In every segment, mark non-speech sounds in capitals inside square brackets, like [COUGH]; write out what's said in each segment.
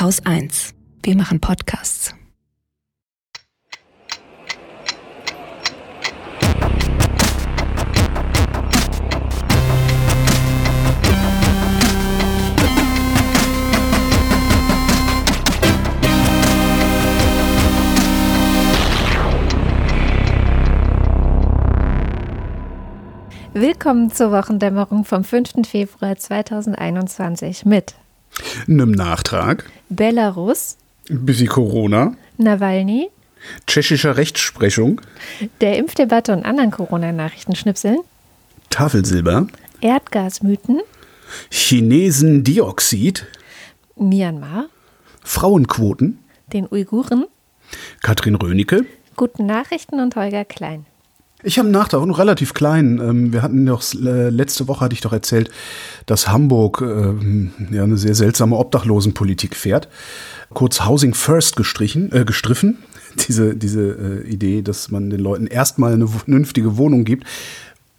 Haus 1. Wir machen Podcasts. Willkommen zur Wochendämmerung vom 5. Februar 2021 mit einem Nachtrag, Belarus, bisschen Corona, Nawalny, tschechischer Rechtsprechung, der Impfdebatte und anderen Corona-Nachrichtenschnipseln, Tafelsilber, Erdgasmythen, Chinesendioxid, Myanmar, Frauenquoten, den Uiguren, Katrin Rönecke, guten Nachrichten und Holger Klein. Ich habe einen Nachtrag, noch relativ klein. Ähm, wir hatten doch, letzte Woche hatte ich doch erzählt, dass Hamburg ähm, ja eine sehr seltsame Obdachlosenpolitik fährt. Kurz Housing First gestrichen, äh, gestriffen. [LAUGHS] Diese, diese äh, Idee, dass man den Leuten erstmal eine vernünftige Wohnung gibt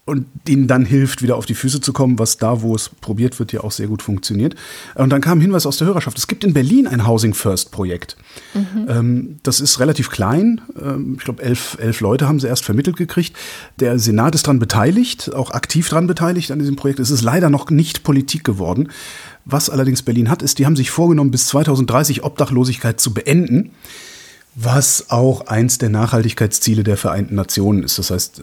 und ihnen dann hilft, wieder auf die Füße zu kommen, was da, wo es probiert wird, ja auch sehr gut funktioniert. Und dann kam ein Hinweis aus der Hörerschaft. Es gibt in Berlin ein Housing First Projekt. Mhm. Das ist relativ klein. Ähm, ich glaube, elf, elf Leute haben sie erst vermittelt gekriegt. Der Senat ist daran beteiligt, auch aktiv daran beteiligt an diesem Projekt. Es ist leider noch nicht Politik geworden. Was allerdings Berlin hat, ist, die haben sich vorgenommen, bis 2030 Obdachlosigkeit zu beenden was auch eins der Nachhaltigkeitsziele der Vereinten Nationen ist. Das heißt,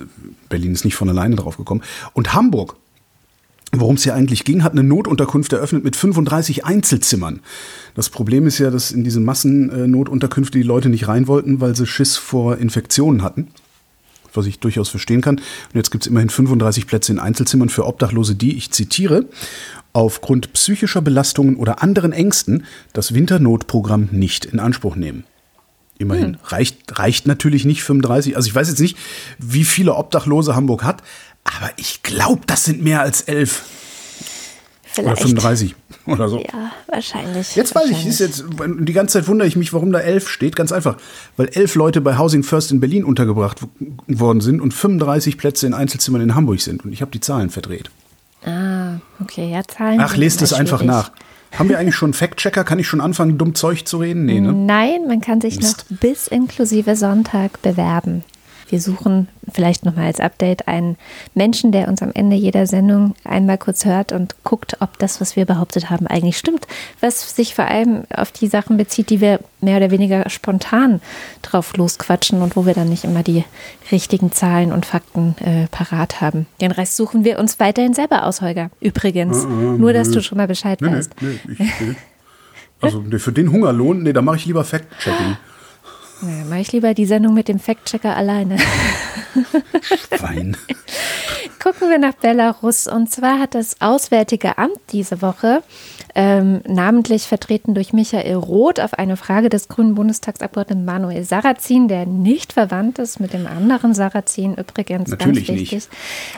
Berlin ist nicht von alleine drauf gekommen. Und Hamburg, worum es hier eigentlich ging, hat eine Notunterkunft eröffnet mit 35 Einzelzimmern. Das Problem ist ja, dass in diese Massennotunterkünfte die Leute nicht rein wollten, weil sie Schiss vor Infektionen hatten. Was ich durchaus verstehen kann. Und jetzt gibt es immerhin 35 Plätze in Einzelzimmern für Obdachlose, die, ich zitiere, aufgrund psychischer Belastungen oder anderen Ängsten das Winternotprogramm nicht in Anspruch nehmen. Immerhin. Hm. Reicht, reicht natürlich nicht 35. Also ich weiß jetzt nicht, wie viele Obdachlose Hamburg hat, aber ich glaube, das sind mehr als elf. Vielleicht. Oder 35 oder so. Ja, wahrscheinlich. Jetzt weiß ich, ist jetzt, die ganze Zeit wundere ich mich, warum da elf steht. Ganz einfach, weil elf Leute bei Housing First in Berlin untergebracht worden sind und 35 Plätze in Einzelzimmern in Hamburg sind. Und ich habe die Zahlen verdreht. Ah, okay, ja, Zahlen. Ach, lest es einfach nach. Haben wir eigentlich schon Fact-Checker? Kann ich schon anfangen, dumm Zeug zu reden? Nee, ne? Nein, man kann sich Mist. noch bis inklusive Sonntag bewerben. Wir suchen vielleicht nochmal als Update einen Menschen, der uns am Ende jeder Sendung einmal kurz hört und guckt, ob das, was wir behauptet haben, eigentlich stimmt. Was sich vor allem auf die Sachen bezieht, die wir mehr oder weniger spontan drauf losquatschen und wo wir dann nicht immer die richtigen Zahlen und Fakten äh, parat haben. Den Rest suchen wir uns weiterhin selber aus, Holger. Übrigens. Äh, äh, Nur, dass du schon mal Bescheid nee, weißt. Nee, nee, ich, also für den Hungerlohn, nee, da mache ich lieber Fact-Checking. [LAUGHS] Ja, mache ich lieber die Sendung mit dem Fact-Checker alleine. [LAUGHS] Schwein. Gucken wir nach Belarus. Und zwar hat das Auswärtige Amt diese Woche, ähm, namentlich vertreten durch Michael Roth, auf eine Frage des grünen Bundestagsabgeordneten Manuel Sarrazin, der nicht verwandt ist mit dem anderen Sarrazin, übrigens Natürlich ganz wichtig, nicht.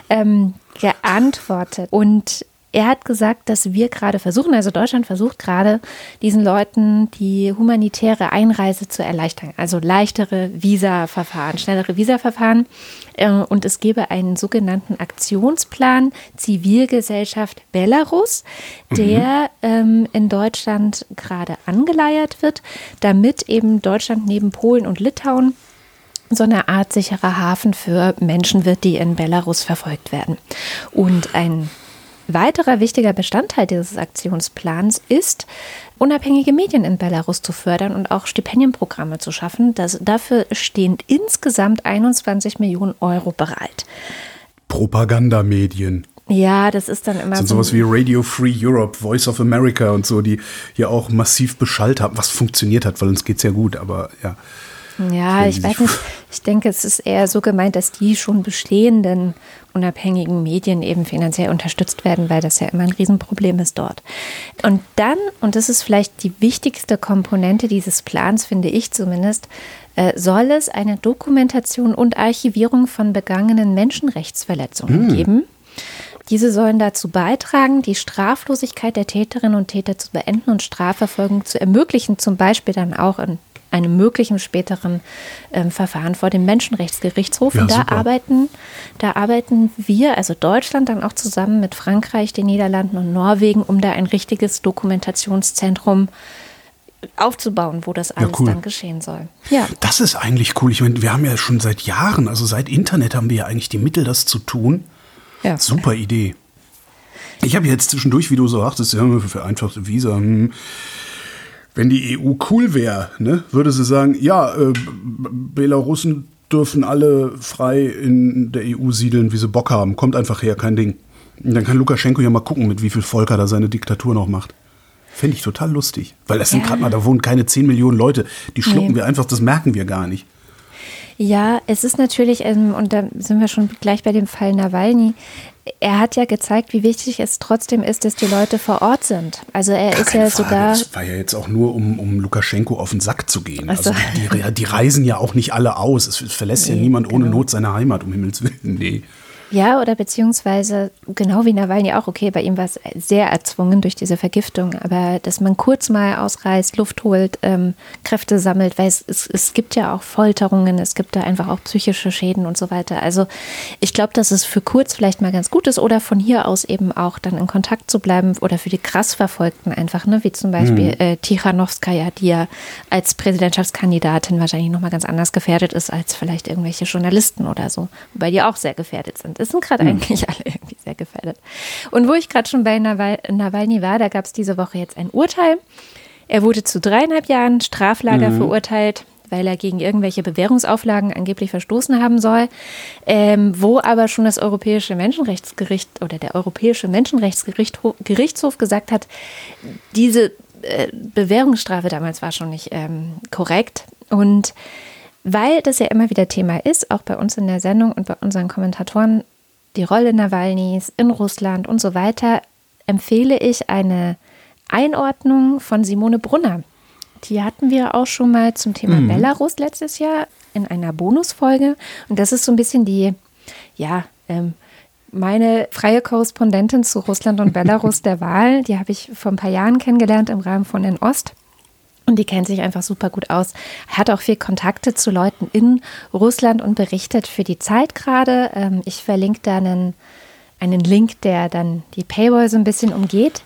Ähm, geantwortet. Und er hat gesagt, dass wir gerade versuchen, also Deutschland versucht gerade, diesen Leuten die humanitäre Einreise zu erleichtern. Also leichtere Visa-Verfahren, schnellere Visa-Verfahren. Äh, und es gebe einen sogenannten Aktionsplan Zivilgesellschaft Belarus, der mhm. in Deutschland gerade angeleiert wird, damit eben Deutschland neben Polen und Litauen so eine Art sicherer Hafen für Menschen wird, die in Belarus verfolgt werden. Und ein weiterer wichtiger Bestandteil dieses Aktionsplans ist, unabhängige Medien in Belarus zu fördern und auch Stipendienprogramme zu schaffen. Das, dafür stehen insgesamt 21 Millionen Euro bereit. Propagandamedien. Ja, das ist dann immer das sind so. sowas wie Radio Free Europe, Voice of America und so, die ja auch massiv beschallt haben, was funktioniert hat, weil uns geht es ja gut, aber ja. Ja, ich weiß nicht. Ich denke, es ist eher so gemeint, dass die schon bestehenden unabhängigen Medien eben finanziell unterstützt werden, weil das ja immer ein Riesenproblem ist dort. Und dann, und das ist vielleicht die wichtigste Komponente dieses Plans, finde ich zumindest, äh, soll es eine Dokumentation und Archivierung von begangenen Menschenrechtsverletzungen hm. geben. Diese sollen dazu beitragen, die Straflosigkeit der Täterinnen und Täter zu beenden und Strafverfolgung zu ermöglichen, zum Beispiel dann auch in einem möglichen späteren ähm, Verfahren vor dem Menschenrechtsgerichtshof. Ja, und da arbeiten, da arbeiten wir, also Deutschland, dann auch zusammen mit Frankreich, den Niederlanden und Norwegen, um da ein richtiges Dokumentationszentrum aufzubauen, wo das alles Ja, cool. dann geschehen soll. Ja. Das ist eigentlich cool. Ich meine, wir haben ja schon seit Jahren, also seit Internet haben wir ja eigentlich die Mittel, das zu tun. ja. Super Idee. Ich habe jetzt zwischendurch, wie du so sagtest, ja, für vereinfachte Visa, hm, wenn die EU cool wäre, ne, würde sie sagen, ja, äh, Belarussen dürfen alle frei in der EU siedeln, wie sie Bock haben. Kommt einfach her, kein Ding. Und dann kann Lukaschenko ja mal gucken, mit wie viel Volk er da seine Diktatur noch macht. Fände ich total lustig. Weil das sind Ja. gerade mal, da wohnen keine 10 Millionen Leute. Die schlucken Nee. wir einfach, das merken wir gar nicht. Ja, es ist natürlich, ähm, und da sind wir schon gleich bei dem Fall Nawalny, er hat ja gezeigt, wie wichtig es trotzdem ist, dass die Leute vor Ort sind. Also er ist Keine ja Frage, sogar. Das war ja jetzt auch nur, um, um Lukaschenko auf den Sack zu gehen. Ach so. Also die, die, die reisen ja auch nicht alle aus. Es verlässt ja Nee, niemand ohne genau. Not seine Heimat, um Himmels Willen. Nee. Ja, oder beziehungsweise genau wie Nawalny auch, okay, bei ihm war es sehr erzwungen durch diese Vergiftung, aber dass man kurz mal ausreist, Luft holt, ähm, Kräfte sammelt, weil es, es, es gibt ja auch Folterungen, es gibt da einfach auch psychische Schäden und so weiter. Also ich glaube, dass es für kurz vielleicht mal ganz gut ist oder von hier aus eben auch dann in Kontakt zu bleiben oder für die krass Verfolgten einfach, ne, wie zum Beispiel äh, Tichanowskaja, die ja als Präsidentschaftskandidatin wahrscheinlich nochmal ganz anders gefährdet ist als vielleicht irgendwelche Journalisten oder so, wobei die auch sehr gefährdet sind. Es sind gerade eigentlich alle irgendwie sehr gefährdet. Und wo ich gerade schon bei Nawal Nawalny war, da gab es diese Woche jetzt ein Urteil. Er wurde zu dreieinhalb Jahren Straflager verurteilt, weil er gegen irgendwelche Bewährungsauflagen angeblich verstoßen haben soll, ähm, wo aber schon das Europäische Menschenrechtsgericht oder der Europäische Menschenrechtsgerichtshof Gerichtshof gesagt hat, diese äh, Bewährungsstrafe damals war schon nicht ähm, korrekt. Und weil das ja immer wieder Thema ist, auch bei uns in der Sendung und bei unseren Kommentatoren, die Rolle Nawalnys in Russland und so weiter, empfehle ich eine Einordnung von Simone Brunner. Die hatten wir auch schon mal zum Thema Belarus letztes Jahr in einer Bonusfolge. Und das ist so ein bisschen die, ja, ähm, meine freie Korrespondentin zu Russland und [LAUGHS] Belarus der Wahl. Die habe ich vor ein paar Jahren kennengelernt im Rahmen von den Ost. Und die kennt sich einfach super gut aus. Hat auch viel Kontakte zu Leuten in Russland und berichtet für die Zeit gerade. Ähm, ich verlinke da einen, einen Link, der dann die Paywall so ein bisschen umgeht.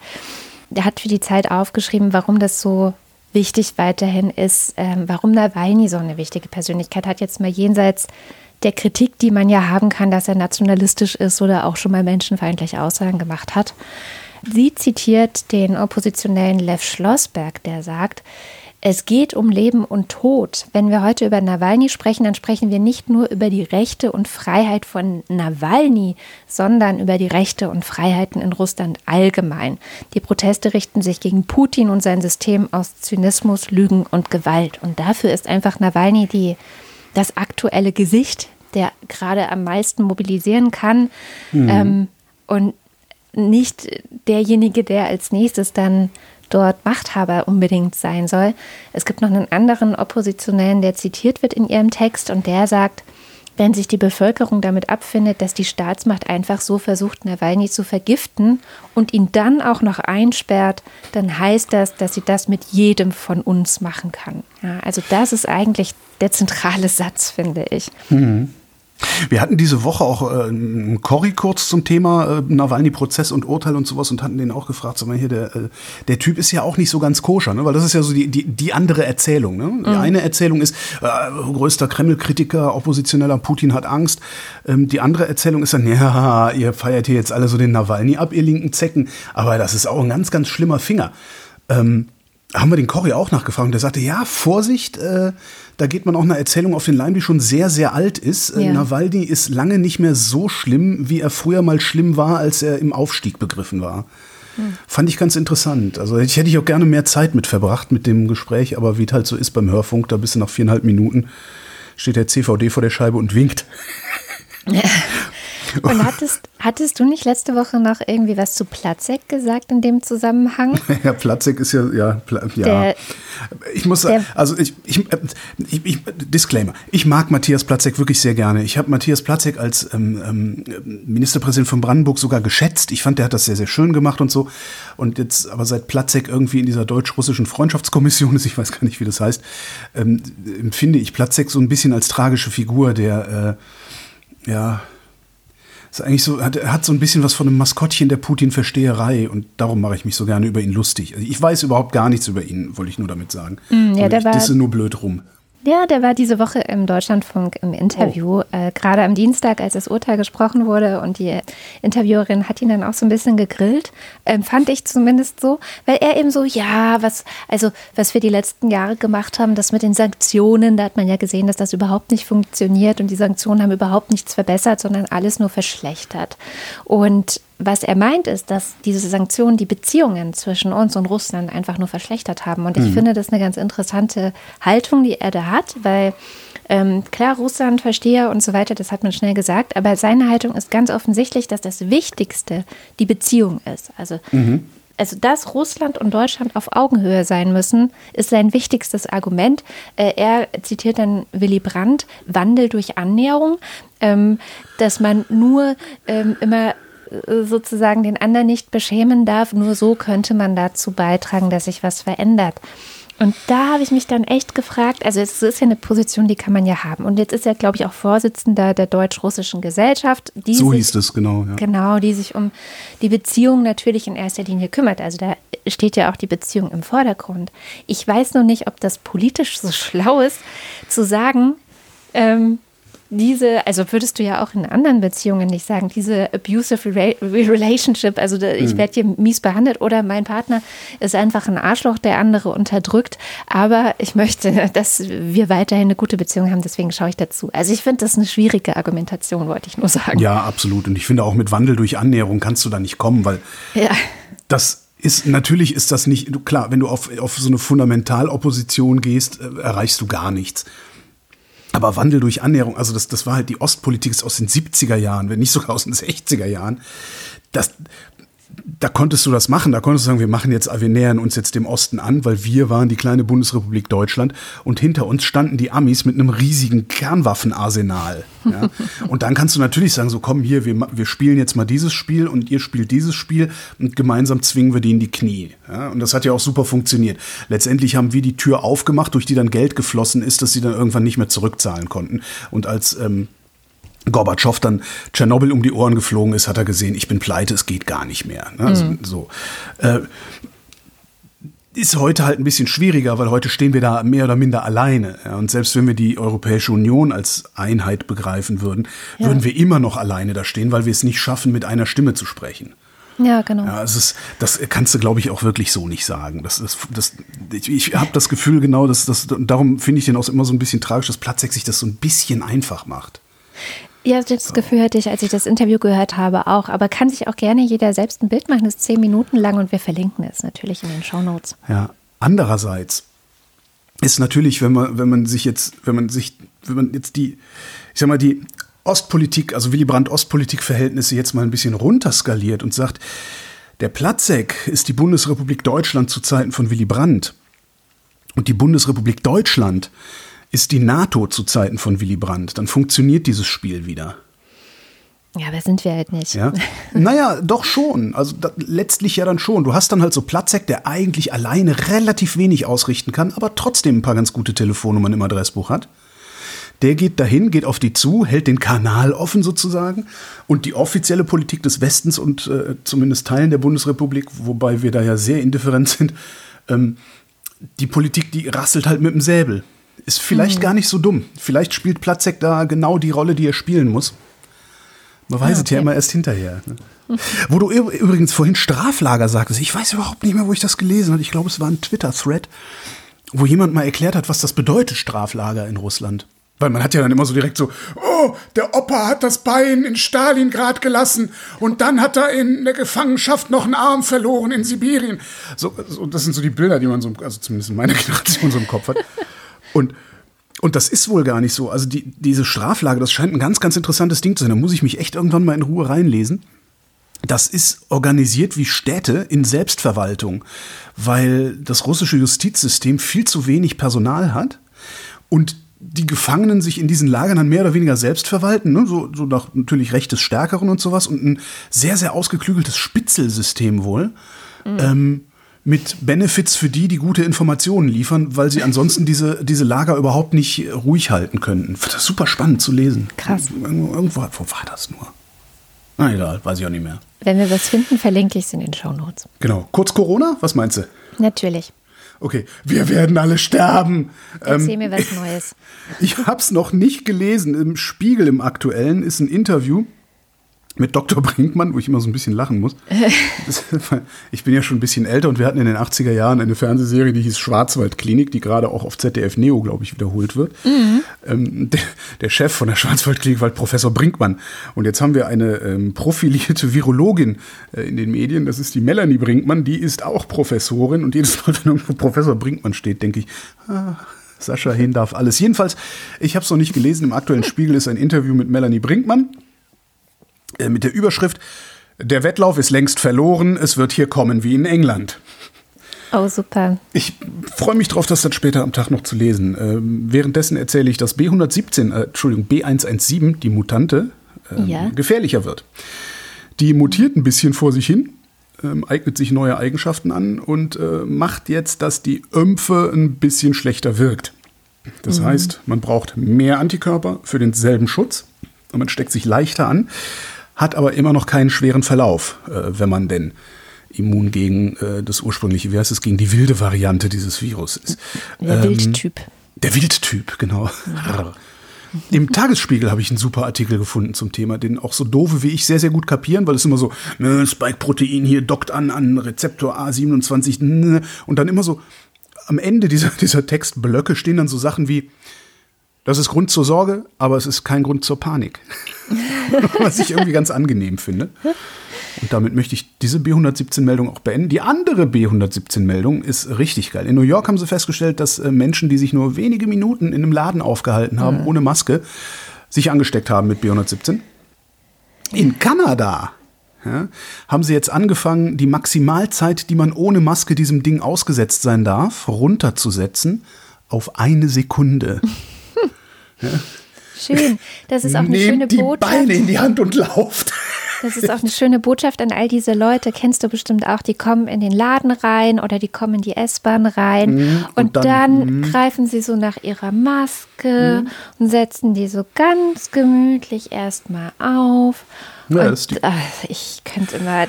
Der hat für die Zeit aufgeschrieben, warum das so wichtig weiterhin ist, ähm, warum Nawalny so eine wichtige Persönlichkeit hat. Jetzt mal jenseits der Kritik, die man ja haben kann, dass er nationalistisch ist oder auch schon mal menschenfeindliche Aussagen gemacht hat. Sie zitiert den Oppositionellen Lev Schlossberg, der sagt, es geht um Leben und Tod. Wenn wir heute über Nawalny sprechen, dann sprechen wir nicht nur über die Rechte und Freiheit von Nawalny, sondern über die Rechte und Freiheiten in Russland allgemein. Die Proteste richten sich gegen Putin und sein System aus Zynismus, Lügen und Gewalt. Und dafür ist einfach Nawalny die, das aktuelle Gesicht, der gerade am meisten mobilisieren kann. Ähm, und nicht derjenige, der als nächstes dann dort Machthaber unbedingt sein soll. Es gibt noch einen anderen Oppositionellen, der zitiert wird in ihrem Text und der sagt, wenn sich die Bevölkerung damit abfindet, dass die Staatsmacht einfach so versucht, Nawalny zu vergiften und ihn dann auch noch einsperrt, dann heißt das, dass sie das mit jedem von uns machen kann. Ja, also das ist eigentlich der zentrale Satz, finde ich. Wir hatten diese Woche auch äh, einen Corrie kurz zum Thema äh, Nawalny-Prozess und Urteil und sowas und hatten den auch gefragt, sag mal hier, der, äh, der Typ ist ja auch nicht so ganz koscher, ne? weil das ist ja so die, die, die andere Erzählung. Ne? Die eine Erzählung ist, äh, größter Kreml-Kritiker, Oppositioneller, Putin hat Angst. Ähm, die andere Erzählung ist dann, [LAUGHS] ja, ihr feiert hier jetzt alle so den Nawalny ab, ihr linken Zecken, aber das ist auch ein ganz, ganz schlimmer Finger. Ähm, haben wir den Cory auch nachgefragt und der sagte, ja, Vorsicht, äh, da geht man auch einer Erzählung auf den Leim, die schon sehr, sehr alt ist. Äh, Ja. Nawalny ist lange nicht mehr so schlimm, wie er früher mal schlimm war, als er im Aufstieg begriffen war. Fand ich ganz interessant. Also ich hätte ich auch gerne mehr Zeit mit verbracht mit dem Gespräch, aber wie es halt so ist beim Hörfunk, da bist du nach viereinhalb Minuten, steht der CVD vor der Scheibe und winkt. [LAUGHS] [LAUGHS] Und hattest, hattest du nicht letzte Woche noch irgendwie was zu Platzek gesagt in dem Zusammenhang? [LAUGHS] Ja, Platzek ist ja, ja, ja. Der- ich muss sagen, der- also ich, ich, ich, ich, Disclaimer, ich mag Matthias Platzek wirklich sehr gerne. Ich habe Matthias Platzek als ähm, ähm, Ministerpräsident von Brandenburg sogar geschätzt. Ich fand, der hat das sehr, sehr schön gemacht und so. Und jetzt, aber seit Platzek irgendwie in dieser deutsch-russischen Freundschaftskommission ist, ich weiß gar nicht, wie das heißt, ähm, empfinde ich Platzek so ein bisschen als tragische Figur, der, äh, ja, ist eigentlich so, hat, hat so ein bisschen was von einem Maskottchen der Putin-Versteherei und darum mache ich mich so gerne über ihn lustig. Also ich weiß überhaupt gar nichts über ihn, wollte ich nur damit sagen. Mm, ja, der ich war, disse nur blöd rum. Ja, der war diese Woche im Deutschlandfunk im Interview, oh. äh, gerade am Dienstag, als das Urteil gesprochen wurde und die Interviewerin hat ihn dann auch so ein bisschen gegrillt, ähm, fand ich zumindest so, weil er eben so, ja, was, also was wir die letzten Jahre gemacht haben, das mit den Sanktionen, da hat man ja gesehen, dass das überhaupt nicht funktioniert und die Sanktionen haben überhaupt nichts verbessert, sondern alles nur verschlechtert. Und was er meint, ist, dass diese Sanktionen die Beziehungen zwischen uns und Russland einfach nur verschlechtert haben. Und ich mhm. finde das eine ganz interessante Haltung, die er da hat, weil ähm, klar, Russland, Versteher und so weiter, das hat man schnell gesagt, aber seine Haltung ist ganz offensichtlich, dass das Wichtigste die Beziehung ist. Also mhm also dass Russland und Deutschland auf Augenhöhe sein müssen, ist sein wichtigstes Argument. Äh, er zitiert dann Willy Brandt, Wandel durch Annäherung, ähm, dass man nur ähm, immer sozusagen den anderen nicht beschämen darf. Nur so könnte man dazu beitragen, dass sich was verändert. Und da habe ich mich dann echt gefragt, also es ist ja eine Position, die kann man ja haben. Und jetzt ist er, glaube ich, auch Vorsitzender der deutsch-russischen Gesellschaft. so sich, hieß es, genau. Ja. Genau, die sich um die Beziehung natürlich in erster Linie kümmert. Also da steht ja auch die Beziehung im Vordergrund. Ich weiß noch nicht, ob das politisch so [LAUGHS] schlau ist, zu sagen, ähm, diese, also würdest du ja auch in anderen Beziehungen nicht sagen, diese abusive relationship, also ich mhm. werde hier mies behandelt oder mein Partner ist einfach ein Arschloch, der andere unterdrückt, aber ich möchte, dass wir weiterhin eine gute Beziehung haben, deswegen schaue ich dazu. Also ich finde das eine schwierige Argumentation, wollte ich nur sagen. Ja, absolut. Und ich finde auch mit Wandel durch Annäherung kannst du da nicht kommen, weil ja. das ist, natürlich ist das nicht, klar, wenn du auf, auf so eine Fundamentalopposition gehst, äh, erreichst du gar nichts. Aber Wandel durch Annäherung, also das, das war halt die Ostpolitik aus den 70er Jahren, wenn nicht sogar aus den 60er Jahren. Das, da konntest du das machen. Da konntest du sagen, wir machen jetzt, wir nähern uns jetzt dem Osten an, weil wir waren die kleine Bundesrepublik Deutschland und hinter uns standen die Amis mit einem riesigen Kernwaffenarsenal. Ja? [LAUGHS] und dann kannst du natürlich sagen, so komm hier, wir, wir spielen jetzt mal dieses Spiel und ihr spielt dieses Spiel und gemeinsam zwingen wir die in die Knie. Ja? Und das hat ja auch super funktioniert. Letztendlich haben wir die Tür aufgemacht, durch die dann Geld geflossen ist, dass sie dann irgendwann nicht mehr zurückzahlen konnten. Und als ähm, Gorbatschow dann Tschernobyl um die Ohren geflogen ist, hat er gesehen, ich bin pleite, es geht gar nicht mehr. Ne? Also, mhm. so. Äh, ist heute halt ein bisschen schwieriger, weil heute stehen wir da mehr oder minder alleine. Ja? Und selbst wenn wir die Europäische Union als Einheit begreifen würden, ja. würden wir immer noch alleine da stehen, weil wir es nicht schaffen, mit einer Stimme zu sprechen. Ja, genau. Ja, es ist, das kannst du, glaube ich, auch wirklich so nicht sagen. Das, das, das, ich ich habe das Gefühl genau, dass das, darum finde ich den auch immer so ein bisschen tragisch, dass Platzek sich das so ein bisschen einfach macht. Ja, das Gefühl hatte ich, als ich das Interview gehört habe, auch. Aber kann sich auch gerne jeder selbst ein Bild machen. Das ist zehn Minuten lang und wir verlinken es natürlich in den Show Notes. Ja, andererseits ist natürlich, wenn man, wenn man sich jetzt, wenn man sich, wenn man jetzt die, ich sag mal, die Ostpolitik, also Willy Brandt-Ostpolitik-Verhältnisse jetzt mal ein bisschen runterskaliert und sagt, der Platzek ist die Bundesrepublik Deutschland zu Zeiten von Willy Brandt. Und die Bundesrepublik Deutschland ist die NATO zu Zeiten von Willy Brandt. Dann funktioniert dieses Spiel wieder. Ja, aber sind wir halt nicht. Ja? [LAUGHS] Naja, doch schon. Also da, letztlich ja dann schon. Du hast dann halt so Platzek, der eigentlich alleine relativ wenig ausrichten kann, aber trotzdem ein paar ganz gute Telefonnummern im Adressbuch hat. Der geht dahin, geht auf die zu, hält den Kanal offen sozusagen. Und die offizielle Politik des Westens und äh, zumindest Teilen der Bundesrepublik, wobei wir da ja sehr indifferent sind, ähm, die Politik, die rasselt halt mit dem Säbel. Ist vielleicht mhm. gar nicht so dumm. Vielleicht spielt Platzek da genau die Rolle, die er spielen muss. Man weiß ja, okay. es ja immer erst hinterher. Ne? Wo du übrigens vorhin Straflager sagtest, ich weiß überhaupt nicht mehr, wo ich das gelesen habe. Ich glaube, es war ein Twitter-Thread, wo jemand mal erklärt hat, was das bedeutet, Straflager in Russland. Weil man hat ja dann immer so direkt so, oh, der Opa hat das Bein in Stalingrad gelassen und dann hat er in der Gefangenschaft noch einen Arm verloren in Sibirien. So, so das sind so die Bilder, die man so, also zumindest in meiner [LAUGHS] Generation so im Kopf hat. Und, und das ist wohl gar nicht so. Also die, diese Straflage, das scheint ein ganz, ganz interessantes Ding zu sein. Da muss ich mich echt irgendwann mal in Ruhe reinlesen. Das ist organisiert wie Städte in Selbstverwaltung, weil das russische Justizsystem viel zu wenig Personal hat und die Gefangenen sich in diesen Lagern dann mehr oder weniger selbst verwalten, ne? so, so nach natürlich Recht des Stärkeren und sowas und ein sehr, sehr ausgeklügeltes Spitzelsystem wohl. Mhm. Ähm, mit Benefits für die, die gute Informationen liefern, weil sie ansonsten diese, diese Lager überhaupt nicht ruhig halten könnten. Das ist super spannend zu lesen. Krass. Irgendwo, irgendwo wo war das nur? Na egal, weiß ich auch nicht mehr. Wenn wir was finden, verlinke ich es in den Shownotes. Genau. Kurz Corona, was meinst du? Natürlich. Okay, wir werden alle sterben. Erzähl ähm, mir was [LAUGHS] Neues. Ich habe es noch nicht gelesen. Im Spiegel im aktuellen ist ein Interview mit Dr. Brinkmann, wo ich immer so ein bisschen lachen muss. [LAUGHS] ich bin ja schon ein bisschen älter und wir hatten in den 80er Jahren eine Fernsehserie, die hieß Schwarzwaldklinik, die gerade auch auf ZDF Neo, glaube ich, wiederholt wird. Mhm. Ähm, der, der, Chef von der Schwarzwaldklinik war halt Professor Brinkmann. Und jetzt haben wir eine ähm, profilierte Virologin äh, in den Medien, das ist die Melanie Brinkmann, die ist auch Professorin und jedes Mal, [LAUGHS] wenn irgendwo Professor Brinkmann steht, denke ich, ah, Sascha Hin darf alles. Jedenfalls, ich habe es noch nicht gelesen, im aktuellen Spiegel ist ein Interview mit Melanie Brinkmann mit der Überschrift Der Wettlauf ist längst verloren, es wird hier kommen wie in England. Oh, super. Ich freue mich drauf, das dann später am Tag noch zu lesen. Ähm, währenddessen erzähle ich, dass B117, äh, Entschuldigung, B117, die Mutante, ähm, ja. gefährlicher wird. Die mutiert ein bisschen vor sich hin, ähm, eignet sich neue Eigenschaften an und äh, macht jetzt, dass die Ömpfe ein bisschen schlechter wirkt. Das mhm. heißt, man braucht mehr Antikörper für denselben Schutz und man steckt sich leichter an hat aber immer noch keinen schweren Verlauf, äh, wenn man denn immun gegen äh, das ursprüngliche, wie heißt es, gegen die wilde Variante dieses Virus ist. Der ähm, Wildtyp. Der Wildtyp, genau. Ja. Im Tagesspiegel habe ich einen super Artikel gefunden zum Thema, den auch so doofe wie ich sehr, sehr gut kapieren, weil es immer so, ne, Spike-Protein hier dockt an, an Rezeptor A27, ne, und dann immer so, am Ende dieser, dieser Textblöcke stehen dann so Sachen wie, das ist Grund zur Sorge, aber es ist kein Grund zur Panik. [LAUGHS] Was ich irgendwie ganz angenehm finde. Und damit möchte ich diese B117-Meldung auch beenden. Die andere B117-Meldung ist richtig geil. In New York haben sie festgestellt, dass äh, Menschen, die sich nur wenige Minuten in einem Laden aufgehalten haben, mhm. ohne Maske, sich angesteckt haben mit B117. In Kanada ja, haben sie jetzt angefangen, die Maximalzeit, die man ohne Maske diesem Ding ausgesetzt sein darf, runterzusetzen auf eine Sekunde. Ja. Schön. Das ist auch eine Nehmt schöne die Botschaft. Beine in die Hand und lauft. Das ist auch eine schöne Botschaft an all diese Leute. Kennst du bestimmt auch, die kommen in den Laden rein oder die kommen in die S-Bahn rein mm, und, und, dann, dann mm. greifen sie so nach ihrer Maske mm. und setzen die so ganz gemütlich erstmal auf. Ja, und, ach, ich könnte immer.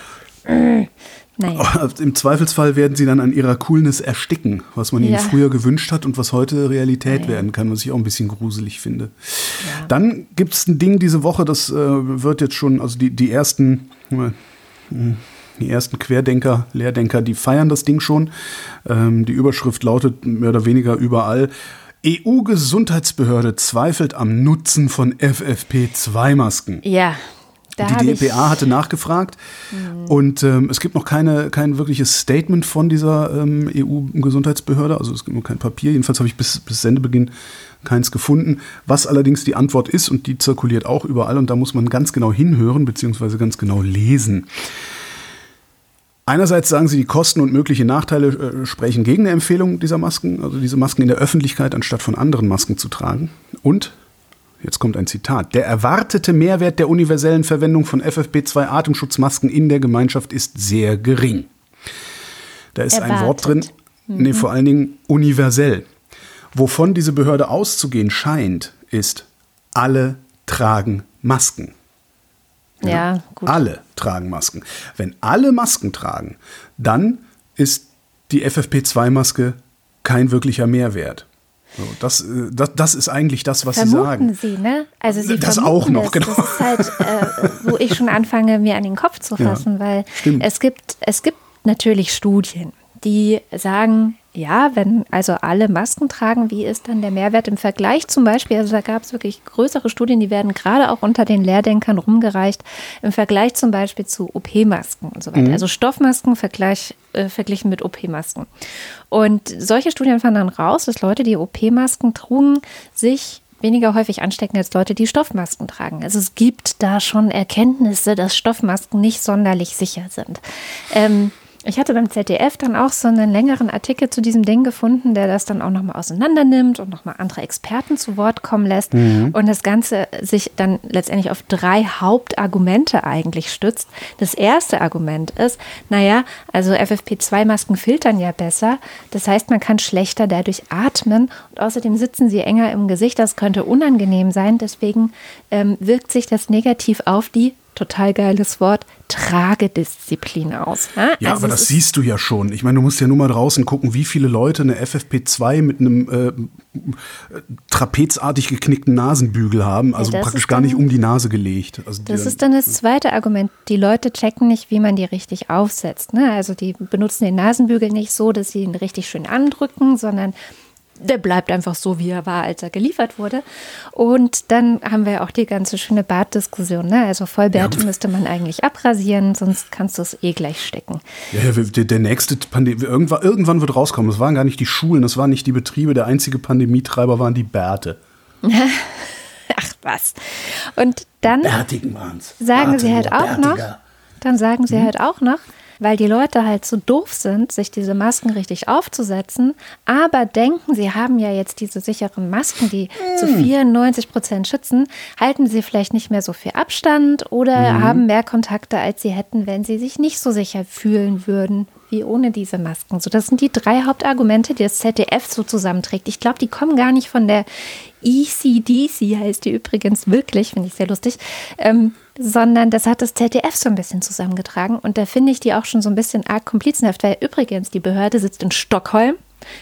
Naja. [LAUGHS] Im Zweifelsfall werden sie dann an ihrer Coolness ersticken, was man ja. ihnen früher gewünscht hat und was heute Realität ja, werden kann, was ich auch ein bisschen gruselig finde. Ja. Dann gibt es ein Ding diese Woche, das äh, wird jetzt schon, also die, die ersten. Äh, die ersten Querdenker, Lehrdenker, die feiern das Ding schon. Ähm, die Überschrift lautet mehr oder weniger überall. EU-Gesundheitsbehörde zweifelt am Nutzen von FFP2-Masken. Ja, da die DEPA hatte nachgefragt mhm. und ähm, es gibt noch keine, kein wirkliches Statement von dieser ähm, EU-Gesundheitsbehörde, also es gibt noch kein Papier, jedenfalls habe ich bis, bis Sendebeginn keins gefunden. Was allerdings die Antwort ist und die zirkuliert auch überall und da muss man ganz genau hinhören bzw. ganz genau lesen. Einerseits sagen sie, die Kosten und mögliche Nachteile äh, sprechen gegen eine Empfehlung dieser Masken, also diese Masken in der Öffentlichkeit anstatt von anderen Masken zu tragen. Und Jetzt kommt ein Zitat. Der erwartete Mehrwert der universellen Verwendung von FFP2 Atemschutzmasken in der Gemeinschaft ist sehr gering. Da ist Erwartet. ein Wort drin, mhm. nee, vor allen Dingen universell. Wovon diese Behörde auszugehen scheint, ist, alle tragen Masken. Ja, ja gut. Alle tragen Masken. Wenn alle Masken tragen, dann ist die FFP2-Maske kein wirklicher Mehrwert. So, das, äh, das, das ist eigentlich das, was Vermuten Sie sagen. Sie, ne? Also Sie das auch noch, es. genau. Das ist halt, äh, wo ich schon anfange, mir an den Kopf zu fassen, ja, weil stimmt. es gibt, es gibt natürlich Studien, die sagen, ja, wenn also alle Masken tragen, wie ist dann der Mehrwert im Vergleich zum Beispiel? Also da gab es wirklich größere Studien, die werden gerade auch unter den Lehrdenkern rumgereicht, im Vergleich zum Beispiel zu OP-Masken und so weiter. Mhm. Also Stoffmasken vergleich, äh, verglichen mit OP-Masken. Und solche Studien fanden dann raus, dass Leute, die OP-Masken trugen, sich weniger häufig anstecken als Leute, die Stoffmasken tragen. Also es gibt da schon Erkenntnisse, dass Stoffmasken nicht sonderlich sicher sind. Ähm, ich hatte beim ZDF dann auch so einen längeren Artikel zu diesem Ding gefunden, der das dann auch nochmal auseinander nimmt und nochmal andere Experten zu Wort kommen lässt mhm. und das Ganze sich dann letztendlich auf drei Hauptargumente eigentlich stützt. Das erste Argument ist, naja, also FFP2-Masken filtern ja besser. Das heißt, man kann schlechter dadurch atmen und außerdem sitzen sie enger im Gesicht. Das könnte unangenehm sein. Deswegen ähm, wirkt sich das negativ auf die total geiles Wort, Tragedisziplin aus. Ja, ja also aber das siehst du ja schon. Ich meine, du musst ja nur mal draußen gucken, wie viele Leute eine FFP2 mit einem äh, trapezartig geknickten Nasenbügel haben, also ja, praktisch gar nicht um die Nase gelegt. Also das die, ist dann das zweite Argument. Die Leute checken nicht, wie man die richtig aufsetzt. Ne? Also die benutzen den Nasenbügel nicht so, dass sie ihn richtig schön andrücken, sondern der bleibt einfach so, wie er war, als er geliefert wurde. Und dann haben wir auch die ganze schöne Bartdiskussion. Ne? Also Vollbärte ja. müsste man eigentlich abrasieren, sonst kannst du es eh gleich stecken. Ja, der, der nächste Pandemie, irgendwann, irgendwann wird rauskommen. Es waren gar nicht die Schulen, es waren nicht die Betriebe. Der einzige Pandemietreiber waren die Bärte. [LAUGHS] Ach was. Und dann sagen Bärtigen sie halt auch noch, dann sagen sie hm? halt auch noch, weil die Leute halt so doof sind, sich diese Masken richtig aufzusetzen, aber denken, sie haben ja jetzt diese sicheren Masken, die mm. zu 94 Prozent schützen, halten sie vielleicht nicht mehr so viel Abstand oder mm. haben mehr Kontakte, als sie hätten, wenn sie sich nicht so sicher fühlen würden wie ohne diese Masken. So, das sind die drei Hauptargumente, die das ZDF so zusammenträgt. Ich glaube, die kommen gar nicht von der ECDC, heißt die übrigens wirklich, finde ich sehr lustig. Ähm, sondern das hat das ZDF so ein bisschen zusammengetragen. Und da finde ich die auch schon so ein bisschen arg komplizenhaft, weil übrigens die Behörde sitzt in Stockholm.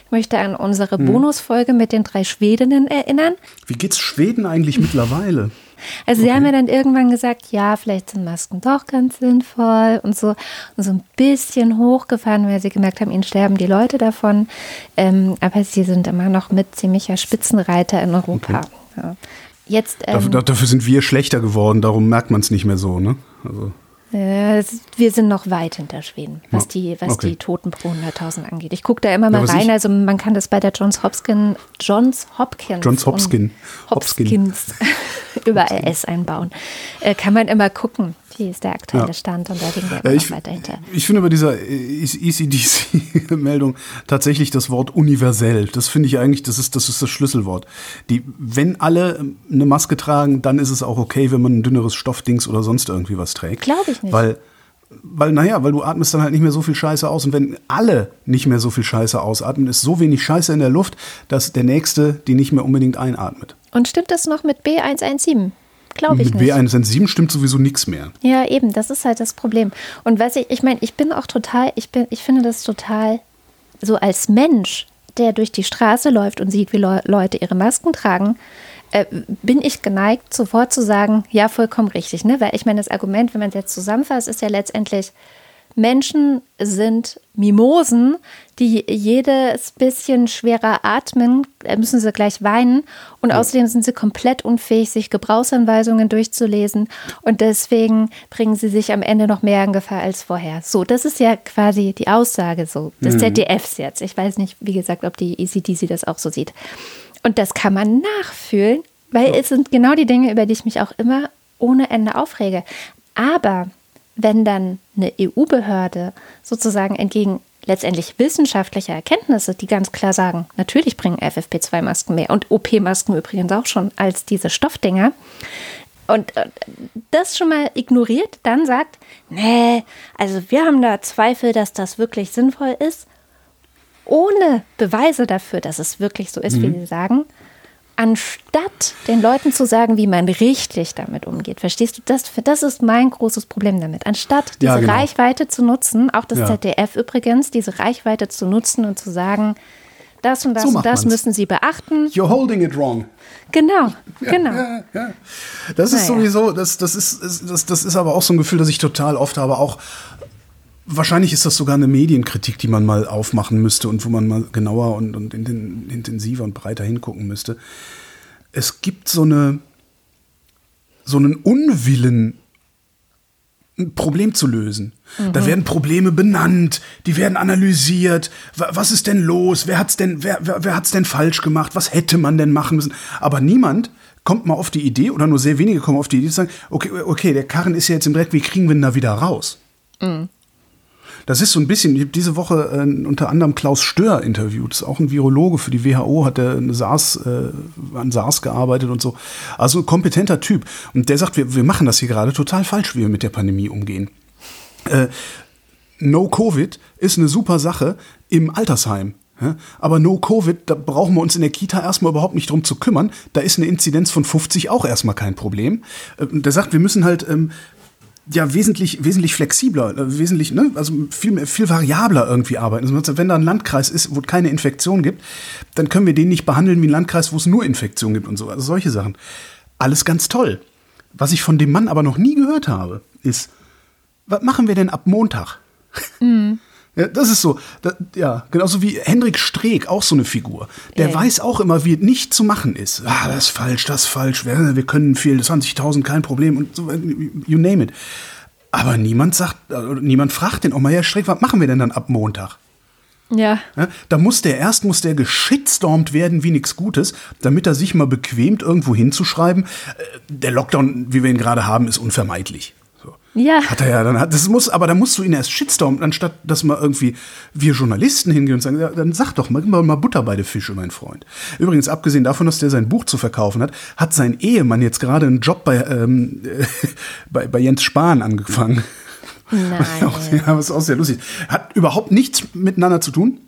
Ich möchte an unsere hm. Bonusfolge mit den drei Schwedinnen erinnern. Wie geht's Schweden eigentlich mittlerweile? [LAUGHS] Also okay. sie haben ja dann irgendwann gesagt, ja, vielleicht sind Masken doch ganz sinnvoll und so, und so ein bisschen hochgefahren, weil sie gemerkt haben, ihnen sterben die Leute davon. Ähm, aber sie sind immer noch mit ziemlicher Spitzenreiter in Europa. Okay. Ja. Jetzt, ähm, dafür, dafür, sind wir schlechter geworden, darum merkt man es nicht mehr so, ne? Also. Äh, wir sind noch weit hinter Schweden, was die, was okay. die Toten pro 100.000 angeht. Ich gucke da immer mal ja, rein. Also man kann das bei der Johns Hopkins, Johns Hopkins, Johns Hopkins, Hopkins überall S einbauen. Äh, kann man immer gucken. Wie ist der aktuelle ja. Stand und da liegen wir äh, ich, weiter hinter. Ich finde bei dieser ECDC-Meldung tatsächlich das Wort universell. Das finde ich eigentlich, das ist, das ist das Schlüsselwort. Die, wenn alle eine Maske tragen, dann ist es auch okay, wenn man ein dünneres Stoffdings oder sonst irgendwie was trägt. Glaube ich nicht. Weil weil, naja, weil du atmest dann halt nicht mehr so viel Scheiße aus. Und wenn alle nicht mehr so viel Scheiße ausatmen, ist so wenig Scheiße in der Luft, dass der Nächste die nicht mehr unbedingt einatmet. Und stimmt das noch mit B117? Glaube ich Mit nicht. B117 stimmt sowieso nichts mehr. Ja, eben, das ist halt das Problem. Und was ich, ich meine, ich bin auch total, ich bin, ich finde das total so als Mensch, der durch die Straße läuft und sieht, wie Le Leute ihre Masken tragen, äh, bin ich geneigt, sofort zu sagen, ja, vollkommen richtig. Ne? Weil ich meine, das Argument, wenn man es jetzt zusammenfasst, ist ja letztendlich, Menschen sind Mimosen, die jedes bisschen schwerer atmen, äh, müssen sie gleich weinen. Und außerdem sind sie komplett unfähig, sich Gebrauchsanweisungen durchzulesen. Und deswegen bringen sie sich am Ende noch mehr in Gefahr als vorher. So, das ist ja quasi die Aussage so des mhm. ZDFs jetzt. Ich weiß nicht, wie gesagt, ob die ECDC das auch so sieht. Und das kann man nachfühlen, weil ja. es sind genau die Dinge, über die ich mich auch immer ohne Ende aufrege. Aber wenn dann eine EU-Behörde sozusagen entgegen letztendlich wissenschaftlicher Erkenntnisse, die ganz klar sagen, natürlich bringen FFP2-Masken mehr und OP-Masken übrigens auch schon als diese Stoffdinger, und äh, das schon mal ignoriert, dann sagt, nee, also wir haben da Zweifel, dass das wirklich sinnvoll ist, ohne Beweise dafür, dass es wirklich so ist, mhm. wie sie sagen, anstatt den Leuten zu sagen, wie man richtig damit umgeht. Verstehst du? Das, das ist mein großes Problem damit. Anstatt diese ja, genau. Reichweite zu nutzen, auch das ja. ZDF übrigens, diese Reichweite zu nutzen und zu sagen, das und das so und das man's. müssen Sie beachten. You're holding it wrong. Genau, ja, genau. Ja, ja. Das ist naja. sowieso, das, das, ist, das, das ist aber auch so ein Gefühl, das ich total oft habe, auch Wahrscheinlich ist das sogar eine Medienkritik, die man mal aufmachen müsste und wo man mal genauer und, und intensiver und breiter hingucken müsste. Es gibt so eine so einen Unwillen, ein Problem zu lösen. Mhm. Da werden Probleme benannt, die werden analysiert. Was ist denn los? Wer hat's denn, wer, wer, wer hat's denn falsch gemacht? Was hätte man denn machen müssen? Aber niemand kommt mal auf die Idee, oder nur sehr wenige kommen auf die Idee zu sagen, okay, okay, der Karren ist ja jetzt im Dreck, wie kriegen wir ihn da wieder raus? Mhm. Das ist so ein bisschen, ich habe diese Woche äh, unter anderem Klaus Stör interviewt, ist auch ein Virologe für die WHO, hat der SARS, äh, an SARS gearbeitet und so. Also ein kompetenter Typ. Und der sagt, wir, wir machen das hier gerade total falsch, wie wir mit der Pandemie umgehen. Äh, no Covid ist eine super Sache im Altersheim. aber No Covid, da brauchen wir uns in der Kita erstmal überhaupt nicht drum zu kümmern. Da ist eine Inzidenz von 50 auch erstmal kein Problem. Äh, der sagt, wir müssen halt ähm, ja wesentlich, wesentlich flexibler, äh, wesentlich, ne, also viel, viel variabler irgendwie arbeiten. Also wenn da ein Landkreis ist, wo keine Infektion gibt, dann können wir den nicht behandeln wie ein Landkreis, wo es nur Infektion gibt und so. Also solche Sachen. Alles ganz toll. Was ich von dem Mann aber noch nie gehört habe, ist, was machen wir denn ab Montag? Mhm. Ja, das ist so. Das, ja, genauso wie Hendrik Streeck, auch so eine Figur. Der ja. weiß auch immer, wie es nicht zu machen ist. Ah, das ist falsch, das ist falsch. Wir, wir können viel, 20.000, kein Problem und so, you name it. Aber niemand sagt, niemand fragt den auch mal, ja, Streeck, was machen wir denn dann ab Montag? Ja. ja. Da muss der erst muss der geschitstormt werden wie nichts Gutes, damit er sich mal bequemt, irgendwo hinzuschreiben, äh, der Lockdown, wie wir ihn gerade haben, ist unvermeidlich. Ja. Hat er ja, dann hat, das muss, aber da musst du ihn erst shitstormen, anstatt dass mal irgendwie wir Journalisten hingehen und sagen, ja, dann sag doch mal, mal, mal Butter bei den Fische, mein Freund. Übrigens, abgesehen davon, dass der sein Buch zu verkaufen hat, hat sein Ehemann jetzt gerade einen Job bei, ähm, [LAUGHS] bei, bei Jens Spahn angefangen. Nein. [LAUGHS] ja, was auch sehr lustig. Hat überhaupt nichts miteinander zu tun.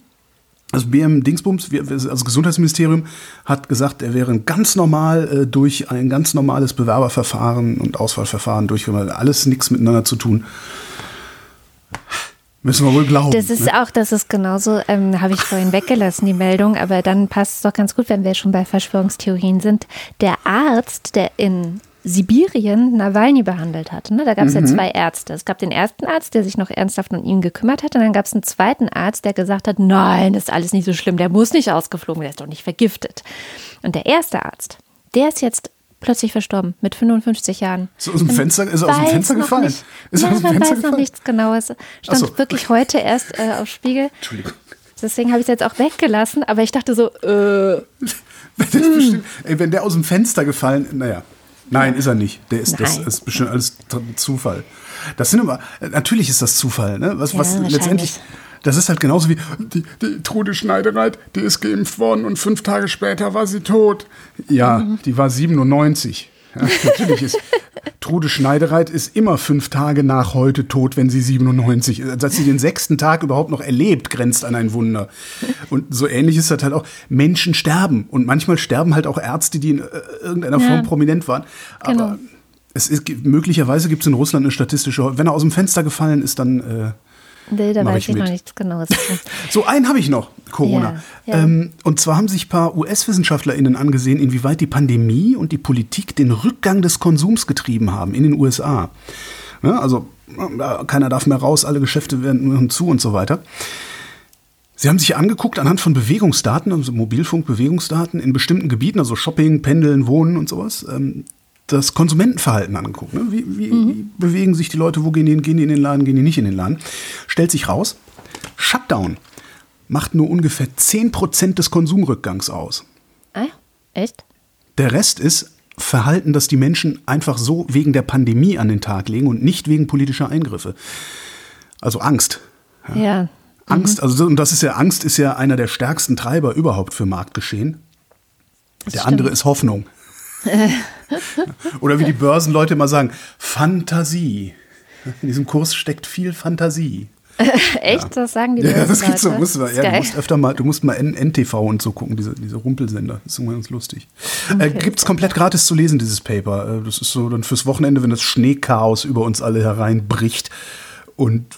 Das BM Dingsbums, also Gesundheitsministerium, hat gesagt, er wäre ganz normal äh, durch ein ganz normales Bewerberverfahren und Auswahlverfahren durchgeführt. Alles nichts miteinander zu tun. Müssen wir wohl glauben. Das ist ne? auch, das ist genauso, ähm, habe ich vorhin weggelassen, die Meldung, aber dann passt es doch ganz gut, wenn wir schon bei Verschwörungstheorien sind. Der Arzt, der in Sibirien Nawalny behandelt hat. Ne? Da gab es mhm. ja zwei Ärzte. Es gab den ersten Arzt, der sich noch ernsthaft um ihn gekümmert hat. Und dann gab es einen zweiten Arzt, der gesagt hat, nein, das ist alles nicht so schlimm, der muss nicht ausgeflogen, der ist doch nicht vergiftet. Und der erste Arzt, der ist jetzt plötzlich verstorben mit 55 Jahren. Ist aus dem Fenster, ist aus dem Fenster gefallen? Nicht, ist dem man weiß gefallen? noch nichts Genaues. Stand so. wirklich heute erst äh, auf Spiegel. Entschuldigung. Deswegen habe ich es jetzt auch weggelassen, aber ich dachte so, äh. [LAUGHS] bestimmt, ey, wenn der aus dem Fenster gefallen, naja. Nein, ist er nicht. Der ist, das ist bestimmt alles Zufall. Das sind aber, natürlich ist das Zufall, ne? Was, ja, was letztendlich, das ist halt genauso wie die, die Trude Schneidereit, die ist geimpft worden und fünf Tage später war sie tot. Ja, mhm. die war 97. Ja, natürlich ist Trude Schneidereit ist immer fünf Tage nach heute tot, wenn sie 97 ist. Dass sie den sechsten Tag überhaupt noch erlebt, grenzt an ein Wunder. Und so ähnlich ist das halt auch. Menschen sterben. Und manchmal sterben halt auch Ärzte, die in äh, irgendeiner ja. Form prominent waren. Aber genau. es ist, möglicherweise gibt es in Russland eine statistische, wenn er aus dem Fenster gefallen ist, dann äh, Nee, da weiß ich, ich noch nichts Genaues. [LAUGHS] so, einen habe ich noch, Corona. Ja, ja. Ähm, und zwar haben sich ein paar US-WissenschaftlerInnen angesehen, inwieweit die Pandemie und die Politik den Rückgang des Konsums getrieben haben in den USA. Ja, also, keiner darf mehr raus, alle Geschäfte werden zu und so weiter. Sie haben sich angeguckt anhand von Bewegungsdaten, also Mobilfunkbewegungsdaten in bestimmten Gebieten, also Shopping, Pendeln, Wohnen und sowas, ähm, das Konsumentenverhalten angeguckt. Ne? Wie, wie, mhm. wie, bewegen sich die Leute, wo gehen die, gehen die in den Laden, gehen die nicht in den Laden? Stellt sich raus, Shutdown macht nur ungefähr 10% des Konsumrückgangs aus. Ah, echt? Der Rest ist Verhalten, das die Menschen einfach so wegen der Pandemie an den Tag legen und nicht wegen politischer Eingriffe. Also Angst. Ja. ja. Angst, mhm. also und das ist ja Angst ist ja einer der stärksten Treiber überhaupt für Marktgeschehen. Das der stimmt. andere ist Hoffnung. [LAUGHS] Oder wie die Börsenleute immer sagen, Fantasie. In diesem Kurs steckt viel Fantasie. Echt? Ja. Das sagen die Börsenleute? Ja, das geht so. Musst du, ja, du musst öfter mal, du musst mal NTV und so gucken, diese, diese Rumpelsender. Das ist immer ganz lustig. Äh, okay. Äh, Gibt es komplett gratis zu lesen, dieses Paper. Äh, das ist so dann fürs Wochenende, wenn das Schneechaos über uns alle hereinbricht und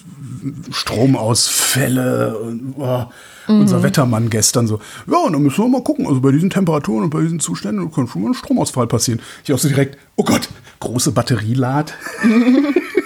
Stromausfälle und oh, mhm. unser Wettermann gestern so, ja, und dann müssen wir mal gucken, also bei diesen Temperaturen und bei diesen Zuständen kann schon mal ein Stromausfall passieren. Ich auch so direkt, oh Gott, große Batterielad. [LAUGHS] [LAUGHS]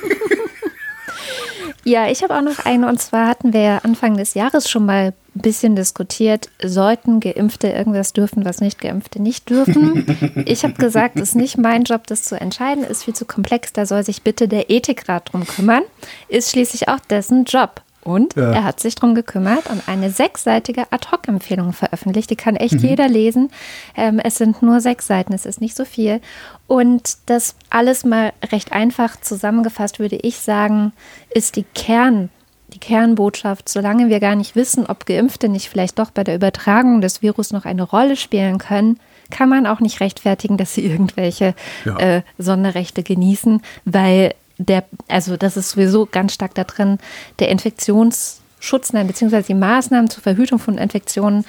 Ja, ich habe auch noch eine und zwar hatten wir ja Anfang des Jahres schon mal ein bisschen diskutiert, sollten Geimpfte irgendwas dürfen, was nicht Geimpfte nicht dürfen. Ich habe gesagt, es ist nicht mein Job, das zu entscheiden, ist viel zu komplex, da soll sich bitte der Ethikrat drum kümmern, ist schließlich auch dessen Job. Und ja. er hat sich darum gekümmert und eine sechsseitige Ad-Hoc-Empfehlung veröffentlicht. Die kann echt mhm. jeder lesen. Ähm, es sind nur sechs Seiten, es ist nicht so viel. Und das alles mal recht einfach zusammengefasst, würde ich sagen, ist die Kern, die Kernbotschaft, solange wir gar nicht wissen, ob Geimpfte nicht vielleicht doch bei der Übertragung des Virus noch eine Rolle spielen können, kann man auch nicht rechtfertigen, dass sie irgendwelche ja. äh, Sonderrechte genießen, weil der, also das ist sowieso ganz stark da drin, der Infektionsschutz, nein, beziehungsweise die Maßnahmen zur Verhütung von Infektionen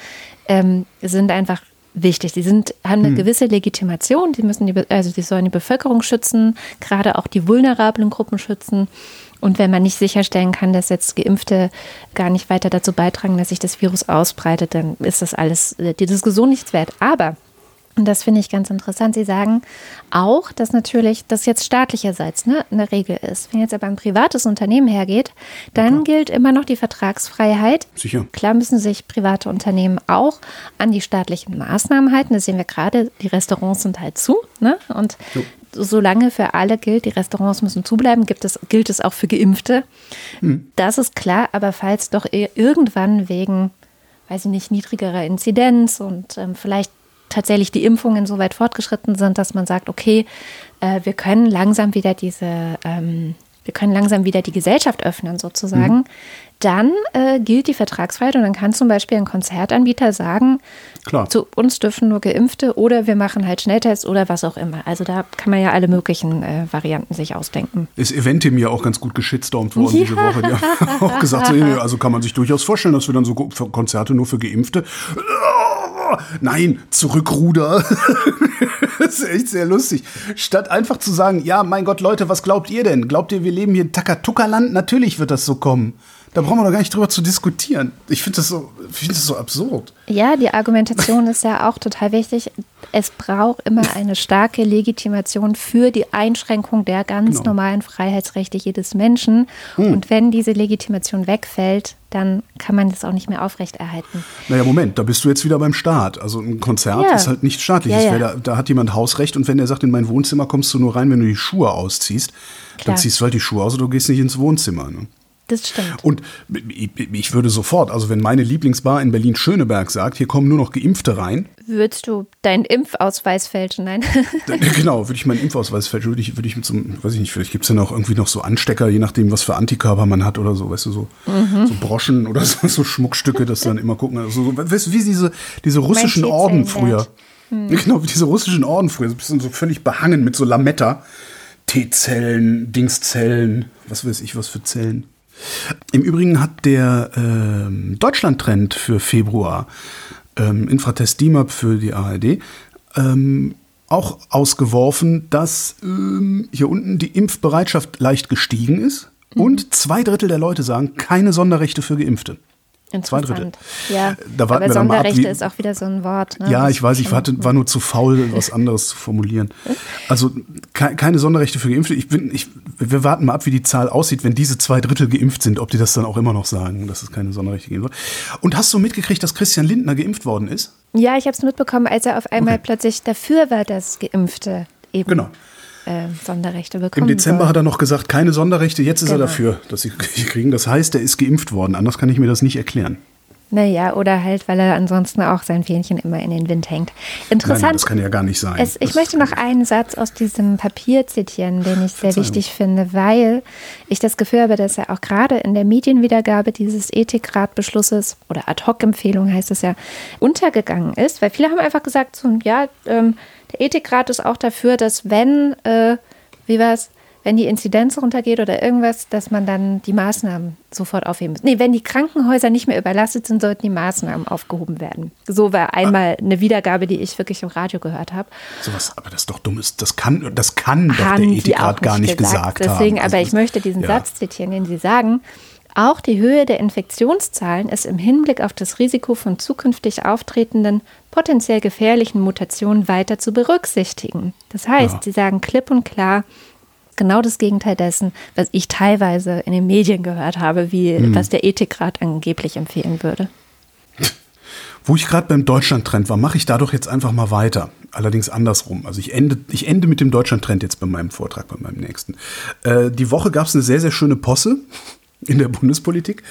ähm, sind einfach wichtig. Sie sind, haben eine Hm. gewisse Legitimation, die müssen die, also die sollen die Bevölkerung schützen, gerade auch die vulnerablen Gruppen schützen. Und wenn man nicht sicherstellen kann, dass jetzt Geimpfte gar nicht weiter dazu beitragen, dass sich das Virus ausbreitet, dann ist das alles äh, die Diskussion nichts wert. Aber und das finde ich ganz interessant. Sie sagen auch, dass natürlich das jetzt staatlicherseits ne, eine Regel ist. Wenn jetzt aber ein privates Unternehmen hergeht, dann gilt immer noch die Vertragsfreiheit. Sicher. Klar müssen sich private Unternehmen auch an die staatlichen Maßnahmen halten. Das sehen wir gerade, die Restaurants sind halt zu. Ne? Und Jo. solange für alle gilt, die Restaurants müssen zubleiben, gibt es, gilt es auch für Geimpfte. Das ist klar, aber falls doch ir- irgendwann wegen, weiß ich nicht, niedrigerer Inzidenz und ähm, vielleicht tatsächlich die Impfungen so weit fortgeschritten sind, dass man sagt, okay, äh, wir können langsam wieder diese, ähm, wir können langsam wieder die Gesellschaft öffnen sozusagen, dann äh, gilt die Vertragsfreiheit und dann kann zum Beispiel ein Konzertanbieter sagen, Klar. zu uns dürfen nur Geimpfte oder wir machen halt Schnelltests oder was auch immer. Also da kann man ja alle möglichen äh, Varianten sich ausdenken. Ist Eventim ja auch ganz gut geschitstormt worden diese Woche. Die haben [LAUGHS] auch gesagt, so, ja, also kann man sich durchaus vorstellen, dass wir dann so Konzerte nur für Geimpfte. Nein, zurückruder. [LAUGHS] das ist echt sehr lustig. Statt einfach zu sagen, ja, mein Gott, Leute, was glaubt ihr denn? Glaubt ihr, wir leben hier in Takatuka-Land? Natürlich wird das so kommen. Da brauchen wir doch gar nicht drüber zu diskutieren. Ich finde das, so, find das so absurd. Ja, die Argumentation ist ja auch total wichtig. Es braucht immer eine starke Legitimation für die Einschränkung der ganz Genau. normalen Freiheitsrechte jedes Menschen. Und wenn diese Legitimation wegfällt, dann kann man das auch nicht mehr aufrechterhalten. Naja, Moment, da bist du jetzt wieder beim Staat. Also ein Konzert Ja. ist halt nicht staatlich. Ja, ja. Da, da hat jemand Hausrecht und wenn der sagt, in mein Wohnzimmer kommst du nur rein, wenn du die Schuhe ausziehst, dann Klar. ziehst du halt die Schuhe aus oder du gehst nicht ins Wohnzimmer. Ne? Das stimmt. Und ich, würde sofort, also wenn meine Lieblingsbar in Berlin-Schöneberg sagt, hier kommen nur noch Geimpfte rein, Würdest du deinen Impfausweis fälschen? Nein. [LAUGHS] genau, würde ich meinen Impfausweis fälschen, würde ich, würde ich mit so einem, weiß ich nicht, vielleicht gibt es ja noch irgendwie noch so Anstecker, je nachdem, was für Antikörper man hat oder so, weißt du, so, Mhm. so Broschen oder so, so Schmuckstücke, das dann immer gucken. Also, so, weißt du, wie diese, diese russischen Orden früher. Genau, wie diese russischen Orden früher, so ein bisschen so völlig behangen mit so Lametta. T-Zellen, Dingszellen, was weiß ich, was für Zellen. Im Übrigen hat der ähm, Deutschland-Trend für Februar, ähm, Infratest DIMAP für die ARD, ähm, auch ausgeworfen, dass ähm, hier unten die Impfbereitschaft leicht gestiegen ist und zwei Drittel der Leute sagen, keine Sonderrechte für Geimpfte. Zwei Drittel. Ja, Da warten aber wir ab, Sonderrechte wie- ist auch wieder so ein Wort. Ne? Ja, ich weiß, ich hatte, war nur zu faul, was anderes zu formulieren. Also ke keine Sonderrechte für Geimpfte. Ich bin, ich, wir warten mal ab, wie die Zahl aussieht, wenn diese zwei Drittel geimpft sind, ob die das dann auch immer noch sagen, dass es keine Sonderrechte geben soll. Und hast du mitgekriegt, dass Christian Lindner geimpft worden ist? Ja, ich habe es mitbekommen, als er auf einmal Okay. plötzlich dafür war, dass Geimpfte eben Genau. Äh, Sonderrechte Im bekommen. Dezember sollen. hat er noch gesagt, keine Sonderrechte, jetzt ist er Genau. dafür, dass sie [LAUGHS] kriegen. Das heißt, er ist geimpft worden. Anders kann ich mir das nicht erklären. Naja, oder halt, weil er ansonsten auch sein Fähnchen immer in den Wind hängt. Interessant. Nein, das kann ja gar nicht sein. Es, ich Das- möchte noch einen Satz aus diesem Papier zitieren, den ich sehr Verzeihung. wichtig finde, weil ich das Gefühl habe, dass er auch gerade in der Medienwiedergabe dieses Ethikratbeschlusses oder Ad-Hoc-Empfehlung heißt es ja, untergegangen ist, weil viele haben einfach gesagt, so, ja, ähm, der Ethikrat ist auch dafür, dass wenn, äh, wie war es, wenn die Inzidenz runtergeht oder irgendwas, dass man dann die Maßnahmen sofort aufheben muss. Nee, wenn die Krankenhäuser nicht mehr überlastet sind, sollten die Maßnahmen aufgehoben werden. So war einmal eine Wiedergabe, die ich wirklich im Radio gehört habe. Sowas, aber das ist doch dummes. Das kann, das kann doch der Ethikrat gar nicht gesagt, Deswegen, haben. aber Also ich möchte diesen ja. Satz zitieren, den Sie sagen. Auch die Höhe der Infektionszahlen ist im Hinblick auf das Risiko von zukünftig auftretenden, potenziell gefährlichen Mutationen weiter zu berücksichtigen. Das heißt, Ja. Sie sagen klipp und klar, genau das Gegenteil dessen, was ich teilweise in den Medien gehört habe, wie Hm. was der Ethikrat angeblich empfehlen würde. Wo ich gerade beim Deutschland-Trend war, mache ich da doch jetzt einfach mal weiter. Allerdings andersrum. Also ich ende, ich ende mit dem Deutschland-Trend jetzt bei meinem Vortrag, bei meinem nächsten. Äh, die Woche gab es eine sehr, sehr schöne Posse in der Bundespolitik.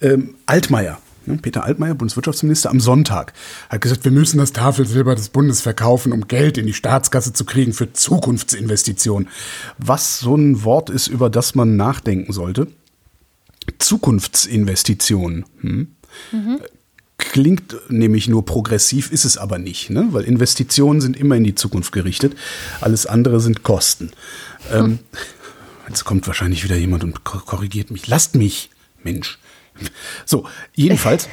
Ähm, Altmaier, ne, Peter Altmaier, Bundeswirtschaftsminister, am Sonntag hat gesagt, wir müssen das Tafelsilber des Bundes verkaufen, um Geld in die Staatskasse zu kriegen für Zukunftsinvestitionen. Was so ein Wort ist, über das man nachdenken sollte. Zukunftsinvestitionen. Hm? Klingt nämlich nur progressiv, ist es aber nicht, ne? weil Investitionen sind immer in die Zukunft gerichtet. Alles andere sind Kosten. Ähm, [LAUGHS] jetzt kommt wahrscheinlich wieder jemand und ko- korrigiert mich. Lasst mich, Mensch. So, jedenfalls.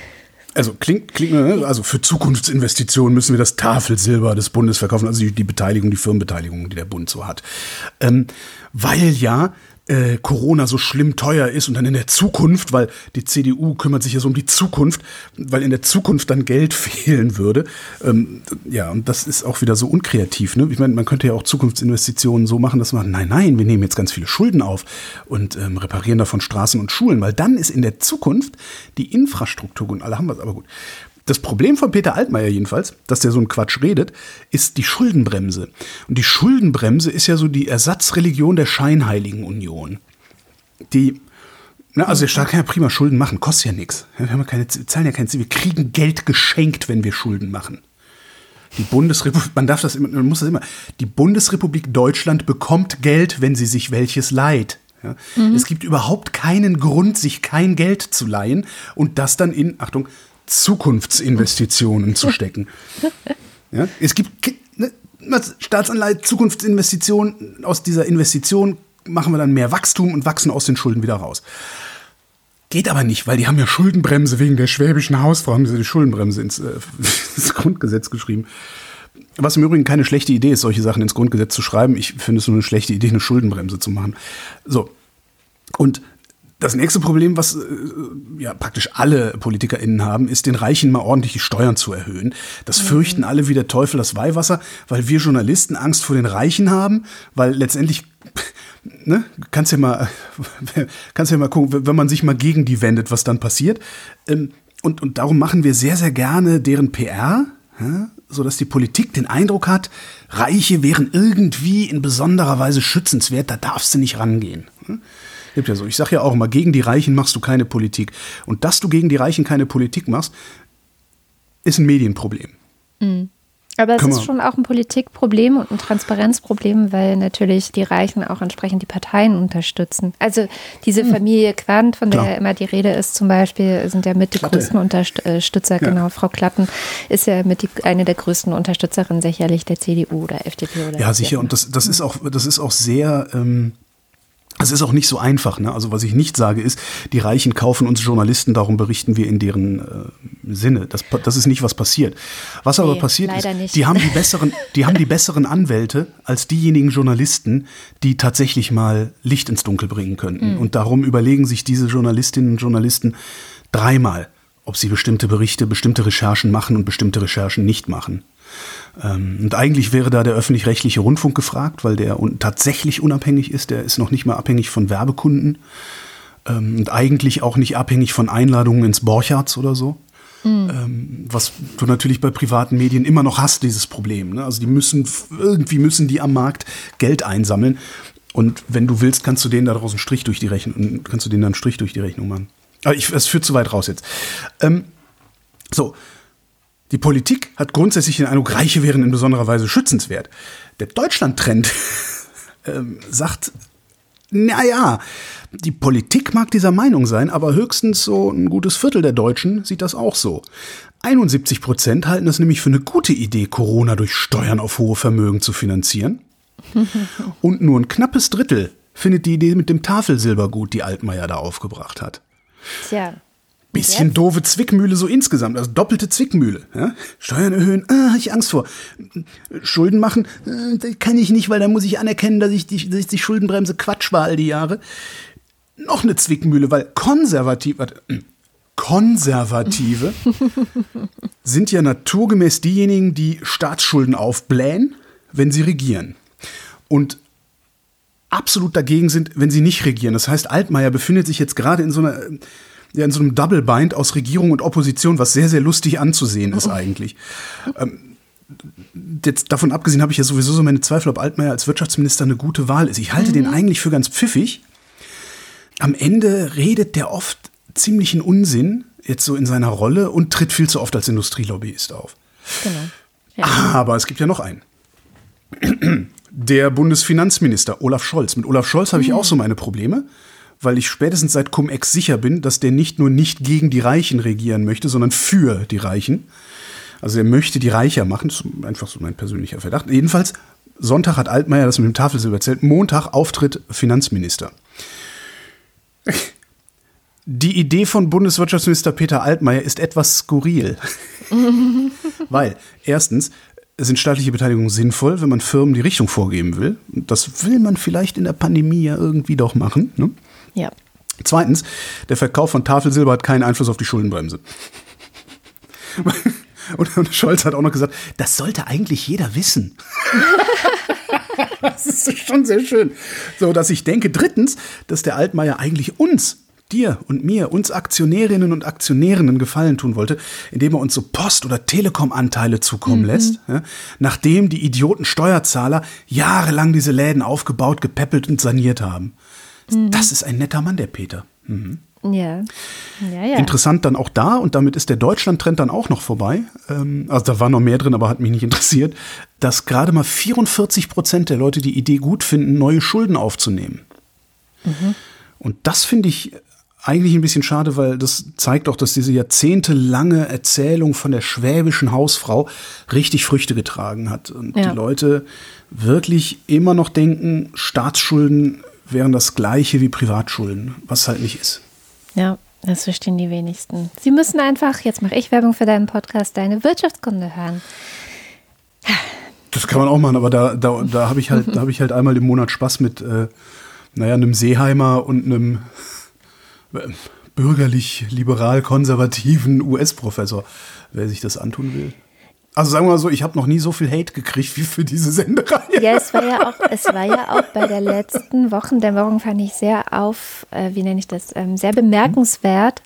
also klingt, klingt, ne? also für Zukunftsinvestitionen müssen wir das Tafelsilber des Bundes verkaufen, also die, die Beteiligung, die Firmenbeteiligung, die der Bund so hat. Ähm, weil ja äh, Corona so schlimm teuer ist und dann in der Zukunft, weil die CDU kümmert sich ja so um die Zukunft, weil in der Zukunft dann Geld [LAUGHS] fehlen würde. Ähm, ja, und das ist auch wieder so unkreativ. Ne? Ich meine, man könnte ja auch Zukunftsinvestitionen so machen, dass man, nein, nein, wir nehmen jetzt ganz viele Schulden auf und ähm, reparieren davon Straßen und Schulen, weil dann ist in der Zukunft die Infrastruktur und alle haben was, aber gut. Das Problem von Peter Altmaier jedenfalls, dass der so einen Quatsch redet, ist die Schuldenbremse. Und die Schuldenbremse ist ja so die Ersatzreligion der Scheinheiligen Union. Die, na, also der Staat kann ja prima Schulden machen, kostet ja nichts. Wir, haben ja keine, zahlen ja keine wir kriegen Geld geschenkt, wenn wir Schulden machen. Die Bundesrepublik, man darf das immer, man muss das immer, die Bundesrepublik Deutschland bekommt Geld, wenn sie sich welches leiht. Ja. Mhm. Es gibt überhaupt keinen Grund, sich kein Geld zu leihen und das dann in, Achtung, Zukunftsinvestitionen zu stecken. Ja, es gibt ne, Staatsanleihe, Zukunftsinvestitionen. Aus dieser Investition machen wir dann mehr Wachstum und wachsen aus den Schulden wieder raus. Geht aber nicht, weil die haben ja Schuldenbremse wegen der schwäbischen Hausfrau, haben sie die Schuldenbremse ins, äh, [LAUGHS] ins Grundgesetz geschrieben. Was im Übrigen keine schlechte Idee ist, solche Sachen ins Grundgesetz zu schreiben. Ich finde es nur eine schlechte Idee, eine Schuldenbremse zu machen. So. Und das nächste Problem, was äh, ja praktisch alle PolitikerInnen haben, ist, den Reichen mal ordentlich die Steuern zu erhöhen. Das mhm. fürchten alle wie der Teufel das Weihwasser, weil wir Journalisten Angst vor den Reichen haben, weil letztendlich ne, kannst ja mal, [LAUGHS] kannst ja mal gucken, wenn man sich mal gegen die wendet, was dann passiert. Ähm, und, und darum machen wir sehr, sehr gerne deren PR, so dass die Politik den Eindruck hat, Reiche wären irgendwie in besonderer Weise schützenswert, da darfst du nicht rangehen. Gibt ja so. Ich sage ja auch immer, gegen die Reichen machst du keine Politik. Und dass du gegen die Reichen keine Politik machst, ist ein Medienproblem. Mhm. Aber es ist schon auch ein Politikproblem und ein Transparenzproblem, weil natürlich die Reichen auch entsprechend die Parteien unterstützen. Also diese hm. Familie Quandt, von Klar. der immer die Rede ist, zum Beispiel, sind ja mit die Klatte. größten Unterstützer, ja. genau. Frau Klatten ist ja mit die, eine der größten Unterstützerinnen sicherlich der CDU oder FDP oder Ja, sicher. Und das, das ist auch, das ist auch sehr. Ähm es ist auch nicht so einfach. Ne? Also was ich nicht sage ist, die Reichen kaufen uns Journalisten, darum berichten wir in deren äh, Sinne. Das, das ist nicht, was passiert. Was nee, aber passiert ist, nicht. die haben die [LAUGHS] besseren, die haben die besseren Anwälte als diejenigen Journalisten, die tatsächlich mal Licht ins Dunkel bringen könnten. Mhm. Und darum überlegen sich diese Journalistinnen und Journalisten dreimal, ob sie bestimmte Berichte, bestimmte Recherchen machen und bestimmte Recherchen nicht machen. Ähm, und eigentlich wäre da der öffentlich-rechtliche Rundfunk gefragt, weil der tatsächlich unabhängig ist. Der ist noch nicht mal abhängig von Werbekunden ähm, und eigentlich auch nicht abhängig von Einladungen ins Borchards oder so. Mhm. was du natürlich bei privaten Medien immer noch hast, dieses Problem. Ne? Also die müssen, irgendwie müssen die am Markt Geld einsammeln. Und wenn du willst, kannst du denen daraus einen Strich durch die Rechnung, kannst du denen dann einen Strich durch die Rechnung machen. Aber ich, es führt zu weit raus jetzt. Ähm, so, die Politik hat grundsätzlich den Eindruck, Reiche wären in besonderer Weise schützenswert. Der Deutschland-Trend [LAUGHS] ähm, sagt, naja, die Politik mag dieser Meinung sein, aber höchstens so ein gutes Viertel der Deutschen sieht das auch so. 71 Prozent halten es nämlich für eine gute Idee, Corona durch Steuern auf hohe Vermögen zu finanzieren. [LAUGHS] Und nur ein knappes Drittel findet die Idee mit dem Tafelsilber gut, die Altmaier da aufgebracht hat. Tja, Bisschen jetzt? doofe Zwickmühle so insgesamt, also doppelte Zwickmühle. Ja? Steuern erhöhen, ah, habe ich Angst vor. Schulden machen, äh, kann ich nicht, weil da muss ich anerkennen, dass ich, die, dass ich die Schuldenbremse Quatsch war all die Jahre. Noch eine Zwickmühle, weil konservativ, warte, hm, Konservative [LAUGHS] sind ja naturgemäß diejenigen, die Staatsschulden aufblähen, wenn sie regieren. Und absolut dagegen sind, wenn sie nicht regieren. Das heißt, Altmaier befindet sich jetzt gerade in so einer ja, in so einem Double Bind aus Regierung und Opposition, was sehr, sehr lustig anzusehen ist eigentlich. Ähm, jetzt davon abgesehen habe ich ja sowieso so meine Zweifel, ob Altmaier als Wirtschaftsminister eine gute Wahl ist. Ich halte mhm. den eigentlich für ganz pfiffig. Am Ende redet der oft ziemlichen Unsinn, jetzt so in seiner Rolle, und tritt viel zu oft als Industrielobbyist auf. Genau. Ja. Aber es gibt ja noch einen. Der Bundesfinanzminister Olaf Scholz. Mit Olaf Scholz habe ich mhm. auch so meine Probleme weil ich spätestens seit Cum-Ex sicher bin, dass der nicht nur nicht gegen die Reichen regieren möchte, sondern für die Reichen. Also er möchte die reicher machen, das ist einfach so mein persönlicher Verdacht. Jedenfalls, Sonntag hat Altmaier das mit dem Tafelsilber erzählt, Montag Auftritt Finanzminister. Die Idee von Bundeswirtschaftsminister Peter Altmaier ist etwas skurril. [LAUGHS] Weil, erstens, sind staatliche Beteiligungen sinnvoll, wenn man Firmen die Richtung vorgeben will. Das will man vielleicht in der Pandemie ja irgendwie doch machen. Ne? Ja. Zweitens, der Verkauf von Tafelsilber hat keinen Einfluss auf die Schuldenbremse. [LAUGHS] Und, Scholz hat auch noch gesagt, das sollte eigentlich jeder wissen. [LAUGHS] das ist schon sehr schön. So, dass ich denke, drittens, dass der Altmaier eigentlich uns dir und mir, uns Aktionärinnen und Aktionären einen Gefallen tun wollte, indem er uns so Post- oder Telekom-Anteile zukommen mhm. lässt, ja, nachdem die Idioten Steuerzahler jahrelang diese Läden aufgebaut, gepäppelt und saniert haben. Mhm. Das ist ein netter Mann, der Peter. Mhm. Ja. ja, ja. Interessant dann auch da, und damit ist der Deutschland-Trend dann auch noch vorbei. Ähm, also da war noch mehr drin, aber hat mich nicht interessiert, dass gerade mal 44 Prozent der Leute die Idee gut finden, neue Schulden aufzunehmen. Mhm. Und das finde ich eigentlich ein bisschen schade, weil das zeigt auch, dass diese jahrzehntelange Erzählung von der schwäbischen Hausfrau richtig Früchte getragen hat. Und ja. die Leute wirklich immer noch denken, Staatsschulden wären das gleiche wie Privatschulden, was halt nicht ist. Ja, das verstehen die wenigsten. Sie müssen einfach, jetzt mache ich Werbung für deinen Podcast, deine Wirtschaftskunde hören. Das kann man auch machen, aber da, da, da habe ich, halt, [LAUGHS] hab ich halt einmal im Monat Spaß mit, äh, naja, einem Seeheimer und einem bürgerlich-liberal-konservativen US-Professor, wer sich das antun will. Also sagen wir mal so, ich habe noch nie so viel Hate gekriegt wie für diese Sendereihe. Ja, es war ja auch, es war ja auch bei der letzten Wochendämmerung fand ich sehr auf, äh, wie nenne ich das, ähm, sehr bemerkenswert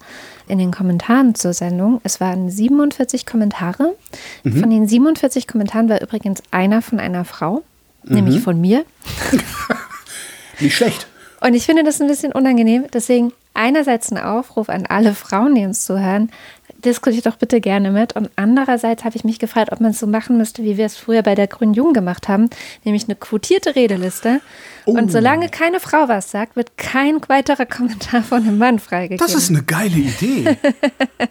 in den Kommentaren zur Sendung. Es waren 47 Kommentare. Mhm. Von den 47 Kommentaren war übrigens einer von einer Frau, mhm. nämlich von mir. [LAUGHS] Nicht schlecht. Und ich finde das ein bisschen unangenehm. Deswegen einerseits ein Aufruf an alle Frauen, die uns zuhören, diskutiert doch bitte gerne mit. Und andererseits habe ich mich gefragt, ob man es so machen müsste, wie wir es früher bei der Grünen Jugend gemacht haben, nämlich eine quotierte Redeliste. Oh. Und solange keine Frau was sagt, wird kein weiterer Kommentar von einem Mann freigegeben. Das ist eine geile Idee.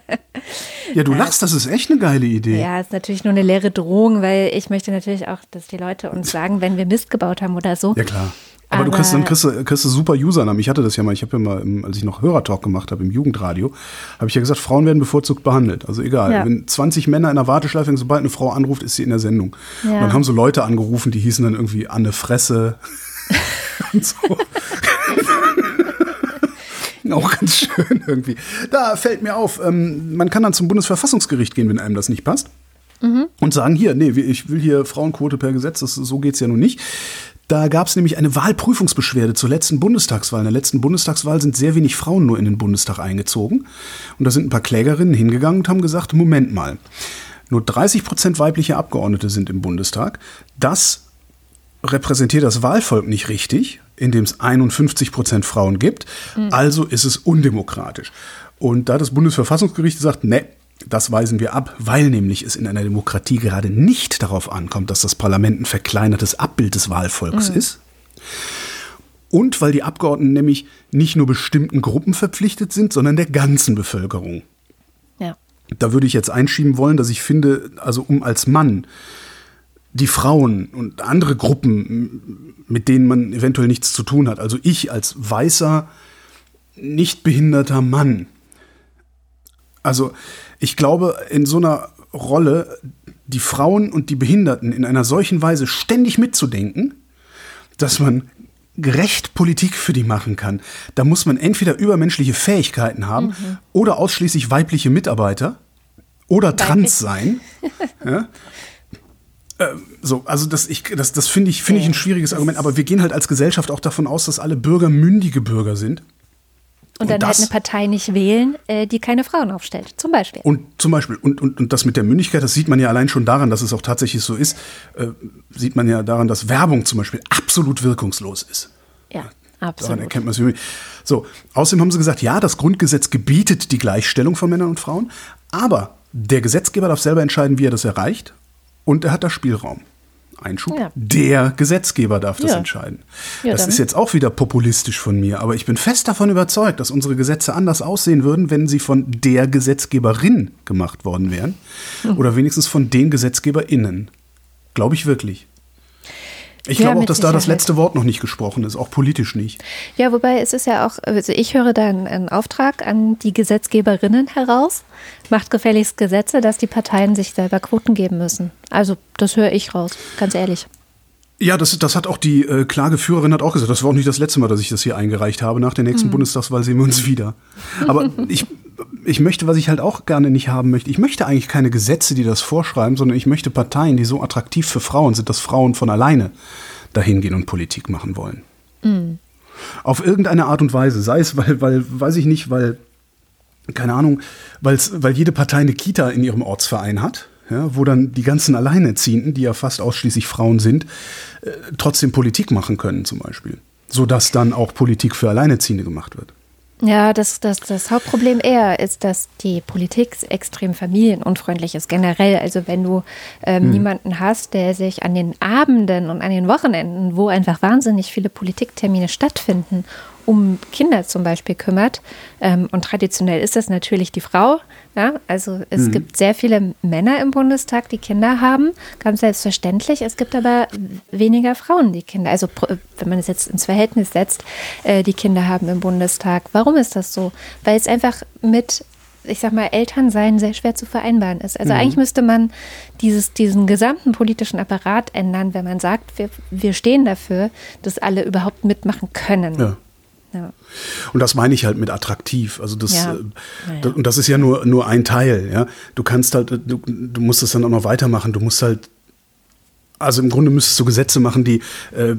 [LAUGHS] ja, du lachst, das ist echt eine geile Idee. Ja, ist natürlich nur eine leere Drohung, weil ich möchte natürlich auch, dass die Leute uns sagen, wenn wir Mist gebaut haben oder so. Ja, klar. Aber, aber, du kriegst dann kriegst du, kriegst du super Usernamen. Ich hatte das ja mal, ich habe ja mal, im, als ich noch Hörertalk gemacht habe im Jugendradio, habe ich ja gesagt, Frauen werden bevorzugt behandelt. Also egal, ja. wenn 20 Männer in der Warteschleife, sobald eine Frau anruft, ist sie in der Sendung. Ja. Und dann haben so Leute angerufen, die hießen dann irgendwie Anne Fresse [LAUGHS] und so. [LAUGHS] Auch ganz schön irgendwie. Da fällt mir auf, ähm, man kann dann zum Bundesverfassungsgericht gehen, wenn einem das nicht passt. Mhm. Und sagen, hier, nee, ich will hier Frauenquote per Gesetz, das, so geht's ja nun nicht. Da gab es nämlich eine Wahlprüfungsbeschwerde zur letzten Bundestagswahl. In der letzten Bundestagswahl sind sehr wenig Frauen nur in den Bundestag eingezogen. Und da sind ein paar Klägerinnen hingegangen und haben gesagt, Moment mal, nur 30 Prozent weibliche Abgeordnete sind im Bundestag. Das repräsentiert das Wahlvolk nicht richtig, indem es 51 Prozent Frauen gibt. Mhm. Also ist es undemokratisch. Und da hat das Bundesverfassungsgericht gesagt, ne, das weisen wir ab, weil nämlich es in einer Demokratie gerade nicht darauf ankommt, dass das Parlament ein verkleinertes Abbild des Wahlvolks mhm. ist. Und weil die Abgeordneten nämlich nicht nur bestimmten Gruppen verpflichtet sind, sondern der ganzen Bevölkerung. Ja. Da würde ich jetzt einschieben wollen, dass ich finde, also um als Mann die Frauen und andere Gruppen, mit denen man eventuell nichts zu tun hat, also ich als weißer, nicht behinderter Mann, also ich glaube, in so einer Rolle die Frauen und die Behinderten in einer solchen Weise ständig mitzudenken, dass man gerecht Politik für die machen kann. Da muss man entweder übermenschliche Fähigkeiten haben mhm. oder ausschließlich weibliche Mitarbeiter oder Weiblich. trans sein. [LAUGHS] ja? äh, so, also das, das, das finde ich, find ich ein schwieriges Argument, aber wir gehen halt als Gesellschaft auch davon aus, dass alle Bürger mündige Bürger sind. Und, dann halt eine Partei nicht wählen, äh, die keine Frauen aufstellt, zum Beispiel. Und zum Beispiel, und, und, und das mit der Mündigkeit, das sieht man ja allein schon daran, dass es auch tatsächlich so ist, äh, sieht man ja daran, dass Werbung zum Beispiel absolut wirkungslos ist. Ja, absolut. Daran erkennt man es. So, außerdem haben sie gesagt, ja, das Grundgesetz gebietet die Gleichstellung von Männern und Frauen, aber der Gesetzgeber darf selber entscheiden, wie er das erreicht und er hat da Spielraum. Einschub. Ja. Der Gesetzgeber darf das ja. entscheiden. Ja, das dann. ist jetzt auch wieder populistisch von mir, aber ich bin fest davon überzeugt, dass unsere Gesetze anders aussehen würden, wenn sie von der Gesetzgeberin gemacht worden wären. Hm. Oder wenigstens von den GesetzgeberInnen. Glaube ich wirklich. Ich Ja, glaube auch, dass da das Sicherheit. letzte Wort noch nicht gesprochen ist, auch politisch nicht. Ja, wobei es ist ja auch, also ich höre da einen, einen Auftrag an die Gesetzgeberinnen heraus, macht gefälligst Gesetze, dass die Parteien sich selber Quoten geben müssen. Also das höre ich raus, ganz ehrlich. Ja, das, das hat auch die äh, Klageführerin hat auch gesagt. Das war auch nicht das letzte Mal, dass ich das hier eingereicht habe. Nach der nächsten Mhm. Bundestagswahl sehen wir uns wieder. Aber [LAUGHS] ich, ich möchte, was ich halt auch gerne nicht haben möchte, ich möchte eigentlich keine Gesetze, die das vorschreiben, sondern ich möchte Parteien, die so attraktiv für Frauen sind, dass Frauen von alleine dahin gehen und Politik machen wollen. Auf irgendeine Art und Weise. Sei es, weil, weil, weiß ich nicht, weil, keine Ahnung, weil's, weil jede Partei eine Kita in ihrem Ortsverein hat. Ja, wo dann die ganzen Alleinerziehenden, die ja fast ausschließlich Frauen sind, äh, trotzdem Politik machen können, zum Beispiel. Sodass dann auch Politik für Alleinerziehende gemacht wird. Ja, das, das, das Hauptproblem eher ist, dass die Politik extrem familienunfreundlich ist, generell. Also wenn du ähm, niemanden hast, der sich an den Abenden und an den Wochenenden, wo einfach wahnsinnig viele Politiktermine stattfinden, um Kinder zum Beispiel kümmert. Ähm, und traditionell ist das natürlich die Frau. Ja? Also es gibt sehr viele Männer im Bundestag, die Kinder haben, ganz selbstverständlich. Es gibt aber weniger Frauen, die Kinder, also wenn man es jetzt ins Verhältnis setzt, äh, die Kinder haben im Bundestag. Warum ist das so? Weil es einfach mit ich sag mal, Elternsein sehr schwer zu vereinbaren ist. Also eigentlich müsste man dieses, diesen gesamten politischen Apparat ändern, wenn man sagt, wir, wir stehen dafür, dass alle überhaupt mitmachen können. Ja. Ja. Und das meine ich halt mit attraktiv. Also das, Ja. äh, Ja, das und das ist ja nur, nur ein Teil, ja. Du kannst halt, du, du musst es dann auch noch weitermachen. Du musst halt, also im Grunde müsstest du Gesetze machen, die, äh,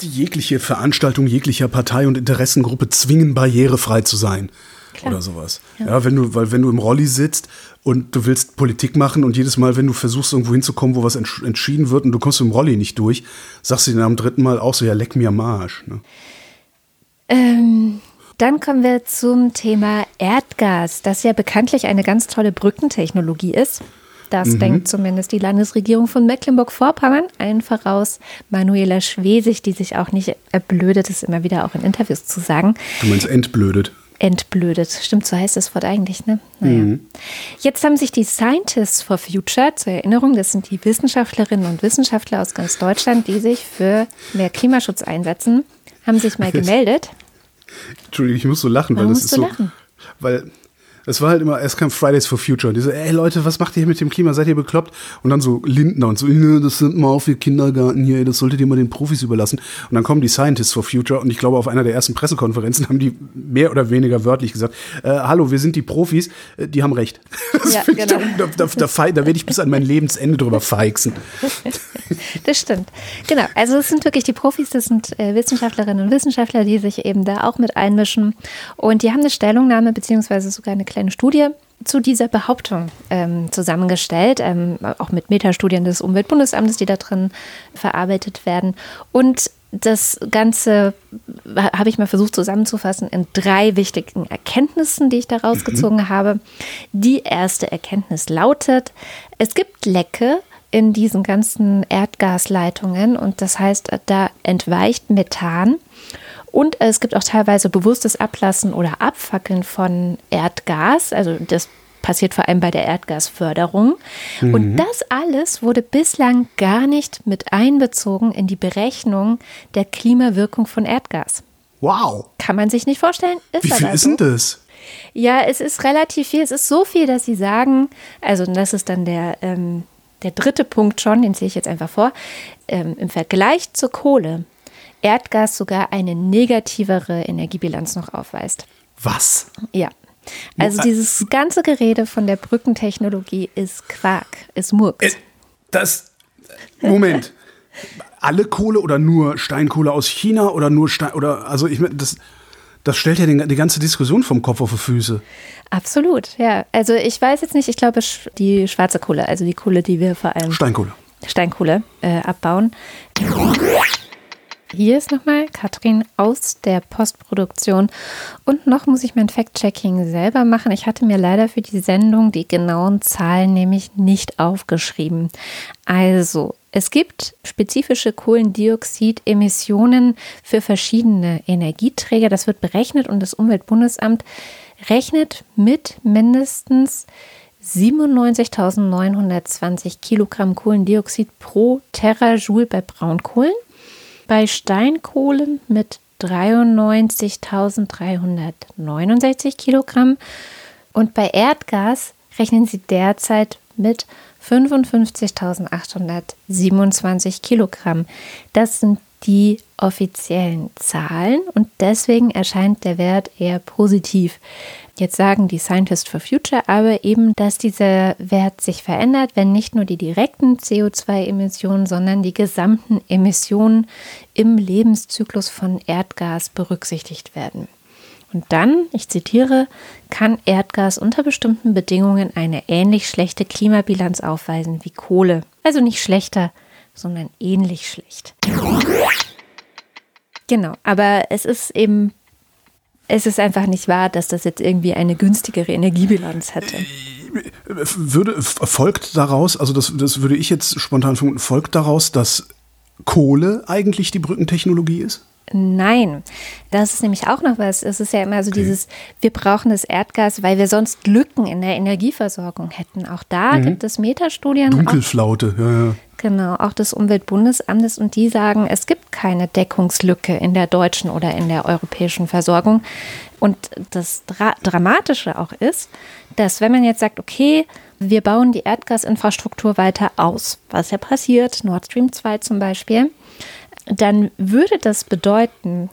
die jegliche Veranstaltung jeglicher Partei und Interessengruppe zwingen, barrierefrei zu sein. Klar. Oder sowas. Ja. wenn du, weil wenn du im Rolli sitzt und du willst Politik machen und jedes Mal, wenn du versuchst, irgendwo hinzukommen, wo was entsch entschieden wird und du kommst im Rolli nicht durch, sagst du dir dann am dritten Mal auch so, ja, leck mir am Arsch. Ne? Ähm, dann kommen wir zum Thema Erdgas, das ja bekanntlich eine ganz tolle Brückentechnologie ist. Das denkt zumindest die Landesregierung von Mecklenburg-Vorpommern allen voraus. Manuela Schwesig, die sich auch nicht erblödet, es immer wieder auch in Interviews zu sagen. Du meinst entblödet. Entblödet. Stimmt, so heißt das Wort eigentlich, ne? Naja. Jetzt haben sich die Scientists for Future, zur Erinnerung, das sind die Wissenschaftlerinnen und Wissenschaftler aus ganz Deutschland, die sich für mehr Klimaschutz einsetzen, haben sich mal [LAUGHS] gemeldet. Entschuldigung, ich muss so lachen, weil Warum das musst ist so. lachen? Weil es war halt immer, erst kam Fridays for Future und die so, ey Leute, was macht ihr hier mit dem Klima? Seid ihr bekloppt? Und dann so Lindner und so, "Ja, das sind mal auf ihr Kindergarten hier, das solltet ihr mal den Profis überlassen. Und dann kommen die Scientists for Future und ich glaube, auf einer der ersten Pressekonferenzen [LAUGHS] haben die mehr oder weniger wörtlich gesagt, äh, hallo, wir sind die Profis, äh, die haben recht. [LAUGHS] Das Ja, genau. da, da, da, da, da werde ich bis an mein Lebensende drüber feixen. [LAUGHS] Das stimmt. Genau. Also es sind wirklich die Profis, das sind äh, Wissenschaftlerinnen und Wissenschaftler, die sich eben da auch mit einmischen. Und die haben eine Stellungnahme beziehungsweise sogar eine kleine Studie zu dieser Behauptung ähm, zusammengestellt, ähm, auch mit Metastudien des Umweltbundesamtes, die da drin verarbeitet werden. Und das Ganze ha- habe ich mal versucht zusammenzufassen in drei wichtigen Erkenntnissen, die ich da rausgezogen habe. Die erste Erkenntnis lautet, es gibt Lecke in diesen ganzen Erdgasleitungen und das heißt, da entweicht Methan und es gibt auch teilweise bewusstes Ablassen oder Abfackeln von Erdgas, also das passiert vor allem bei der Erdgasförderung. Und das alles wurde bislang gar nicht mit einbezogen in die Berechnung der Klimawirkung von Erdgas. Wow. Kann man sich nicht vorstellen, ist Wie viel aber ist denn das? Ja, es ist relativ viel. Es ist so viel, dass sie sagen, also das ist dann der, ähm, der dritte Punkt schon, den ziehe ich jetzt einfach vor. Ähm, Im Vergleich zur Kohle Erdgas sogar eine negativere Energiebilanz noch aufweist. Was? Ja. Also dieses ganze Gerede von der Brückentechnologie ist Quark, ist Murks. Äh, Das. Moment. [LAUGHS] Alle Kohle oder nur Steinkohle aus China oder nur Stein oder also ich meine, das, das stellt ja den, die ganze Diskussion vom Kopf auf die Füße. Absolut, ja. Also ich weiß jetzt nicht, ich glaube die schwarze Kohle, also die Kohle, die wir vor allem Steinkohle. Steinkohle äh, abbauen. Hier ist nochmal Katrin aus der Postproduktion. Und noch muss ich mein Fact-Checking selber machen. Ich hatte mir leider für die Sendung die genauen Zahlen nämlich nicht aufgeschrieben. Also, es gibt spezifische Kohlendioxidemissionen für verschiedene Energieträger. Das wird berechnet und das Umweltbundesamt rechnet mit mindestens 97.920 Kilogramm Kohlendioxid pro Terajoule bei Braunkohlen, bei Steinkohlen mit 93.369 Kilogramm und bei Erdgas rechnen sie derzeit mit 55.827 Kilogramm. Das sind die offiziellen Zahlen und deswegen erscheint der Wert eher positiv. Jetzt sagen die Scientists for Future aber eben, dass dieser Wert sich verändert, wenn nicht nur die direkten CO2-Emissionen, sondern die gesamten Emissionen im Lebenszyklus von Erdgas berücksichtigt werden. Und dann, ich zitiere, kann Erdgas unter bestimmten Bedingungen eine ähnlich schlechte Klimabilanz aufweisen wie Kohle. Also nicht schlechter, sondern ähnlich schlecht. Genau, aber es ist eben, es ist einfach nicht wahr, dass das jetzt irgendwie eine günstigere Energiebilanz hätte. Würde, folgt daraus, also das, das würde ich jetzt spontan vermuten, folgt daraus, dass Kohle eigentlich die Brückentechnologie ist? Nein, das ist nämlich auch noch was. Es ist ja immer so okay. dieses, wir brauchen das Erdgas, weil wir sonst Lücken in der Energieversorgung hätten. Auch da mhm. gibt es Metastudien. Dunkelflaute, auch, ja, ja. Genau, auch des Umweltbundesamtes und die sagen, es gibt keine Deckungslücke in der deutschen oder in der europäischen Versorgung. Und das Dra Dramatische auch ist, dass wenn man jetzt sagt, okay, wir bauen die Erdgasinfrastruktur weiter aus, was ja passiert, Nord Stream 2 zum Beispiel, dann würde das bedeuten,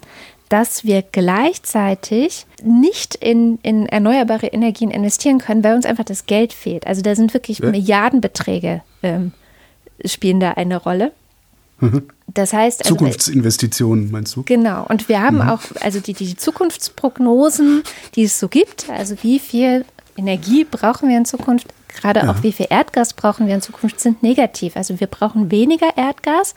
dass wir gleichzeitig nicht in, in erneuerbare Energien investieren können, weil uns einfach das Geld fehlt. Also da sind wirklich ja. Milliardenbeträge ähm, spielen da eine Rolle. Mhm. Das heißt, also, Zukunftsinvestitionen meinst du? Genau. Und wir haben mhm. auch, also die, die Zukunftsprognosen, die es so gibt, also wie viel Energie brauchen wir in Zukunft, gerade ja. auch wie viel Erdgas brauchen wir in Zukunft, sind negativ. Also wir brauchen weniger Erdgas.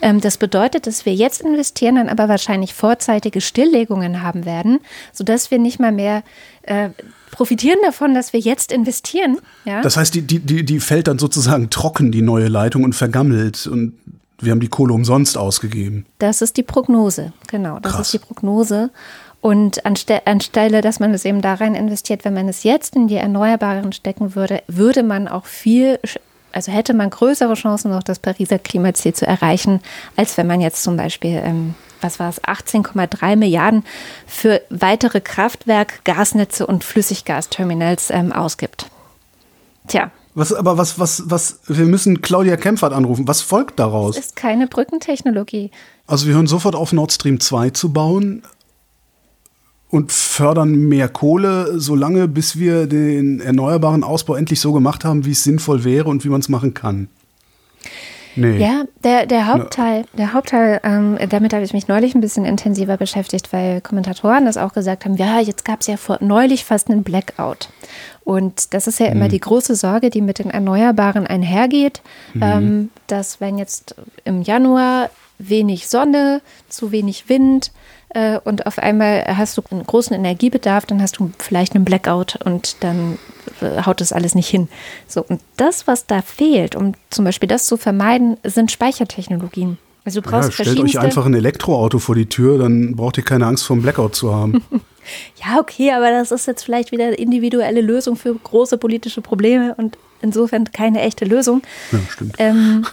Ähm, das bedeutet, dass wir jetzt investieren, dann aber wahrscheinlich vorzeitige Stilllegungen haben werden, sodass wir nicht mal mehr äh, profitieren davon, dass wir jetzt investieren. Ja? Das heißt, die, die, die, die fällt dann sozusagen trocken, die neue Leitung, und vergammelt. Und wir haben die Kohle umsonst ausgegeben. Das ist die Prognose, genau. Das Krass. ist die Prognose. Und anste anstelle, dass man es eben da rein investiert, wenn man es jetzt in die Erneuerbaren stecken würde, würde man auch viel, also hätte man größere Chancen, noch das Pariser Klimaziel zu erreichen, als wenn man jetzt zum Beispiel, ähm, was war es, 18,3 Milliarden für weitere Kraftwerk, Gasnetze und Flüssiggasterminals ähm, ausgibt. Tja. Was, aber was, was, was, wir müssen Claudia Kempfert anrufen. Was folgt daraus? Es ist keine Brückentechnologie. Also wir hören sofort auf, Nord Stream 2 zu bauen und fördern mehr Kohle, solange bis wir den erneuerbaren Ausbau endlich so gemacht haben, wie es sinnvoll wäre und wie man es machen kann. Nee. Ja, der, der Hauptteil, der Hauptteil, ähm, damit habe ich mich neulich ein bisschen intensiver beschäftigt, weil Kommentatoren das auch gesagt haben, ja, jetzt gab es ja vor, neulich fast einen Blackout. Und das ist ja immer mhm. die große Sorge, die mit den Erneuerbaren einhergeht, mhm. ähm, dass wenn jetzt im Januar wenig Sonne, zu wenig Wind, äh, und auf einmal hast du einen großen Energiebedarf, dann hast du vielleicht einen Blackout und dann äh, haut das alles nicht hin. So, und das, was da fehlt, um zum Beispiel das zu vermeiden, sind Speichertechnologien. Also du brauchst ja, stellt euch einfach ein Elektroauto vor die Tür, dann braucht ihr keine Angst vor einem Blackout zu haben. [LAUGHS] ja, okay, aber das ist jetzt vielleicht wieder eine individuelle Lösung für große politische Probleme und insofern keine echte Lösung. Ja, stimmt. Ähm,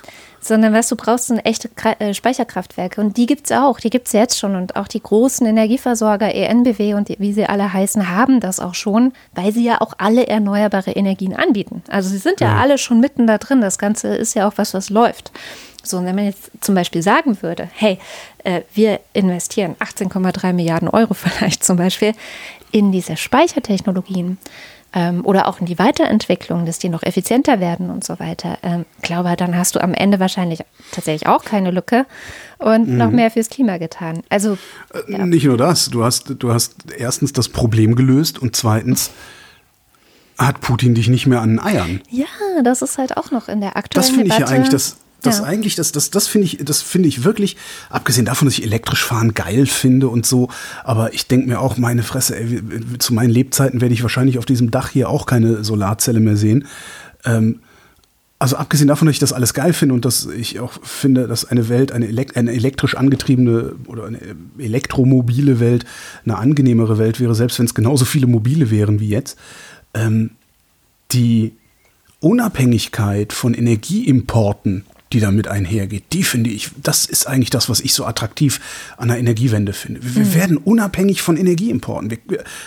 sondern was du brauchst, sind echte äh, Speicherkraftwerke. Und die gibt es auch, die gibt es jetzt schon. Und auch die großen Energieversorger, ENBW und wie sie alle heißen, haben das auch schon, weil sie ja auch alle erneuerbare Energien anbieten. Also sie sind ja, ja. alle schon mitten da drin. Das Ganze ist ja auch was, was läuft. So, und wenn man jetzt zum Beispiel sagen würde, hey, äh, wir investieren 18,3 Milliarden Euro [LAUGHS] vielleicht zum Beispiel in diese Speichertechnologien, ähm, oder auch in die Weiterentwicklung, dass die noch effizienter werden und so weiter, ähm, glaube, dann hast du am Ende wahrscheinlich tatsächlich auch keine Lücke und mhm. noch mehr fürs Klima getan. Also äh, ja. nicht nur das, du hast, du hast erstens das Problem gelöst und zweitens hat Putin dich nicht mehr an den Eiern. Ja, das ist halt auch noch in der aktuellen Das finde ich ja eigentlich das das ja. eigentlich, das, das, das finde ich, das finde ich wirklich, abgesehen davon, dass ich elektrisch fahren geil finde und so, aber ich denke mir auch, meine Fresse, ey, zu meinen Lebzeiten werde ich wahrscheinlich auf diesem Dach hier auch keine Solarzelle mehr sehen. Ähm, also abgesehen davon, dass ich das alles geil finde und dass ich auch finde, dass eine Welt, eine, elekt eine elektrisch angetriebene oder eine elektromobile Welt eine angenehmere Welt wäre, selbst wenn es genauso viele mobile wären wie jetzt. Ähm, die Unabhängigkeit von Energieimporten, die damit einhergeht, die finde ich, das ist eigentlich das, was ich so attraktiv an der Energiewende finde. Wir mhm. werden unabhängig von Energieimporten. Wir,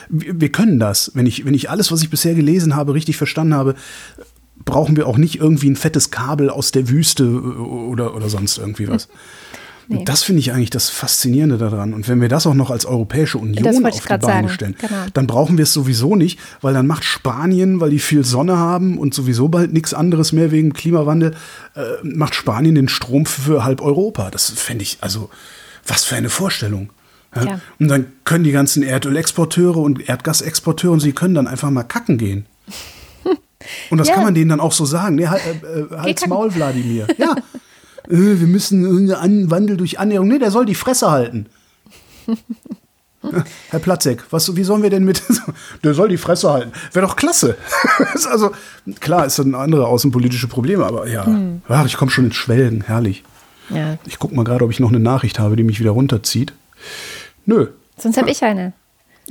wir, wir können das. Wenn ich, wenn ich alles, was ich bisher gelesen habe, richtig verstanden habe, brauchen wir auch nicht irgendwie ein fettes Kabel aus der Wüste oder, oder sonst irgendwie was. Nee. Das finde ich eigentlich das Faszinierende daran. Und wenn wir das auch noch als Europäische Union auf die Beine sagen. stellen, genau. dann brauchen wir es sowieso nicht, weil dann macht Spanien, weil die viel Sonne haben und sowieso bald nichts anderes mehr wegen Klimawandel, äh, macht Spanien den Strom für halb Europa. Das fände ich, also, was für eine Vorstellung. Ja? Ja. Und dann können die ganzen Erdölexporteure und Erdgasexporteure, und sie können dann einfach mal kacken gehen. [LAUGHS] Und das ja. kann man denen dann auch so sagen. Nee, halt, äh, äh halt's Maul, Wladimir. Ja. [LAUGHS] äh, wir müssen einen Wandel durch Annäherung. Nee, der soll die Fresse halten. [LAUGHS] Herr Platzek, was, wie sollen wir denn mit. [LAUGHS] Der soll die Fresse halten. Wäre doch klasse. [LAUGHS] also, klar, ist ein andere außenpolitische Probleme, aber ja. Hm. Ach, ich komme schon ins Schwelgen, herrlich. Ja. Ich gucke mal gerade, ob ich noch eine Nachricht habe, die mich wieder runterzieht. Nö. Sonst habe ich eine.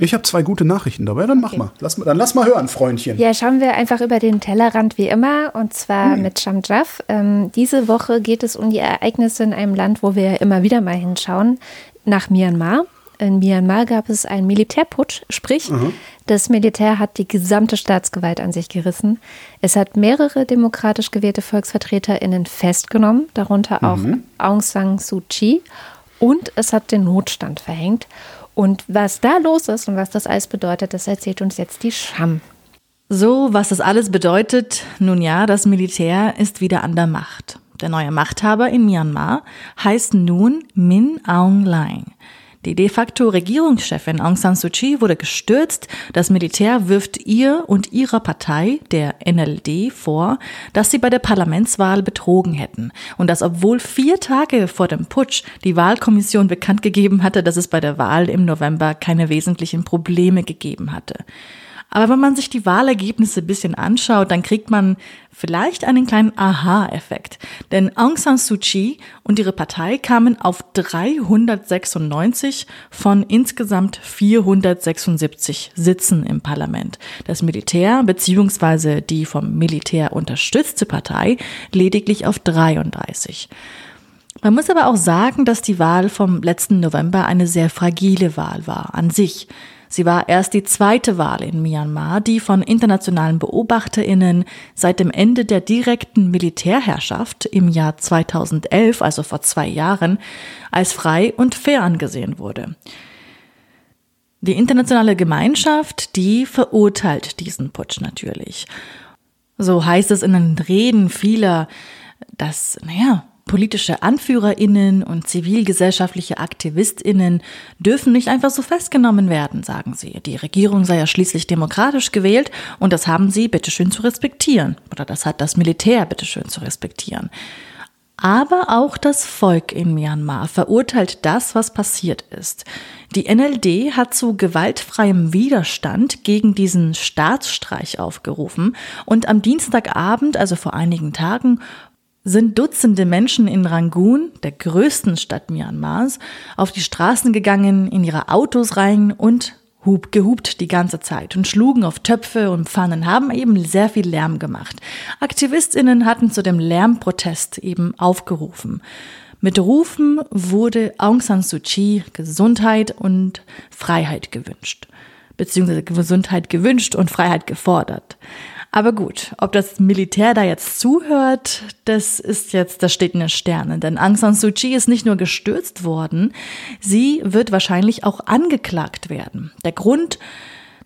Ich habe zwei gute Nachrichten dabei, dann mach okay. mal. Lass, dann lass mal hören, Freundchen. Ja, schauen wir einfach über den Tellerrand wie immer und zwar hm. mit Shamjaf. Ähm, diese Woche geht es um die Ereignisse in einem Land, wo wir immer wieder mal hinschauen, nach Myanmar. In Myanmar gab es einen Militärputsch, sprich, mhm. das Militär hat die gesamte Staatsgewalt an sich gerissen. Es hat mehrere demokratisch gewählte VolksvertreterInnen festgenommen, darunter auch mhm. Aung San Suu Kyi, und es hat den Notstand verhängt. Und was da los ist und was das alles bedeutet, das erzählt uns jetzt die Scham. So, was das alles bedeutet, nun ja, das Militär ist wieder an der Macht. Der neue Machthaber in Myanmar heißt nun Min Aung Hlaing. Die de facto Regierungschefin Aung San Suu Kyi wurde gestürzt. Das Militär wirft ihr und ihrer Partei, der NLD, vor, dass sie bei der Parlamentswahl betrogen hätten. Und das obwohl vier Tage vor dem Putsch die Wahlkommission bekannt gegeben hatte, dass es bei der Wahl im November keine wesentlichen Probleme gegeben hatte. Aber wenn man sich die Wahlergebnisse ein bisschen anschaut, dann kriegt man vielleicht einen kleinen Aha-Effekt. Denn Aung San Suu Kyi und ihre Partei kamen auf 396 von insgesamt 476 Sitzen im Parlament. Das Militär bzw. die vom Militär unterstützte Partei lediglich auf 33. Man muss aber auch sagen, dass die Wahl vom letzten November eine sehr fragile Wahl war an sich. Sie war erst die zweite Wahl in Myanmar, die von internationalen Beobachterinnen seit dem Ende der direkten Militärherrschaft im Jahr 2011, also vor zwei Jahren, als frei und fair angesehen wurde. Die internationale Gemeinschaft, die verurteilt diesen Putsch natürlich. So heißt es in den Reden vieler, dass, naja, Politische Anführerinnen und zivilgesellschaftliche Aktivistinnen dürfen nicht einfach so festgenommen werden, sagen sie. Die Regierung sei ja schließlich demokratisch gewählt und das haben sie bitteschön zu respektieren. Oder das hat das Militär bitteschön zu respektieren. Aber auch das Volk in Myanmar verurteilt das, was passiert ist. Die NLD hat zu gewaltfreiem Widerstand gegen diesen Staatsstreich aufgerufen und am Dienstagabend, also vor einigen Tagen, sind Dutzende Menschen in Rangoon, der größten Stadt Myanmars, auf die Straßen gegangen, in ihre Autos rein und hub, gehupt die ganze Zeit und schlugen auf Töpfe und Pfannen, haben eben sehr viel Lärm gemacht. Aktivistinnen hatten zu dem Lärmprotest eben aufgerufen. Mit Rufen wurde Aung San Suu Kyi Gesundheit und Freiheit gewünscht, beziehungsweise Gesundheit gewünscht und Freiheit gefordert. Aber gut, ob das Militär da jetzt zuhört, das ist jetzt, das steht in den Sternen. Denn Aung San Suu Kyi ist nicht nur gestürzt worden, sie wird wahrscheinlich auch angeklagt werden. Der Grund,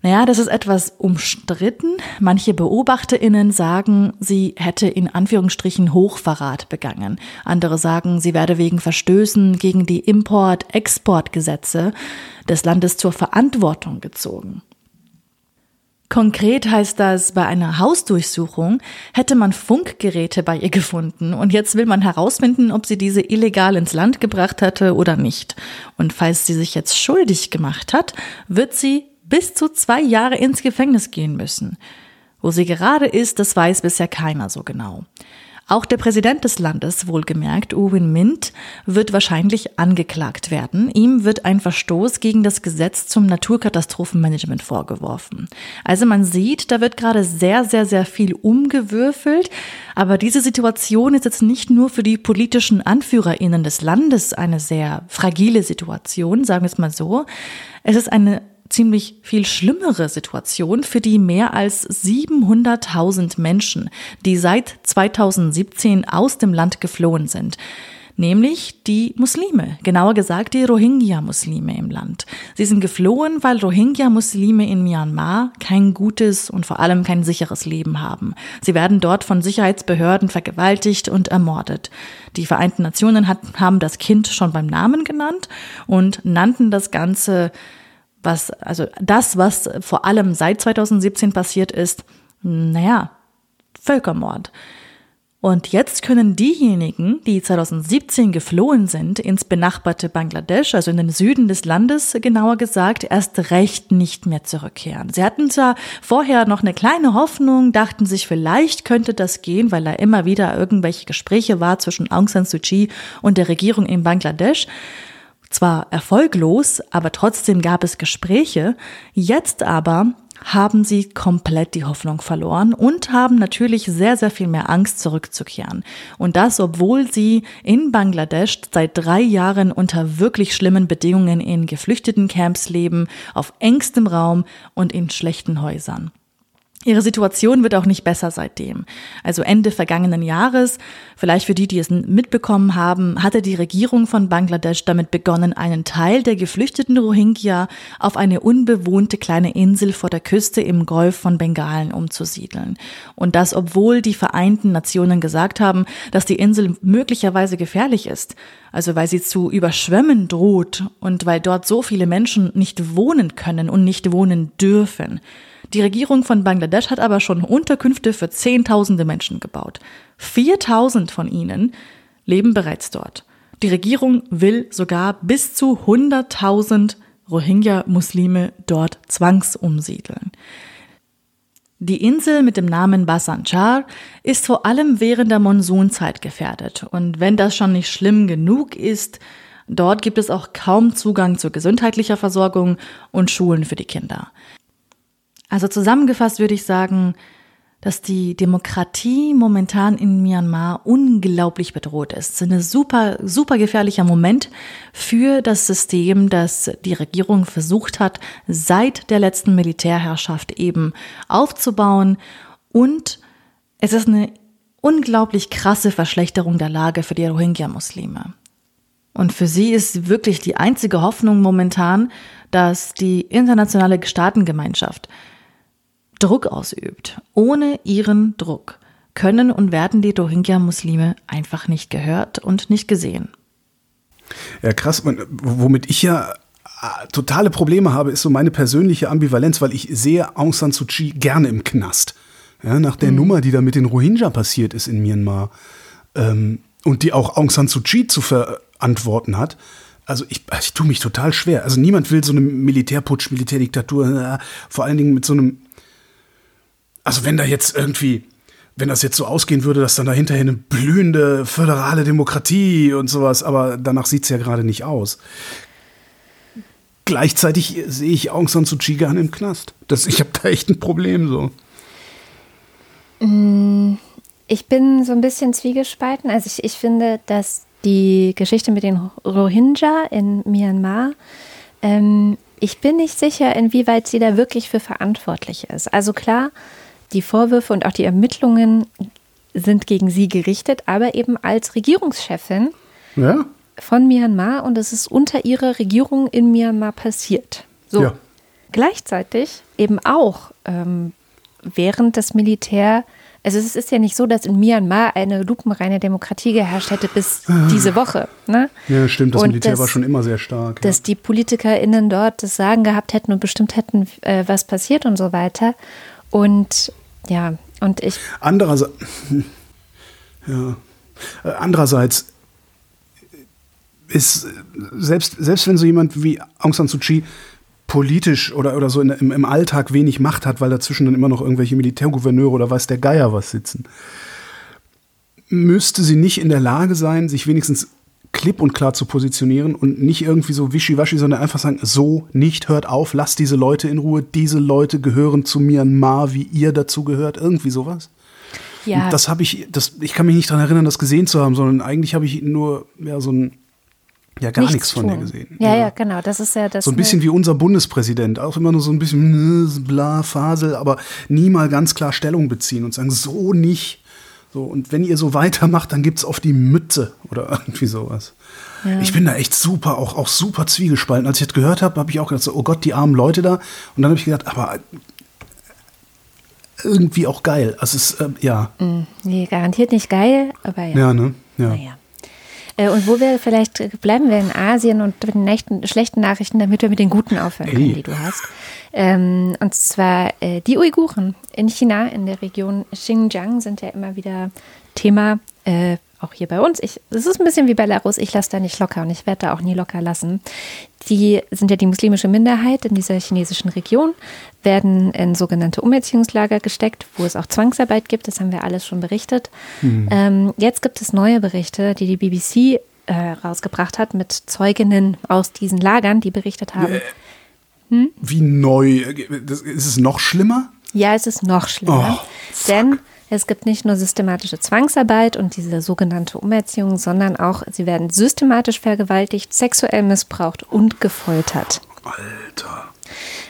naja, das ist etwas umstritten. Manche BeobachterInnen sagen, sie hätte in Anführungsstrichen Hochverrat begangen. Andere sagen, sie werde wegen Verstößen gegen die Import-Export-Gesetze des Landes zur Verantwortung gezogen. Konkret heißt das, bei einer Hausdurchsuchung hätte man Funkgeräte bei ihr gefunden und jetzt will man herausfinden, ob sie diese illegal ins Land gebracht hatte oder nicht. Und falls sie sich jetzt schuldig gemacht hat, wird sie bis zu zwei Jahre ins Gefängnis gehen müssen. Wo sie gerade ist, das weiß bisher keiner so genau. Auch der Präsident des Landes, wohlgemerkt, U Win Mint, wird wahrscheinlich angeklagt werden. Ihm wird ein Verstoß gegen das Gesetz zum Naturkatastrophenmanagement vorgeworfen. Also man sieht, da wird gerade sehr, sehr, sehr viel umgewürfelt. Aber diese Situation ist jetzt nicht nur für die politischen AnführerInnen des Landes eine sehr fragile Situation, sagen wir es mal so. Es ist eine ziemlich viel schlimmere Situation für die mehr als 700.000 Menschen, die seit 2017 aus dem Land geflohen sind nämlich die Muslime, genauer gesagt die Rohingya-Muslime im Land. Sie sind geflohen, weil Rohingya-Muslime in Myanmar kein gutes und vor allem kein sicheres Leben haben. Sie werden dort von Sicherheitsbehörden vergewaltigt und ermordet. Die Vereinten Nationen hat, haben das Kind schon beim Namen genannt und nannten das Ganze was, also das, was vor allem seit 2017 passiert ist, naja, Völkermord. Und jetzt können diejenigen, die 2017 geflohen sind ins benachbarte Bangladesch, also in den Süden des Landes genauer gesagt, erst recht nicht mehr zurückkehren. Sie hatten zwar vorher noch eine kleine Hoffnung, dachten sich, vielleicht könnte das gehen, weil da immer wieder irgendwelche Gespräche war zwischen Aung San Suu Kyi und der Regierung in Bangladesch zwar erfolglos, aber trotzdem gab es Gespräche. Jetzt aber haben sie komplett die Hoffnung verloren und haben natürlich sehr, sehr viel mehr Angst zurückzukehren. Und das, obwohl sie in Bangladesch seit drei Jahren unter wirklich schlimmen Bedingungen in geflüchteten Camps leben, auf engstem Raum und in schlechten Häusern. Ihre Situation wird auch nicht besser seitdem. Also Ende vergangenen Jahres, vielleicht für die, die es mitbekommen haben, hatte die Regierung von Bangladesch damit begonnen, einen Teil der geflüchteten Rohingya auf eine unbewohnte kleine Insel vor der Küste im Golf von Bengalen umzusiedeln. Und das, obwohl die Vereinten Nationen gesagt haben, dass die Insel möglicherweise gefährlich ist. Also weil sie zu überschwemmen droht und weil dort so viele Menschen nicht wohnen können und nicht wohnen dürfen. Die Regierung von Bangladesch hat aber schon Unterkünfte für Zehntausende Menschen gebaut. 4000 von ihnen leben bereits dort. Die Regierung will sogar bis zu 100.000 Rohingya-Muslime dort zwangsumsiedeln. Die Insel mit dem Namen Basanchar ist vor allem während der Monsunzeit gefährdet. Und wenn das schon nicht schlimm genug ist, dort gibt es auch kaum Zugang zu gesundheitlicher Versorgung und Schulen für die Kinder. Also zusammengefasst würde ich sagen, dass die Demokratie momentan in Myanmar unglaublich bedroht ist. Es ist ein super, super gefährlicher Moment für das System, das die Regierung versucht hat, seit der letzten Militärherrschaft eben aufzubauen. Und es ist eine unglaublich krasse Verschlechterung der Lage für die Rohingya-Muslime. Und für sie ist wirklich die einzige Hoffnung momentan, dass die internationale Staatengemeinschaft Druck ausübt. Ohne ihren Druck können und werden die Rohingya-Muslime einfach nicht gehört und nicht gesehen. Ja, krass. Womit ich ja äh, totale Probleme habe, ist so meine persönliche Ambivalenz, weil ich sehe Aung San Suu Kyi gerne im Knast. Ja, nach der mhm. Nummer, die da mit den Rohingya passiert ist in Myanmar ähm, und die auch Aung San Suu Kyi zu verantworten hat. Also ich, ich tue mich total schwer. Also niemand will so eine Militärputsch, Militärdiktatur, äh, vor allen Dingen mit so einem also wenn da jetzt irgendwie, wenn das jetzt so ausgehen würde, dass dann dahinter eine blühende föderale Demokratie und sowas, aber danach sieht es ja gerade nicht aus. Gleichzeitig sehe ich Aung San Suu Kyi im Knast. Das, ich habe da echt ein Problem so. Mm, ich bin so ein bisschen zwiegespalten. Also ich, ich finde, dass die Geschichte mit den Rohingya in Myanmar ähm, ich bin nicht sicher, inwieweit sie da wirklich für verantwortlich ist. Also klar, die Vorwürfe und auch die Ermittlungen sind gegen sie gerichtet, aber eben als Regierungschefin ja. von Myanmar und es ist unter ihrer Regierung in Myanmar passiert. So. Ja. Gleichzeitig eben auch ähm, während das Militär, also es ist ja nicht so, dass in Myanmar eine lupenreine Demokratie geherrscht hätte bis diese Woche. Ne? Ja, stimmt, das und Militär das, war schon immer sehr stark. Dass ja. die PolitikerInnen dort das Sagen gehabt hätten und bestimmt hätten, äh, was passiert und so weiter. Und ja, und ich. Andererseits, [LAUGHS] ja. Andererseits ist, selbst, selbst wenn so jemand wie Aung San Suu Kyi politisch oder, oder so in, im, im Alltag wenig Macht hat, weil dazwischen dann immer noch irgendwelche Militärgouverneure oder weiß der Geier was sitzen. müsste sie nicht in der Lage sein, sich wenigstens klipp und klar zu positionieren und nicht irgendwie so wischiwaschi, sondern einfach sagen, so nicht, hört auf, lasst diese Leute in Ruhe, diese Leute gehören zu Myanmar, wie ihr dazu gehört, irgendwie sowas. Ja. Und das habe ich, das, ich kann mich nicht daran erinnern, das gesehen zu haben, sondern eigentlich habe ich nur ja, so ein, ja, gar nichts, von der tun. gesehen. Ja, ja, genau. Das ist ja das. So ein bisschen wie unser Bundespräsident, auch immer nur so ein bisschen bla, Fasel, aber nie mal ganz klar Stellung beziehen und sagen, so nicht. So, und wenn ihr so weitermacht, dann gibt's auf die Mütze oder [LAUGHS] irgendwie sowas. Ich bin da echt super, auch, auch super zwiegespalten. Als ich das gehört habe, habe ich auch gedacht, so, oh Gott, die armen Leute da. Und dann habe ich gedacht, aber irgendwie auch geil. Also es ist, äh, ja. Mm, Nee, garantiert nicht geil, aber ja. Ja, ne? Ja. Naja. Äh, Und wo wir vielleicht bleiben wir in Asien und mit den nächten, schlechten Nachrichten, damit wir mit den guten aufhören können, Ey. die du hast. Ähm, und zwar äh, die Uiguren in China, in der Region Xinjiang, sind ja immer wieder Thema, äh, auch hier bei uns. Ich, es ist ein bisschen wie Belarus, ich lasse da nicht locker und ich werde da auch nie locker lassen. Die sind ja die muslimische Minderheit in dieser chinesischen Region, werden in sogenannte Umerziehungslager gesteckt, wo es auch Zwangsarbeit gibt, das haben wir alles schon berichtet. Ähm, jetzt gibt es neue Berichte, die die BBC äh, rausgebracht hat mit Zeuginnen aus diesen Lagern, die berichtet haben. Wie neu. Das, ist es noch schlimmer? Ja, es ist noch schlimmer. Oh, denn es gibt nicht nur systematische Zwangsarbeit und diese sogenannte Umerziehung, sondern auch, sie werden systematisch vergewaltigt, sexuell missbraucht und gefoltert. Alter.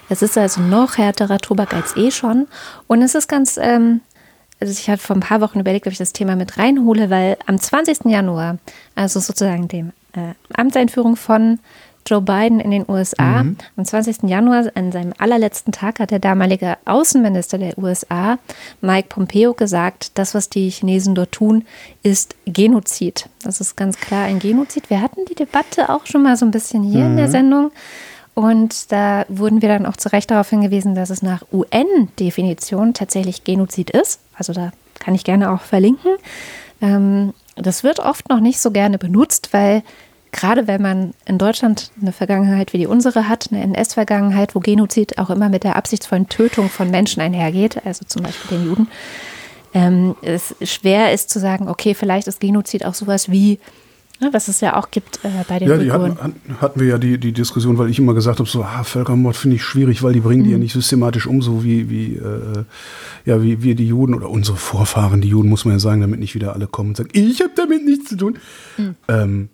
Es ist also noch härterer Tobak als eh schon. Und es ist ganz, ähm, also ich habe vor ein paar Wochen überlegt, ob ich das Thema mit reinhole, weil am 20. Januar, also sozusagen dem äh, Amtseinführung von Joe Biden in den USA, am 20. Januar, an seinem allerletzten Tag, hat der damalige Außenminister der USA, Mike Pompeo, gesagt, das, was die Chinesen dort tun, ist Genozid. Das ist ganz klar ein Genozid. Wir hatten die Debatte auch schon mal so ein bisschen hier in der Sendung. Und da wurden wir dann auch zu Recht darauf hingewiesen, dass es nach UN-Definition tatsächlich Genozid ist. Also da kann ich gerne auch verlinken. Ähm, das wird oft noch nicht so gerne benutzt, weil gerade wenn man in Deutschland eine Vergangenheit wie die unsere hat, eine NS-Vergangenheit, wo Genozid auch immer mit der absichtsvollen Tötung von Menschen einhergeht, also zum Beispiel den Juden, ähm, es schwer ist zu sagen, okay, vielleicht ist Genozid auch sowas wie, ne, was es ja auch gibt äh, bei den Ja, die hatten, hatten- wir ja die, die Diskussion, weil ich immer gesagt habe, so ah, Völkermord finde ich schwierig, weil die bringen die ja nicht systematisch um, so wie, wie, äh, ja, wie wir die Juden oder unsere Vorfahren, die Juden, muss man ja sagen, damit nicht wieder alle kommen und sagen, ich habe damit nichts zu tun. Ähm,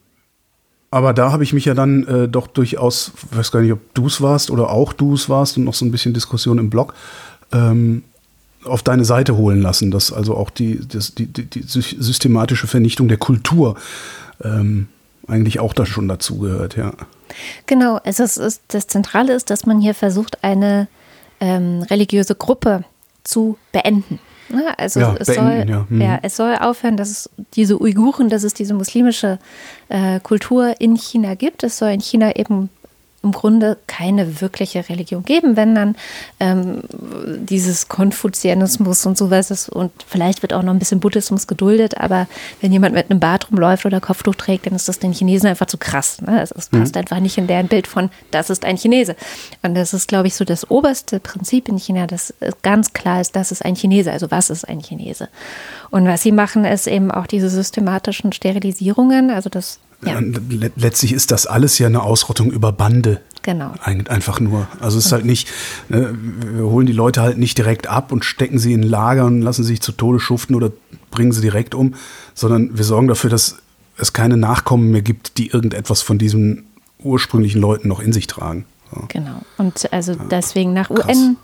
aber da habe ich mich ja dann äh, doch durchaus, weiß gar nicht, ob du es warst oder auch du es warst und noch so ein bisschen Diskussion im Blog, ähm, auf deine Seite holen lassen, dass also auch die, das, die, die, die sy- systematische Vernichtung der Kultur ähm, eigentlich auch da schon dazugehört, ja. Genau, ist, ist, das Zentrale ist, dass man hier versucht, eine ähm, religiöse Gruppe zu beenden. Ne? Also Ja, es, beenden, soll, ja. Mhm. ja, es soll aufhören, dass es diese Uiguren, dass es diese muslimische äh, Kultur in China gibt. Es soll in China eben im Grunde keine wirkliche Religion geben, wenn dann ähm, dieses Konfuzianismus und sowas ist und vielleicht wird auch noch ein bisschen Buddhismus geduldet, aber wenn jemand mit einem Bart rumläuft oder Kopftuch trägt, dann ist das den Chinesen einfach zu krass. Ne? Es es passt einfach nicht in deren Bild von, das ist ein Chinese. Und das ist, glaube ich, so das oberste Prinzip in China, dass ganz klar ist, das ist ein Chinese. Also was ist ein Chinese? Und was sie machen, ist eben auch diese systematischen Sterilisierungen, also das, ja, Ja. le- Letztlich ist das alles ja eine Ausrottung über Bande. genau. Ein- Einfach nur. Also es ist halt nicht, ne, wir holen die Leute halt nicht direkt ab und stecken sie in Lager und lassen sich zu Tode schuften oder bringen sie direkt um, sondern wir sorgen dafür, dass es keine Nachkommen mehr gibt, die irgendetwas von diesen ursprünglichen Leuten noch in sich tragen. So. Genau. Und also deswegen nach krass. UN,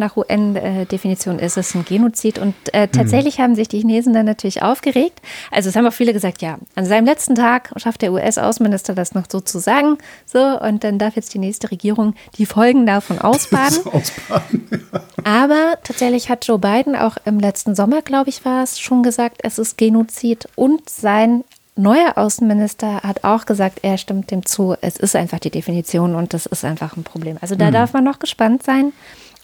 nach UN-Definition ist es ein Genozid. Und äh, Mhm. tatsächlich haben sich die Chinesen dann natürlich aufgeregt. Also es haben auch viele gesagt, ja, an seinem letzten Tag schafft der US-Außenminister das noch so zu sagen. So, und dann darf jetzt die nächste Regierung die Folgen davon [LAUGHS] ausbaden. Ausbaden. Aber tatsächlich hat Joe Biden auch im letzten Sommer, glaube ich, war es, schon gesagt, es ist Genozid. Und sein neuer Außenminister hat auch gesagt, er stimmt dem zu. Es ist einfach die Definition und das ist einfach ein Problem. Also da darf man noch gespannt sein,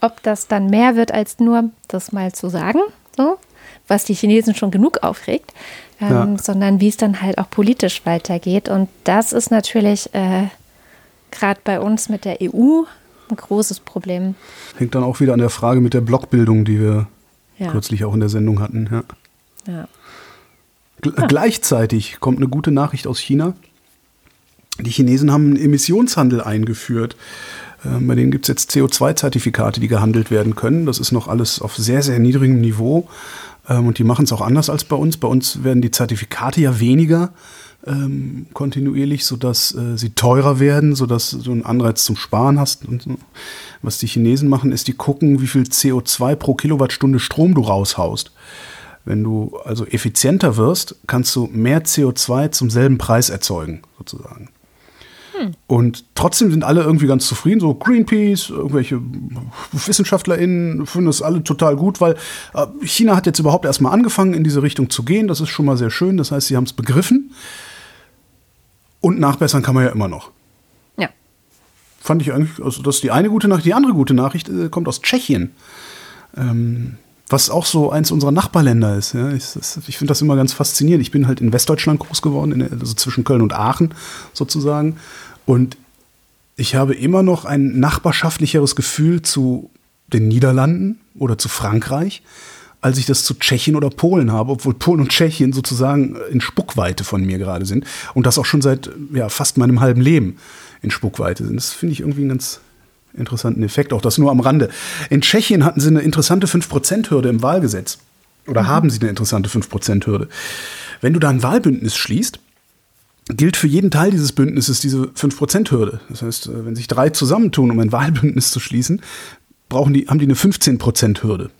ob das dann mehr wird, als nur das mal zu sagen, so, was die Chinesen schon genug aufregt, ähm, Ja. sondern wie es dann halt auch politisch weitergeht. Und das ist natürlich äh, gerade bei uns mit der EU ein großes Problem. Hängt dann auch wieder an der Frage mit der Blockbildung, die wir Ja. kürzlich auch in der Sendung hatten. Ja. Ja. G Gleichzeitig kommt eine gute Nachricht aus China. Die Chinesen haben einen Emissionshandel eingeführt. Ähm, bei denen gibt es jetzt CO2-Zertifikate, die gehandelt werden können. Das ist noch alles auf sehr, sehr niedrigem Niveau. Ähm, und die machen es auch anders als bei uns. Bei uns werden die Zertifikate ja weniger ähm, kontinuierlich, sodass äh, sie teurer werden, sodass du einen Anreiz zum Sparen hast. Und so. was die Chinesen machen, ist, die gucken, wie viel CO2 pro Kilowattstunde Strom du raushaust. Wenn du also effizienter wirst, kannst du mehr CO2 zum selben Preis erzeugen, sozusagen. Und trotzdem sind alle irgendwie ganz zufrieden. So Greenpeace, irgendwelche WissenschaftlerInnen finden das alle total gut, weil äh, China hat jetzt überhaupt erstmal angefangen, in diese Richtung zu gehen. Das ist schon mal sehr schön. Das heißt, sie haben es begriffen. Und nachbessern kann man ja immer noch. Ja. Fand ich eigentlich, also das ist die eine gute Nachricht. Die andere gute Nachricht äh, kommt aus Tschechien. Ähm, was auch so eins unserer Nachbarländer ist. Ja. Ich, ich finde das immer ganz faszinierend. Ich bin halt in Westdeutschland groß geworden, der, also zwischen Köln und Aachen sozusagen. Und ich habe immer noch ein nachbarschaftlicheres Gefühl zu den Niederlanden oder zu Frankreich, als ich das zu Tschechien oder Polen habe, obwohl Polen und Tschechien sozusagen in Spuckweite von mir gerade sind und das auch schon seit ja, fast meinem halben Leben in Spuckweite sind. Das finde ich irgendwie einen ganz interessanten Effekt, auch das nur am Rande. In Tschechien hatten sie eine interessante 5%-Hürde im Wahlgesetz. Oder mhm. haben sie eine interessante 5%-Hürde. Wenn du da ein Wahlbündnis schließt, gilt für jeden Teil dieses Bündnisses diese 5%-Hürde. Das heißt, äh, wenn sich drei zusammentun, um ein [LAUGHS] Wahlbündnis zu schließen, brauchen die, haben die eine 15%-Hürde.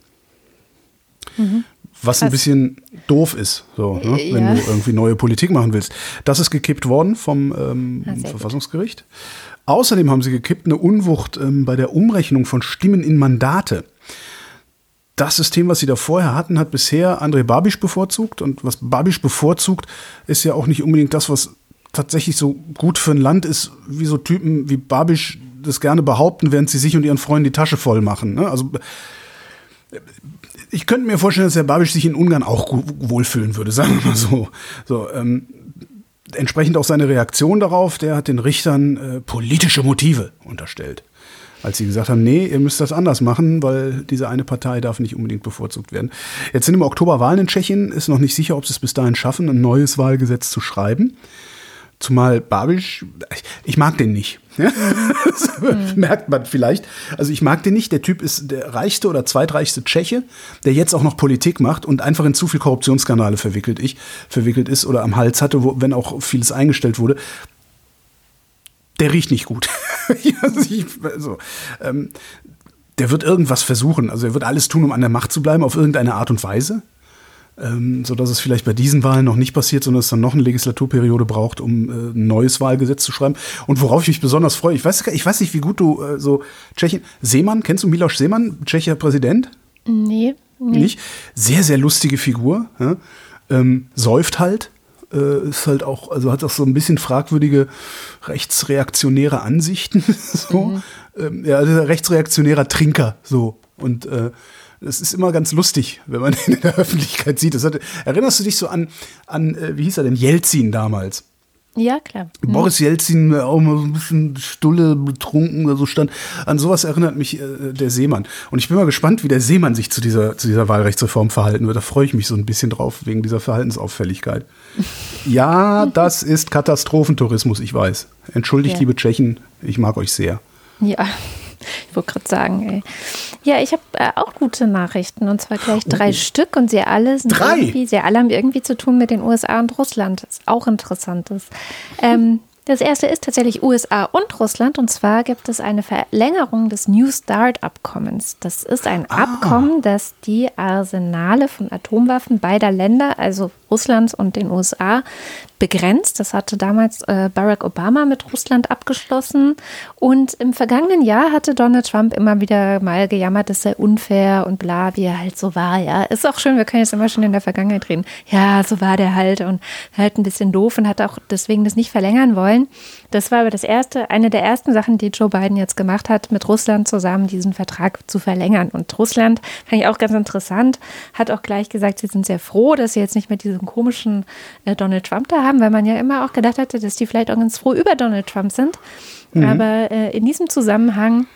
Mhm. Was ein bisschen doof ist, so, ne? wenn ja. du irgendwie neue Politik machen willst. Das ist gekippt worden vom ähm, Verfassungsgericht. Außerdem haben sie gekippt eine Unwucht ähm, bei der Umrechnung von Stimmen in Mandate das System, was sie da vorher hatten, hat bisher André Babisch bevorzugt. Und was Babisch bevorzugt, ist ja auch nicht unbedingt das, was tatsächlich so gut für ein Land ist, wie so Typen wie Babisch das gerne behaupten, während sie sich und ihren Freunden die Tasche voll machen. Ne? Also ich könnte mir vorstellen, dass Herr Babisch sich in Ungarn auch wohlfühlen würde, [LAUGHS] sagen wir mal so. so ähm, entsprechend auch seine Reaktion darauf, der hat den Richtern äh, politische Motive unterstellt als sie gesagt haben, nee, ihr müsst das anders machen, weil diese eine Partei darf nicht unbedingt bevorzugt werden. Jetzt sind im Oktober Wahlen in Tschechien, ist noch nicht sicher, ob sie es bis dahin schaffen, ein neues Wahlgesetz zu schreiben. Zumal Babisch, ich mag den nicht. [LAUGHS] Das mhm. merkt man vielleicht. Also ich mag den nicht. Der Typ ist der reichste oder zweitreichste Tscheche, der jetzt auch noch Politik macht und einfach in zu viel Korruptionsskandale verwickelt, ich, verwickelt ist oder am Hals hatte, wo, wenn auch vieles eingestellt wurde der riecht nicht gut. [LAUGHS] also, ähm, der wird irgendwas versuchen. Also er wird alles tun, um an der Macht zu bleiben, auf irgendeine Art und Weise. Ähm, so dass es vielleicht bei diesen Wahlen noch nicht passiert, sondern es dann noch eine Legislaturperiode braucht, um äh, ein neues Wahlgesetz zu schreiben. Und worauf ich mich besonders freue, ich weiß, ich weiß nicht, wie gut du äh, so Tschechien, Seemann, kennst du Miloš Seemann, tschechischer Präsident? Nee, nee. Nicht? Sehr, sehr lustige Figur. Ja? Ähm, säuft halt, äh, ist halt auch, also hat auch so ein bisschen fragwürdige rechtsreaktionäre Ansichten. [LAUGHS] so. Mhm. Ähm, ja, also rechtsreaktionärer Trinker, so. Und äh, das ist immer ganz lustig, wenn man [LAUGHS] ihn in der Öffentlichkeit sieht. Das hat, erinnerst du dich so an, an äh, wie hieß er denn, Jelzin damals? Ja, klar. Mhm. Boris Jelzin, auch mal so ein bisschen Stulle betrunken oder so stand. An sowas erinnert mich äh, der Seemann. Und ich bin mal gespannt, wie der Seemann sich zu dieser, zu dieser Wahlrechtsreform verhalten wird. Da freue ich mich so ein bisschen drauf, wegen dieser Verhaltensauffälligkeit. [LAUGHS] ja, das ist Katastrophentourismus, ich weiß. Entschuldigt, ja. liebe Tschechen, ich mag euch sehr. Ja. Ich wollte gerade sagen, ey. Ja, ich habe äh, auch gute Nachrichten und zwar gleich drei oh. Stück und sie alle sind drei. irgendwie, sie alle haben irgendwie zu tun mit den USA und Russland. Das ist auch interessant. Ähm, das erste ist tatsächlich USA und Russland. Und zwar gibt es eine Verlängerung des New Start-Abkommens. Das ist ein ah. Abkommen, das die Arsenale von Atomwaffen beider Länder, also Russlands und den USA, begrenzt. Das hatte damals äh, Barack Obama mit Russland abgeschlossen. Und im vergangenen Jahr hatte Donald Trump immer wieder mal gejammert, es sei unfair und bla, wie er halt so war. Ja, ist auch schön, wir können jetzt immer schon in der Vergangenheit reden. Ja, so war der halt und halt ein bisschen doof und hat auch deswegen das nicht verlängern wollen. Das war aber das erste, eine der ersten Sachen, die Joe Biden jetzt gemacht hat, mit Russland zusammen diesen Vertrag zu verlängern. Und Russland, fand ich auch ganz interessant, hat auch gleich gesagt, sie sind sehr froh, dass sie jetzt nicht mehr diesen komischen äh, Donald Trump da haben, weil man ja immer auch gedacht hatte, dass die vielleicht auch ganz froh über Donald Trump sind. Mhm. Aber äh, in diesem Zusammenhang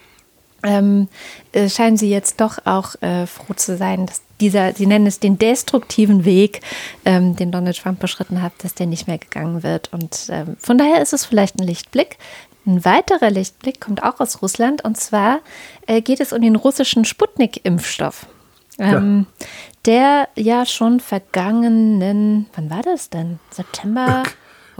ähm, äh, scheinen sie jetzt doch auch äh, froh zu sein, dass dieser, Sie nennen es den destruktiven Weg, ähm, den Donald Trump beschritten hat, dass der nicht mehr gegangen wird. Und ähm, von daher ist es vielleicht ein Lichtblick. Ein weiterer Lichtblick kommt auch aus Russland und zwar äh, geht es um den russischen Sputnik-Impfstoff. Ähm, ja. Der ja schon vergangenen, wann war das denn? September?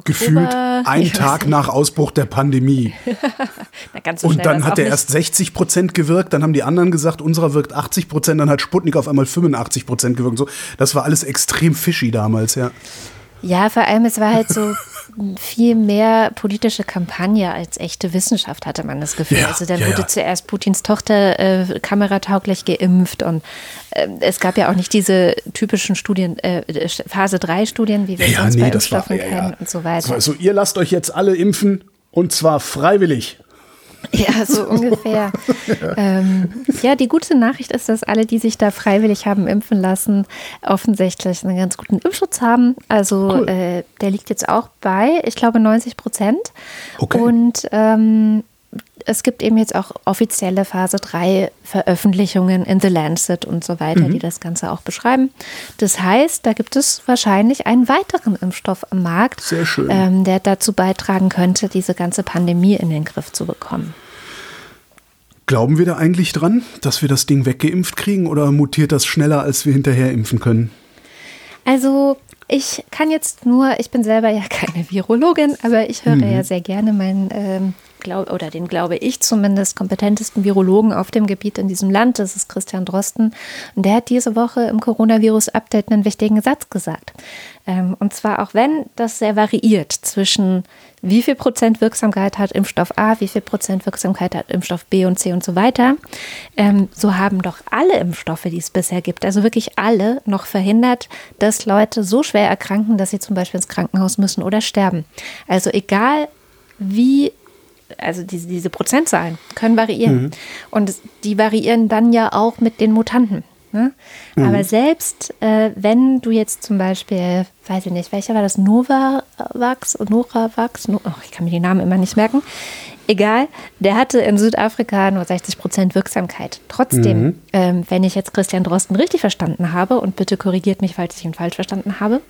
Oktober, Gefühlt ein Tag nach Ausbruch der Pandemie. [LAUGHS] Na, so und dann hat er erst 60 Prozent gewirkt, dann haben die anderen gesagt, unserer wirkt 80 Prozent, dann hat Sputnik auf einmal 85 Prozent gewirkt. So, das war alles extrem fishy damals, ja. Ja, vor allem, es war halt so viel mehr politische Kampagne als echte Wissenschaft, hatte man das Gefühl. Ja, also dann ja, wurde ja. zuerst Putins Tochter äh, kameratauglich geimpft und äh, es gab ja auch nicht diese typischen Studien, äh, Phase 3 Studien, wie wir ja, sonst nee, bei Impfstoffen kennen und so weiter. Also ihr lasst euch jetzt alle impfen und zwar freiwillig. Ja, so [LAUGHS] ungefähr. ja. Ähm, ja, die gute Nachricht ist, dass alle, die sich da freiwillig haben impfen lassen, offensichtlich einen ganz guten Impfschutz haben. Also cool. äh, der liegt jetzt auch bei, ich glaube, 90 Prozent. Okay. Und ähm, es gibt eben jetzt auch offizielle Phase 3 Veröffentlichungen in The Lancet und so weiter, mhm. die das Ganze auch beschreiben. Das heißt, da gibt es wahrscheinlich einen weiteren Impfstoff am Markt, ähm, der dazu beitragen könnte, diese ganze Pandemie in den Griff zu bekommen. Glauben wir da eigentlich dran, dass wir das Ding weggeimpft kriegen oder mutiert das schneller, als wir hinterher impfen können? Also ich kann jetzt nur, ich bin selber ja keine Virologin, aber ich höre mhm. ja sehr gerne meinen ähm, glaube, oder den glaube ich zumindest kompetentesten Virologen auf dem Gebiet in diesem Land, das ist Christian Drosten. Und der hat diese Woche im Coronavirus-Update einen wichtigen Satz gesagt. Ähm, und zwar auch wenn das sehr variiert zwischen wie viel Prozent Wirksamkeit hat Impfstoff A, wie viel Prozent Wirksamkeit hat Impfstoff B und C und so weiter, ähm, so haben doch alle Impfstoffe, die es bisher gibt, also wirklich alle, noch verhindert, dass Leute so schwer erkranken, dass sie zum Beispiel ins Krankenhaus müssen oder sterben. Also egal wie also diese, diese Prozentzahlen können variieren. Mhm. Und die variieren dann ja auch mit den Mutanten. Ne? Mhm. Aber selbst äh, wenn du jetzt zum Beispiel, weiß ich nicht, welcher war das, Novavax, Novavax, no, oh, ich kann mir die Namen immer nicht merken, egal, der hatte in Südafrika nur 60 Prozent Wirksamkeit. Trotzdem, mhm. ähm, wenn ich jetzt Christian Drosten richtig verstanden habe, und bitte korrigiert mich, falls ich ihn falsch verstanden habe,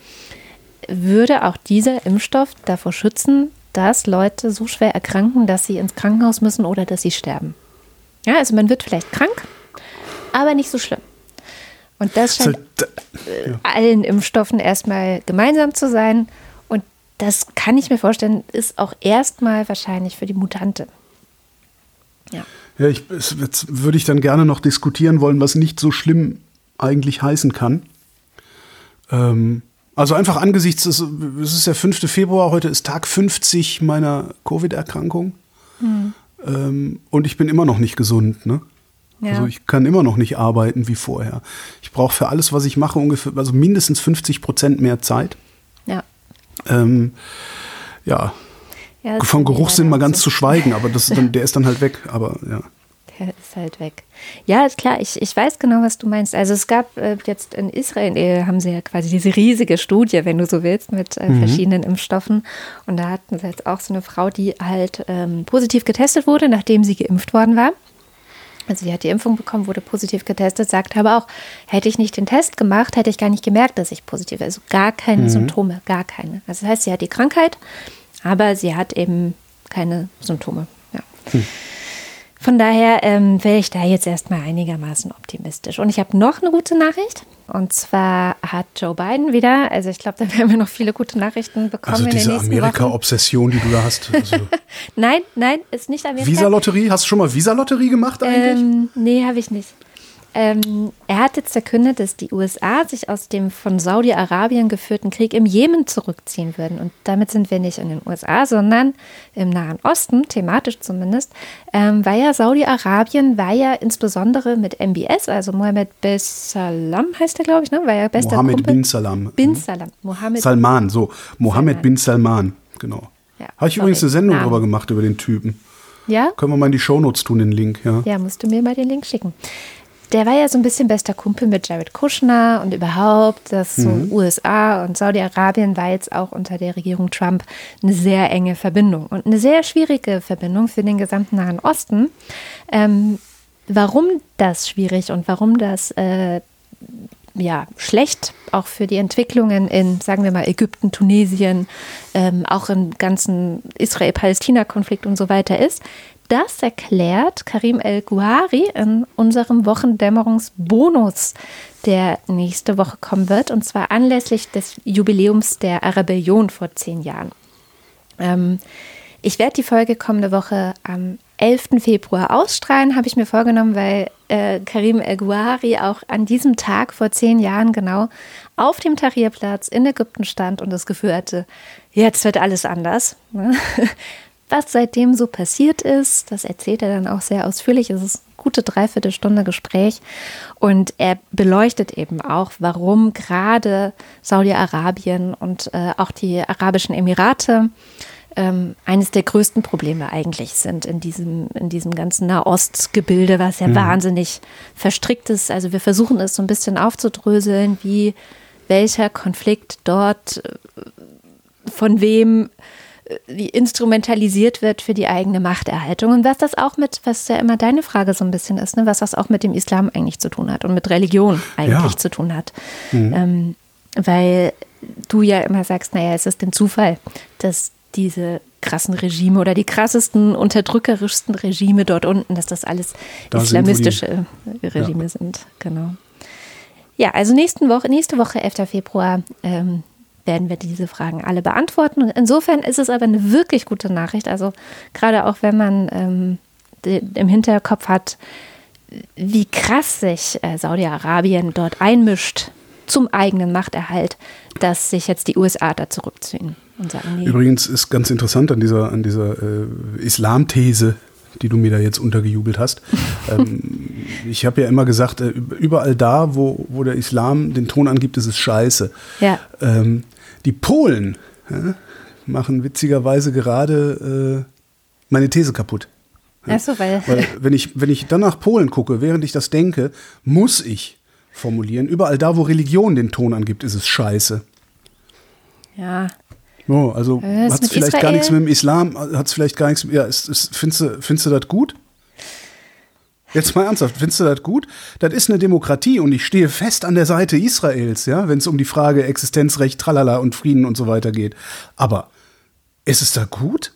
würde auch dieser Impfstoff davor schützen, dass Leute so schwer erkranken, dass sie ins Krankenhaus müssen oder dass sie sterben. Ja, also man wird vielleicht krank, aber nicht so schlimm. Und das scheint äh, allen Impfstoffen erstmal gemeinsam zu sein. Und das kann ich mir vorstellen, ist auch erstmal wahrscheinlich für die Mutante. Ja. Ja, ich, jetzt würde ich dann gerne noch diskutieren wollen, was nicht so schlimm eigentlich heißen kann. Ähm, also einfach angesichts des, es ist der 5. Februar, heute ist Tag 50 meiner Covid-Erkrankung. Mhm. Ähm, und ich bin immer noch nicht gesund, ne? Ja. Also ich kann immer noch nicht arbeiten wie vorher. Ich brauche für alles, was ich mache, ungefähr, also mindestens 50 Prozent mehr Zeit. Ja. Ähm, ja. ja Vom Geruchssinn mal ganz so. zu schweigen, aber das dann, der ist dann halt weg. Aber ja der ist halt weg. Ja, ist klar, ich, ich weiß genau, was du meinst. Also es gab äh, jetzt in Israel, äh, haben sie ja quasi diese riesige Studie, wenn du so willst, mit äh, mhm. verschiedenen Impfstoffen. Und da hatten sie jetzt auch so eine Frau, die halt ähm, positiv getestet wurde, nachdem sie geimpft worden war. Also sie hat die Impfung bekommen, wurde positiv getestet, sagt aber auch, hätte ich nicht den Test gemacht, hätte ich gar nicht gemerkt, dass ich positiv bin. Also gar keine mhm. Symptome, gar keine. Also das heißt, sie hat die Krankheit, aber sie hat eben keine Symptome. Ja. Mhm. Von daher ähm, wäre ich da jetzt erstmal einigermaßen optimistisch. Und ich habe noch eine gute Nachricht. Und zwar hat Joe Biden wieder, also ich glaube, da werden wir noch viele gute Nachrichten bekommen also nächsten Amerika-Obsession, die du da hast. Also [LAUGHS] nein, nein, ist nicht Amerika. Visa-Lotterie? Hast du schon mal Visa-Lotterie gemacht eigentlich? Ähm, nee, habe ich nicht. Ähm, er hat jetzt verkündet, dass die USA sich aus dem von Saudi-Arabien geführten Krieg im Jemen zurückziehen würden. Und damit sind wir nicht in den USA, sondern im Nahen Osten, thematisch zumindest, ähm, weil ja Saudi-Arabien war ja insbesondere mit MBS, also Mohammed bin Salam heißt er, glaube ich, ne? War ja bester Mohammed Kumpel. bin Salam. Bin mhm. Salam. Mohammed Salman, so. Mohammed Salman. bin Salman, genau. Ja, Habe ich sorry. übrigens eine Sendung Namen. drüber gemacht, über den Typen. Ja? Können wir mal in die Shownotes tun, den Link, ja. Ja, musst du mir mal den Link schicken der war ja so ein bisschen bester Kumpel mit Jared Kushner und überhaupt, das so mhm. USA und Saudi-Arabien war jetzt auch unter der Regierung Trump eine sehr enge Verbindung und eine sehr schwierige Verbindung für den gesamten Nahen Osten. Ähm, warum das schwierig und warum das äh, ja, schlecht, auch für die Entwicklungen in, sagen wir mal, Ägypten, Tunesien, ähm, auch im ganzen Israel-Palästina-Konflikt und so weiter ist. Das erklärt Karim El-Guari in unserem Wochendämmerungsbonus, der nächste Woche kommen wird, und zwar anlässlich des Jubiläums der Arabellion vor zehn Jahren. Ähm, ich werde die Folge kommende Woche am 11. Februar ausstrahlen, habe ich mir vorgenommen, weil äh, Karim El-Guari auch an diesem Tag vor zehn Jahren genau auf dem Tahrirplatz in Ägypten stand und das Gefühl hatte, jetzt wird alles anders. [LAUGHS] Was seitdem so passiert ist, das erzählt er dann auch sehr ausführlich. Es ist eine gute Dreiviertelstunde Gespräch und er beleuchtet eben auch, warum gerade Saudi-Arabien und äh, auch die Arabischen Emirate ähm, eines der größten Probleme eigentlich sind in diesem, in diesem ganzen Nahostgebilde, was ja mhm. wahnsinnig verstrickt ist. Also wir versuchen es so ein bisschen aufzudröseln, wie welcher Konflikt dort äh, von wem äh, wie instrumentalisiert wird für die eigene Machterhaltung und was das auch mit, was ja immer deine Frage so ein bisschen ist, ne, was das auch mit dem Islam eigentlich zu tun hat und mit Religion eigentlich ja. zu tun hat. Mhm. Ähm, weil du ja immer sagst, naja, es ist ein Zufall, dass diese krassen Regime oder die krassesten, unterdrückerischsten Regime dort unten, dass das alles da islamistische sind Regime ja. sind. Genau. Ja, also nächsten Woche, nächste Woche, 11. Februar, ähm, werden wir diese Fragen alle beantworten. Und insofern ist es aber eine wirklich gute Nachricht. Also gerade auch wenn man ähm, im Hinterkopf hat, wie krass sich äh, Saudi-Arabien dort einmischt zum eigenen Machterhalt, dass sich jetzt die USA da zurückziehen und sagen, nee. Übrigens ist ganz interessant an dieser, an dieser äh, Islamthese, die du mir da jetzt untergejubelt hast. [LAUGHS] ähm, ich habe ja immer gesagt, äh, überall da, wo, wo der Islam den Ton angibt, ist es scheiße. Ja. Ähm, die Polen ja, machen witzigerweise gerade äh, meine These kaputt. Ja? Ach weil, weil [LAUGHS] wenn, ich, wenn ich dann nach Polen gucke, während ich das denke, muss ich formulieren, überall da, wo Religion den Ton angibt, ist es scheiße. Ja. Oh, also hat es vielleicht Israel? gar nichts mit dem Islam, hat es vielleicht gar nichts, ja, ist, ist, findest, du, findest du das gut? Jetzt mal ernsthaft, findest du das gut? Das ist eine Demokratie und ich stehe fest an der Seite Israels, ja, wenn es um die Frage Existenzrecht, Tralala und Frieden und so weiter geht. Aber ist es da gut?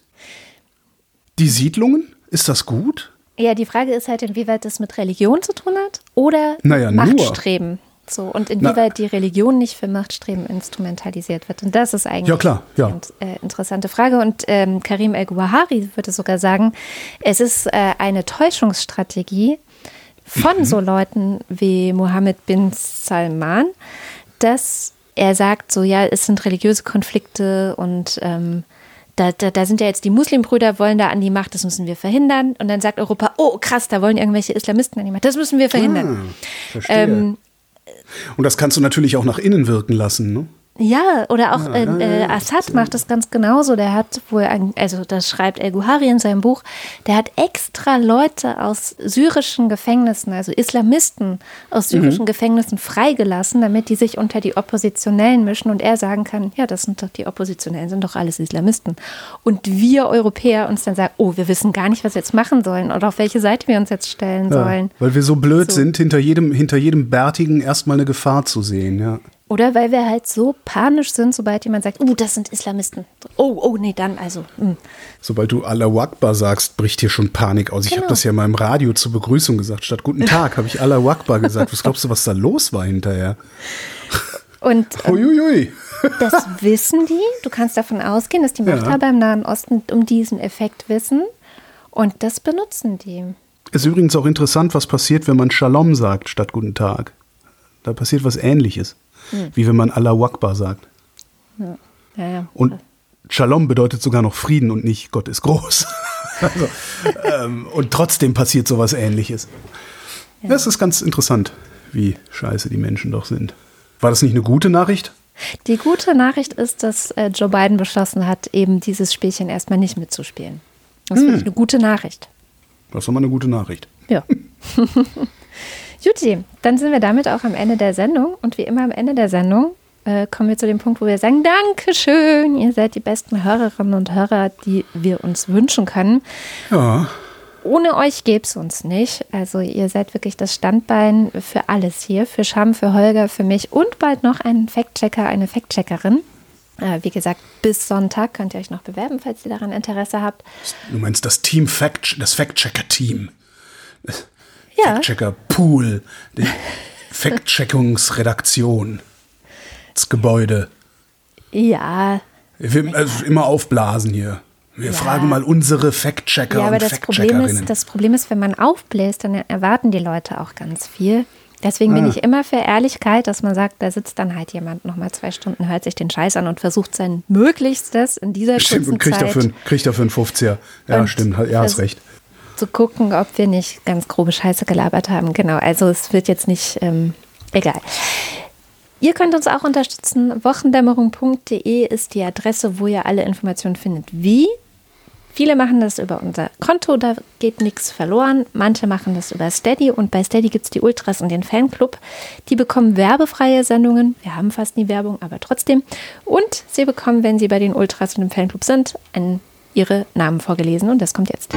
Die Siedlungen, ist das gut? Ja, die Frage ist halt, inwieweit das mit Religion zu tun hat oder naja, Machtstreben. So, und inwieweit Na, die Religion nicht für Machtstreben instrumentalisiert wird. Und das ist eigentlich ja, klar, ja. eine äh, interessante Frage. Und ähm, Karim El-Guahari würde sogar sagen, es ist äh, eine Täuschungsstrategie von mhm. so Leuten wie Mohammed bin Salman, dass er sagt, so ja, es sind religiöse Konflikte und ähm, da, da, da, sind ja jetzt die Muslimbrüder, wollen da an die Macht, das müssen wir verhindern. Und dann sagt Europa, oh krass, da wollen irgendwelche Islamisten an die Macht, das müssen wir verhindern. Ah, ähm, und das kannst du natürlich auch nach innen wirken lassen, ne? Ja, oder auch äh, äh, Assad macht das ganz genauso. Der hat wohl, ein, also das schreibt El Guhari in seinem Buch, der hat extra Leute aus syrischen Gefängnissen, also Islamisten aus syrischen mhm. Gefängnissen freigelassen, damit die sich unter die Oppositionellen mischen und er sagen kann, ja, das sind doch die Oppositionellen, sind doch alles Islamisten. Und wir Europäer uns dann sagen, oh, wir wissen gar nicht, was wir jetzt machen sollen oder auf welche Seite wir uns jetzt stellen ja, sollen. Weil wir so blöd so. sind, hinter jedem, hinter jedem Bärtigen erstmal eine Gefahr zu sehen, ja. Oder weil wir halt so panisch sind, sobald jemand sagt, oh, das sind Islamisten. Oh, oh, nee, dann also. Mh. Hm. Sobald du Allah Akbar sagst, bricht hier schon Panik aus. Ich genau. habe das ja mal im Radio zur Begrüßung gesagt. Statt Guten [LAUGHS] Tag habe ich Allah Akbar gesagt. Was glaubst du, was da los war hinterher? Und ähm, das wissen die. Du kannst davon ausgehen, dass die Machthaber ja. im Nahen Osten um diesen Effekt wissen. Und das benutzen die. Ist übrigens auch interessant, was passiert, wenn man Shalom sagt statt Guten Tag. Da passiert was Ähnliches. Hm. Wie wenn man Allah Akbar sagt. Ja. Ja, ja. Und Shalom bedeutet sogar noch Frieden und nicht Gott ist groß. [LAUGHS] also, ähm, und trotzdem passiert sowas ähnliches. Das ist ganz interessant, wie scheiße die Menschen doch sind. War das nicht eine gute Nachricht? Die gute Nachricht ist, dass äh, Joe Biden beschlossen hat, eben dieses Spielchen erstmal nicht mitzuspielen. Das hm. finde ich eine gute Nachricht. Das ist doch mal eine gute Nachricht. Ja. [LAUGHS] Juti, dann sind wir damit auch am Ende der Sendung. Und wie immer am Ende der Sendung äh, kommen wir zu dem Punkt, wo wir sagen, Dankeschön, ihr seid die besten Hörerinnen und Hörer, die wir uns wünschen können. Ja. ohne euch gäbe es uns nicht. Also ihr seid wirklich das Standbein für alles hier, für Scham, für Holger, für mich und bald noch einen Fact-Checker, eine Fact-Checkerin. Äh, wie gesagt, bis Sonntag könnt ihr euch noch bewerben, falls ihr daran Interesse habt. Du meinst das Team Fact, das Fact-Checker-Team. Ja. Fact-Checker-Pool, die [LAUGHS] Fact-Checkungsredaktion, das Gebäude. Ja, Wir also immer aufblasen hier. Wir fragen mal unsere Fact-Checker ja aber und das Problem, ist, das Problem ist, wenn man aufbläst, dann erwarten die Leute auch ganz viel. Deswegen bin Ah. ich immer für Ehrlichkeit, dass man sagt, da sitzt dann halt jemand nochmal zwei Stunden, hört sich den Scheiß an und versucht sein Möglichstes in dieser Stimmt, kurzen und kriegt Zeit dafür, kriegt dafür einen 50er. Ja, Und stimmt, ja, hast recht. Zu gucken, ob wir nicht ganz grobe Scheiße gelabert haben. Genau, also es wird jetzt nicht, ähm, egal. Ihr könnt uns auch unterstützen. Wochendämmerung.de ist die Adresse, wo ihr alle Informationen findet. Wie? Viele machen das über unser Konto, da geht nichts verloren. Manche machen das über Steady und bei Steady gibt es die Ultras und den Fanclub. Die bekommen werbefreie Sendungen. Wir haben fast nie Werbung, aber trotzdem. Und sie bekommen, wenn sie bei den Ultras und dem Fanclub sind, einen, ihre Namen vorgelesen und das kommt jetzt.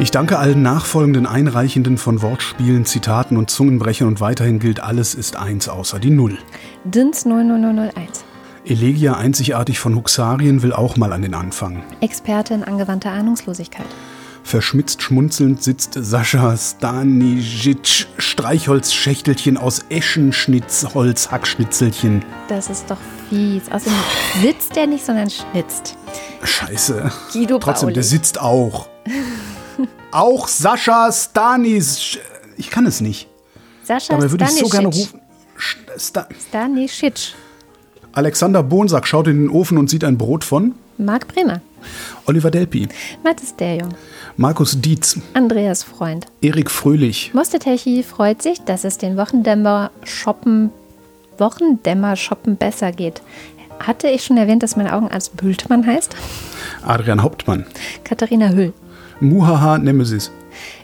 Ich danke allen nachfolgenden Einreichenden von Wortspielen, Zitaten und Zungenbrechern und weiterhin gilt, alles ist eins außer die Null. DINS 00001. Elegia einzigartig von Huxarien will auch mal an den Anfang. Experte in angewandter Ahnungslosigkeit. Verschmitzt schmunzelnd sitzt Sascha Stanisic Streichholzschächtelchen aus Eschenschnitzholz Hackschnitzelchen. Das ist doch fies. Außerdem sitzt der nicht, sondern schnitzt. Scheiße. Guido Trotzdem, Pauli. der sitzt auch. [LAUGHS] auch Sascha Stanis. Ich kann es nicht. Sascha Dabei würde ich so gerne rufen. Sta Stanisic. Alexander Bonsack schaut in den Ofen und sieht ein Brot von Marc Bremer. Oliver Delpi, Mathis Derjung. Markus Dietz, Andreas Freund. Erik Fröhlich, Mostetechi freut sich, dass es den Wochendämmer shoppen, Wochendämmer shoppen besser geht. Hatte ich schon erwähnt, dass mein Augenarzt Bültmann heißt? Adrian Hauptmann, Katharina Hüll. Muhaha Nemesis,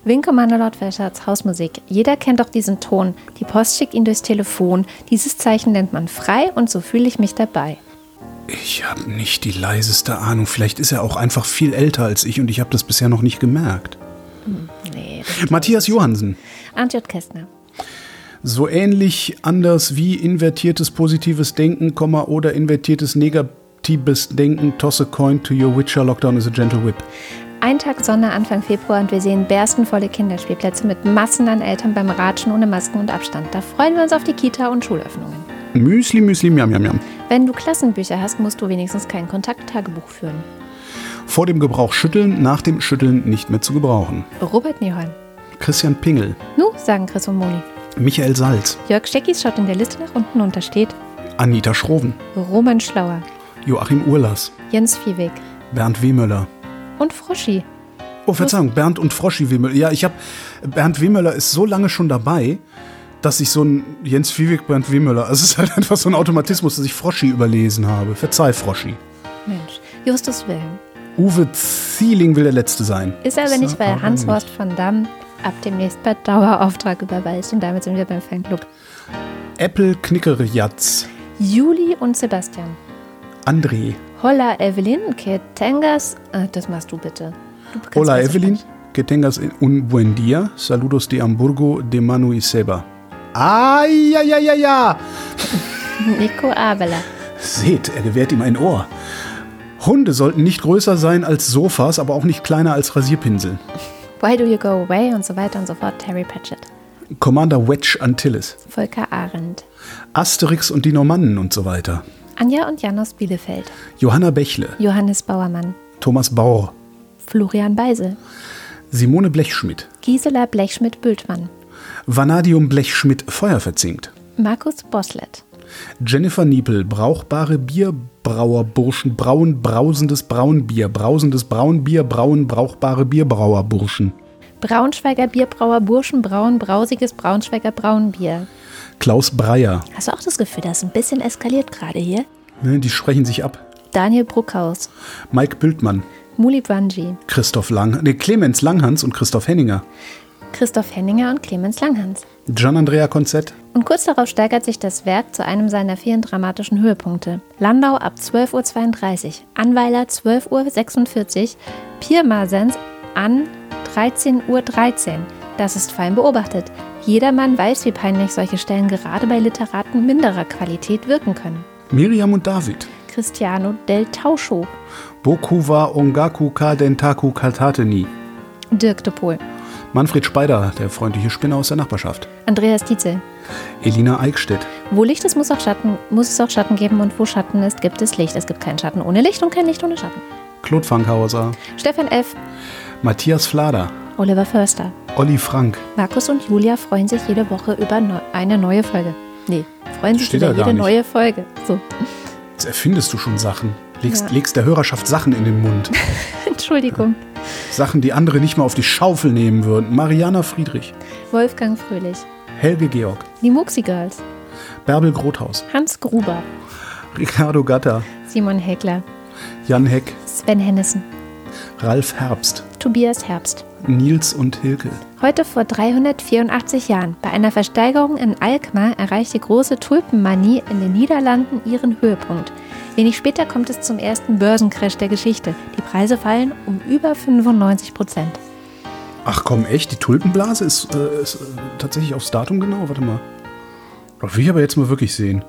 Lord Felschatz, Hausmusik. Jeder kennt doch diesen Ton. Die Post schickt ihn durchs Telefon. Dieses Zeichen nennt man frei und so fühle ich mich dabei. Ich habe nicht die leiseste Ahnung. Vielleicht ist er auch einfach viel älter als ich und ich habe das bisher noch nicht gemerkt. Nee, das Matthias Johansen. J. Kästner. So ähnlich anders wie invertiertes positives Denken, oder invertiertes negatives Denken, toss a coin to your Witcher, Lockdown is a gentle whip. Ein Tag Sonne Anfang Februar und wir sehen berstenvolle Kinderspielplätze mit Massen an Eltern beim Ratschen ohne Masken und Abstand. Da freuen wir uns auf die Kita und Schulöffnungen. Müsli, Müsli, miam, miam, miam. Wenn du Klassenbücher hast, musst du wenigstens kein Kontakttagebuch führen. Vor dem Gebrauch schütteln, nach dem Schütteln nicht mehr zu gebrauchen. Robert Nieholm. Christian Pingel, Nu, sagen Chris und Moni. Michael Salz, Jörg Steckis schaut in der Liste nach unten und da steht Anita Schroven, Roman Schlauer, Joachim Urlas, Jens Viehweg Bernd Wehmöller. Und Froschi. Oh, Verzeihung, Bernd und Froschi Wehmöller. Ja, ich habe Bernd Wehmöller ist so lange schon dabei, dass ich so ein Jens Viehweg, Bernd Wehmöller, also es ist halt [LAUGHS] einfach so ein Automatismus, dass ich Froschi überlesen habe. Verzeih, Froschi. Mensch. Justus Wilhelm. Uwe Zieling will der Letzte sein. Ist aber nicht, weil Hans-Horst von Damm ab demnächst per Dauerauftrag überweist und damit sind wir beim Fanclub. Apple Knickerjatz. Juli und Sebastian. André. Hola Evelyn, que tengas. Äh, das machst du bitte. Du Hola besser Evelyn. Que tengas un buen día. Saludos de Hamburgo de Manu y Seba. Ah, ja, ja, ja, ja. Nico Abela. Seht, er gewährt ihm ein Ohr. Hunde sollten nicht größer sein als Sofas, aber auch nicht kleiner als Rasierpinsel. Why do you go away? Und so weiter und so fort. Terry Pratchett. Commander Wedge Antilles. Volker Arendt. Asterix und die Normannen und so weiter. Anja und Jan aus Bielefeld. Johanna Bächle. Johannes Bauermann. Thomas Baur. Florian Beisel. Simone Blechschmidt. Gisela Blechschmidt-Bültmann. Vanadium Blechschmidt Feuerverzinkt. Markus Boslett. Jennifer Niepel, brauchbare Bierbrauerburschen, braun, brausendes Braunbier, brausendes Braunbier, braun, brauchbare Bierbrauerburschen. Braunschweiger Bierbrauer Burschen Braun, brausiges Braunschweiger Braunbier. Klaus Breyer, Hast du auch das Gefühl, das ist ein bisschen eskaliert gerade hier? ne, die sprechen sich ab. Daniel Bruckhaus. Mike Bültmann, Muli Banji. Christoph Lang, ne, Clemens Langhans und Christoph Henninger. Christoph Henninger und Clemens Langhans. Gian Andrea Konzett, Und kurz darauf steigert sich das Werk zu einem seiner vielen dramatischen Höhepunkte. Landau ab 12.32 Uhr, Anweiler 12.46 Uhr, Pirmasens an 13.13 Uhr. Das ist fein beobachtet. Jedermann weiß, wie peinlich solche Stellen gerade bei Literaten minderer Qualität wirken können. Miriam und David. Cristiano del Tauscho. Boku wa ongaku ka dentaku katate ni. Dirk de Pohl. Manfred Speider, der freundliche Spinner aus der Nachbarschaft. Andreas Dietzel. Elina Eickstedt. Wo Licht ist, muss, auch Schatten, muss es auch Schatten geben und wo Schatten ist, gibt es Licht. Es gibt keinen Schatten ohne Licht und kein Licht ohne Schatten. Claude Fankhauser. Stefan F., Matthias Flader. Oliver Förster. Olli Frank. Markus und Julia freuen sich jede Woche über neu- eine neue Folge. Nee, freuen sich Steht über jede neue Folge. So, Jetzt erfindest du schon Sachen. Legst, Ja. legst der Hörerschaft Sachen in den Mund. [LAUGHS] Entschuldigung. Sachen, die andere nicht mal auf die Schaufel nehmen würden. Mariana Friedrich. Wolfgang Fröhlich. Helge Georg. Die Muxi Girls. Bärbel Grothaus. Hans Gruber. Ricardo Gatter. Simon Heckler. Jan Heck. Sven Hennissen. Ralf Herbst. Tobias Herbst. Nils und Hilke. Heute vor 384 Jahren, bei einer Versteigerung in Alkmaar, erreicht die große Tulpenmanie in den Niederlanden ihren Höhepunkt. Wenig später kommt es zum ersten Börsencrash der Geschichte. Die Preise fallen um über 95 Prozent. Ach komm, echt? Die Tulpenblase ist, äh, ist äh, tatsächlich aufs Datum genau? Warte mal. Das will ich aber jetzt mal wirklich sehen.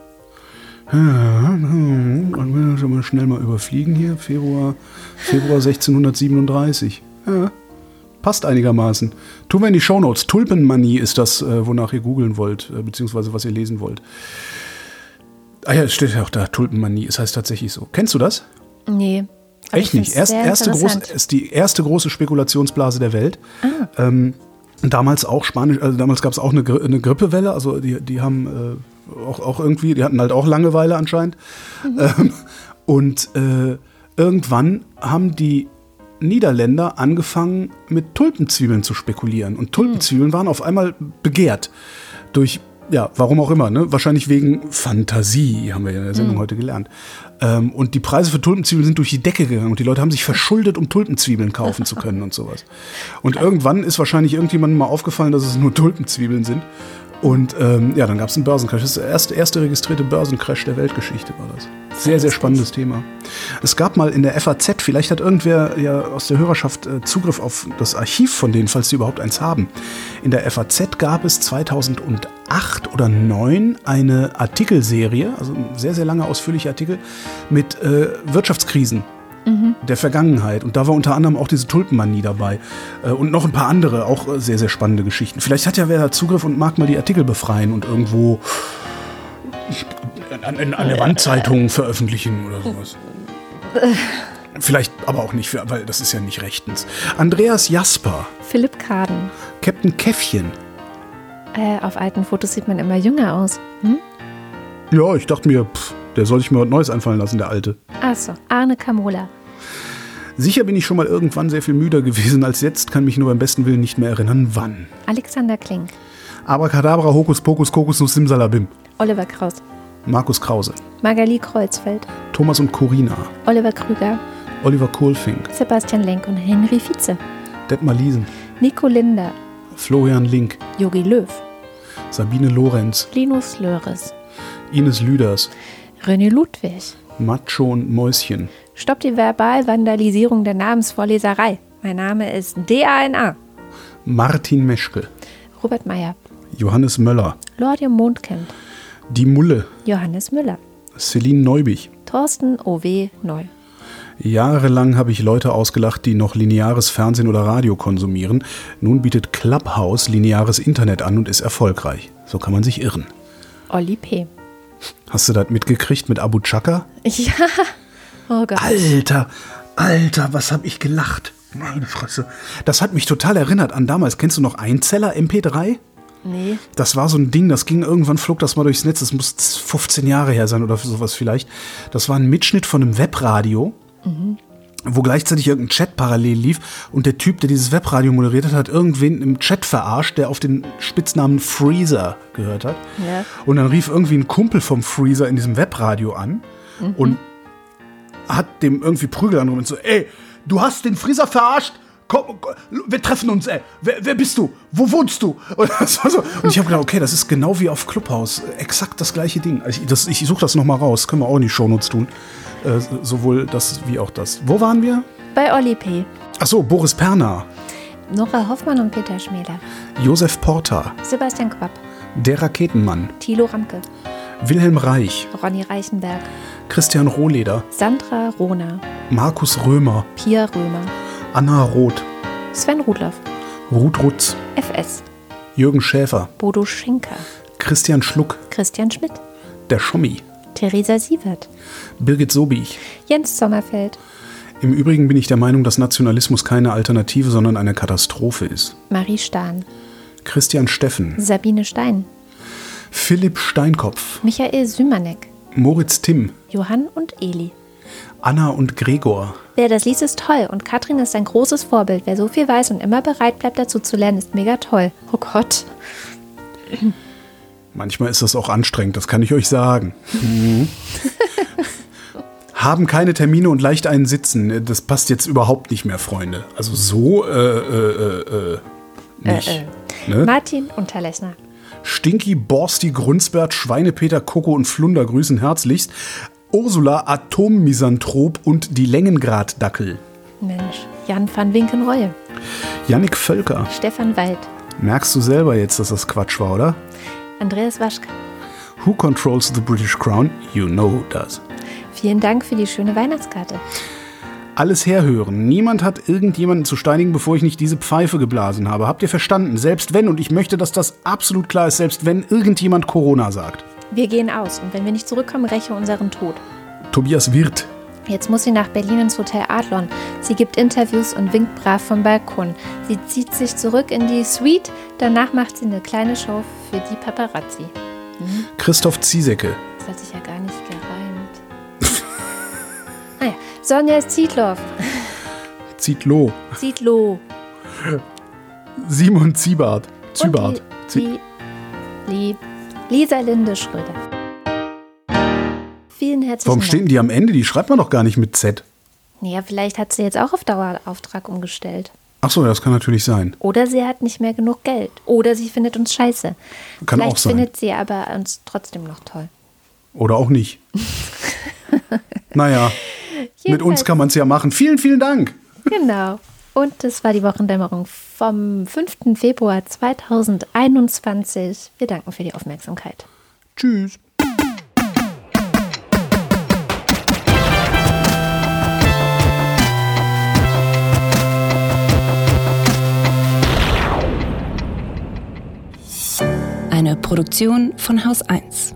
Mal schnell mal überfliegen hier. Februar, Februar 1637. Ja, passt einigermaßen. Tun wir in die Shownotes. Tulpenmanie ist das, äh, wonach ihr googeln wollt, äh, beziehungsweise was ihr lesen wollt. Ah ja, es steht ja auch da, Tulpenmanie. Es heißt tatsächlich so. Kennst du das? Nee. Echt nicht. Erst, erste große, ist die erste große Spekulationsblase der Welt. Ähm, damals auch Spanisch, also damals gab es auch eine, Gri- eine Grippewelle, also die, die haben äh, auch, auch irgendwie, die hatten halt auch Langeweile anscheinend. Ähm, und äh, irgendwann haben die Niederländer angefangen mit Tulpenzwiebeln zu spekulieren. Und Tulpenzwiebeln waren auf einmal begehrt durch, ja, warum auch immer, ne? Wahrscheinlich wegen Fantasie, haben wir ja in der Sendung heute gelernt. Ähm, und die Preise für Tulpenzwiebeln sind durch die Decke gegangen und die Leute haben sich verschuldet, um Tulpenzwiebeln kaufen zu können und sowas. [LAUGHS] Und irgendwann ist wahrscheinlich irgendjemandem mal aufgefallen, dass es nur Tulpenzwiebeln sind. Und ähm, ja, dann gab es einen Börsencrash. Das erste, erste registrierte Börsencrash der Weltgeschichte, war das. Sehr, sehr spannendes Thema. Es gab mal in der FAZ, vielleicht hat irgendwer ja aus der Hörerschaft äh, Zugriff auf das Archiv von denen, falls sie überhaupt eins haben. In der FAZ gab es 2008 oder 2009 eine Artikelserie, also ein sehr, sehr lange ausführliche Artikel mit äh, Wirtschaftskrisen der Vergangenheit. Und da war unter anderem auch diese Tulpenmanie dabei. Äh, Und noch ein paar andere, auch äh, sehr, sehr spannende Geschichten. Vielleicht hat ja wer da Zugriff und mag mal die Artikel befreien und irgendwo an, an, an der Wandzeitung veröffentlichen oder sowas. Vielleicht aber auch nicht, weil das ist ja nicht rechtens. Andreas Jasper, Philipp Kaden. Captain Käffchen. Äh, auf alten Fotos sieht man immer jünger aus. Hm? Ja, ich dachte mir, pff, der soll sich mir was Neues einfallen lassen, der Alte. Achso, Arne Kamola. Sicher bin ich schon mal irgendwann sehr viel müder gewesen als jetzt, kann mich nur beim besten Willen nicht mehr erinnern, wann. Alexander Klink. Abracadabra, Hokus Pokus, Kokos, Nuss, Simsalabim. Oliver Kraus. Markus Krause, Magali Kreuzfeld. Thomas und Corina, Oliver Krüger. Oliver Kohlfink, Sebastian Lenk und Henry Vize. Detmar Liesen, Nico Linder. Florian Link, Jogi Löw. Sabine Lorenz, Linus Löres. Ines Lüders, René Ludwig. Macho und Mäuschen, Stopp die Verbalvandalisierung der Namensvorleserei. Mein Name ist DANA. Martin Meschke, Robert Meyer. Johannes Möller, Lordium Mondkind. Die Mulle, Johannes Müller. Celine Neubich. Thorsten O.W. Neu. Jahrelang habe ich Leute ausgelacht, die noch lineares Fernsehen oder Radio konsumieren. Nun bietet Clubhouse lineares Internet an und ist erfolgreich. So kann man sich irren. Olli P. Hast du das mitgekriegt mit Abu Chaka? [LAUGHS] Ja. Oh Gott. Alter, Alter, was hab ich gelacht. Meine Fresse. Das hat mich total erinnert an damals. Kennst du noch Einzeller MP3? Nee. Das war so ein Ding, das ging irgendwann, flog das mal durchs Netz. Das muss 15 Jahre her sein oder sowas vielleicht. Das war ein Mitschnitt von einem Webradio, wo gleichzeitig irgendein Chat parallel lief. Und der Typ, der dieses Webradio moderiert hat, hat irgendwen im Chat verarscht, der auf den Spitznamen Freezer gehört hat. Ja. Und dann rief irgendwie ein Kumpel vom Freezer in diesem Webradio an und hat dem irgendwie Prügel an und so, ey, du hast den Freezer verarscht. Komm, wir treffen uns, ey. Wer, wer bist du? Wo wohnst du? [LAUGHS] Und, so. und ich habe gedacht, okay, das ist genau wie auf Clubhouse. Exakt das gleiche Ding. Also Ich, das- ich suche das nochmal raus. Können wir auch in die Shownotes tun. Äh, sowohl das wie auch das. Wo waren wir? Bei Olli P. Achso, Boris Perner, Nora Hoffmann und Peter Schmäler. Josef Porta, Sebastian Quapp. Der Raketenmann, Thilo Ramke. Wilhelm Reich, Ronny Reichenberg. Christian Rohleder, Sandra Rohner. Markus Römer, Pia Römer. Anna Roth, Sven Rudloff. Ruth Rutz, FS. Jürgen Schäfer, Bodo Schenker. Christian Schluck, Christian Schmidt. der Schommi, Theresa Sievert. Birgit Sobich. Jens Sommerfeld. Im Übrigen bin ich der Meinung, dass Nationalismus keine Alternative, sondern eine Katastrophe ist. Marie Stahn. Christian Steffen, Sabine Stein. Philipp Steinkopf, Michael Sümanek. Moritz Timm, Johann und Eli. Anna und Gregor, Wer das liest, ist toll und Katrin ist ein großes Vorbild. Wer so viel weiß und immer bereit bleibt, dazu zu lernen, ist mega toll. Oh Gott. Manchmal ist das auch anstrengend, das kann ich euch sagen. Mhm. Haben keine Termine und leicht einen Sitzen. Das passt jetzt überhaupt nicht mehr, Freunde. Also so, äh, äh, äh, äh, nicht. Äh, Ne? Martin Unterlechner. Stinky, Borsti, Grunsbert, Schweinepeter, Koko und Flunder grüßen herzlichst. Ursula, Atommisanthrop und die Längengrad-Dackel. Mensch. Jan van Winkenreue. Yannick Völker. Stefan Wald. Merkst du selber jetzt, dass das Quatsch war, oder? Andreas Waschke. Who controls the British Crown? You know who does. Vielen Dank für die schöne Weihnachtskarte. Alles herhören. Niemand hat irgendjemanden zu steinigen, bevor ich nicht diese Pfeife geblasen habe. Habt ihr verstanden? Selbst wenn, und ich möchte, dass das absolut klar ist, selbst wenn irgendjemand Corona sagt. Wir gehen aus und wenn wir nicht zurückkommen, räche unseren Tod. Tobias Wirth. Jetzt muss sie nach Berlin ins Hotel Adlon. Sie gibt Interviews und winkt brav vom Balkon. Sie zieht sich zurück in die Suite. Danach macht sie eine kleine Show für die Paparazzi. Christoph Ziesecke. Das hat sich ja gar nicht gereimt. [LAUGHS] naja, Sonja Zietloff. Zietlow. Zietlow. Simon Ziebart. Die, die, die Lisa Linde Schröder. Vielen herzlichen Warum Dank. stehen die am Ende? Die schreibt man doch gar nicht mit Z. Ja, vielleicht hat sie jetzt auch auf Dauerauftrag umgestellt. Achso, das kann natürlich sein. Oder sie hat nicht mehr genug Geld. Oder sie findet uns scheiße. Kann vielleicht auch sein. findet sie aber uns trotzdem noch toll. Oder auch nicht. [LAUGHS] naja, mit uns Jedenfalls- kann man es ja machen. Vielen, vielen Dank. Genau. Und das war die Wochendämmerung vom 5. Februar 2021. Wir danken für die Aufmerksamkeit. Tschüss. Eine Produktion von Haus 1.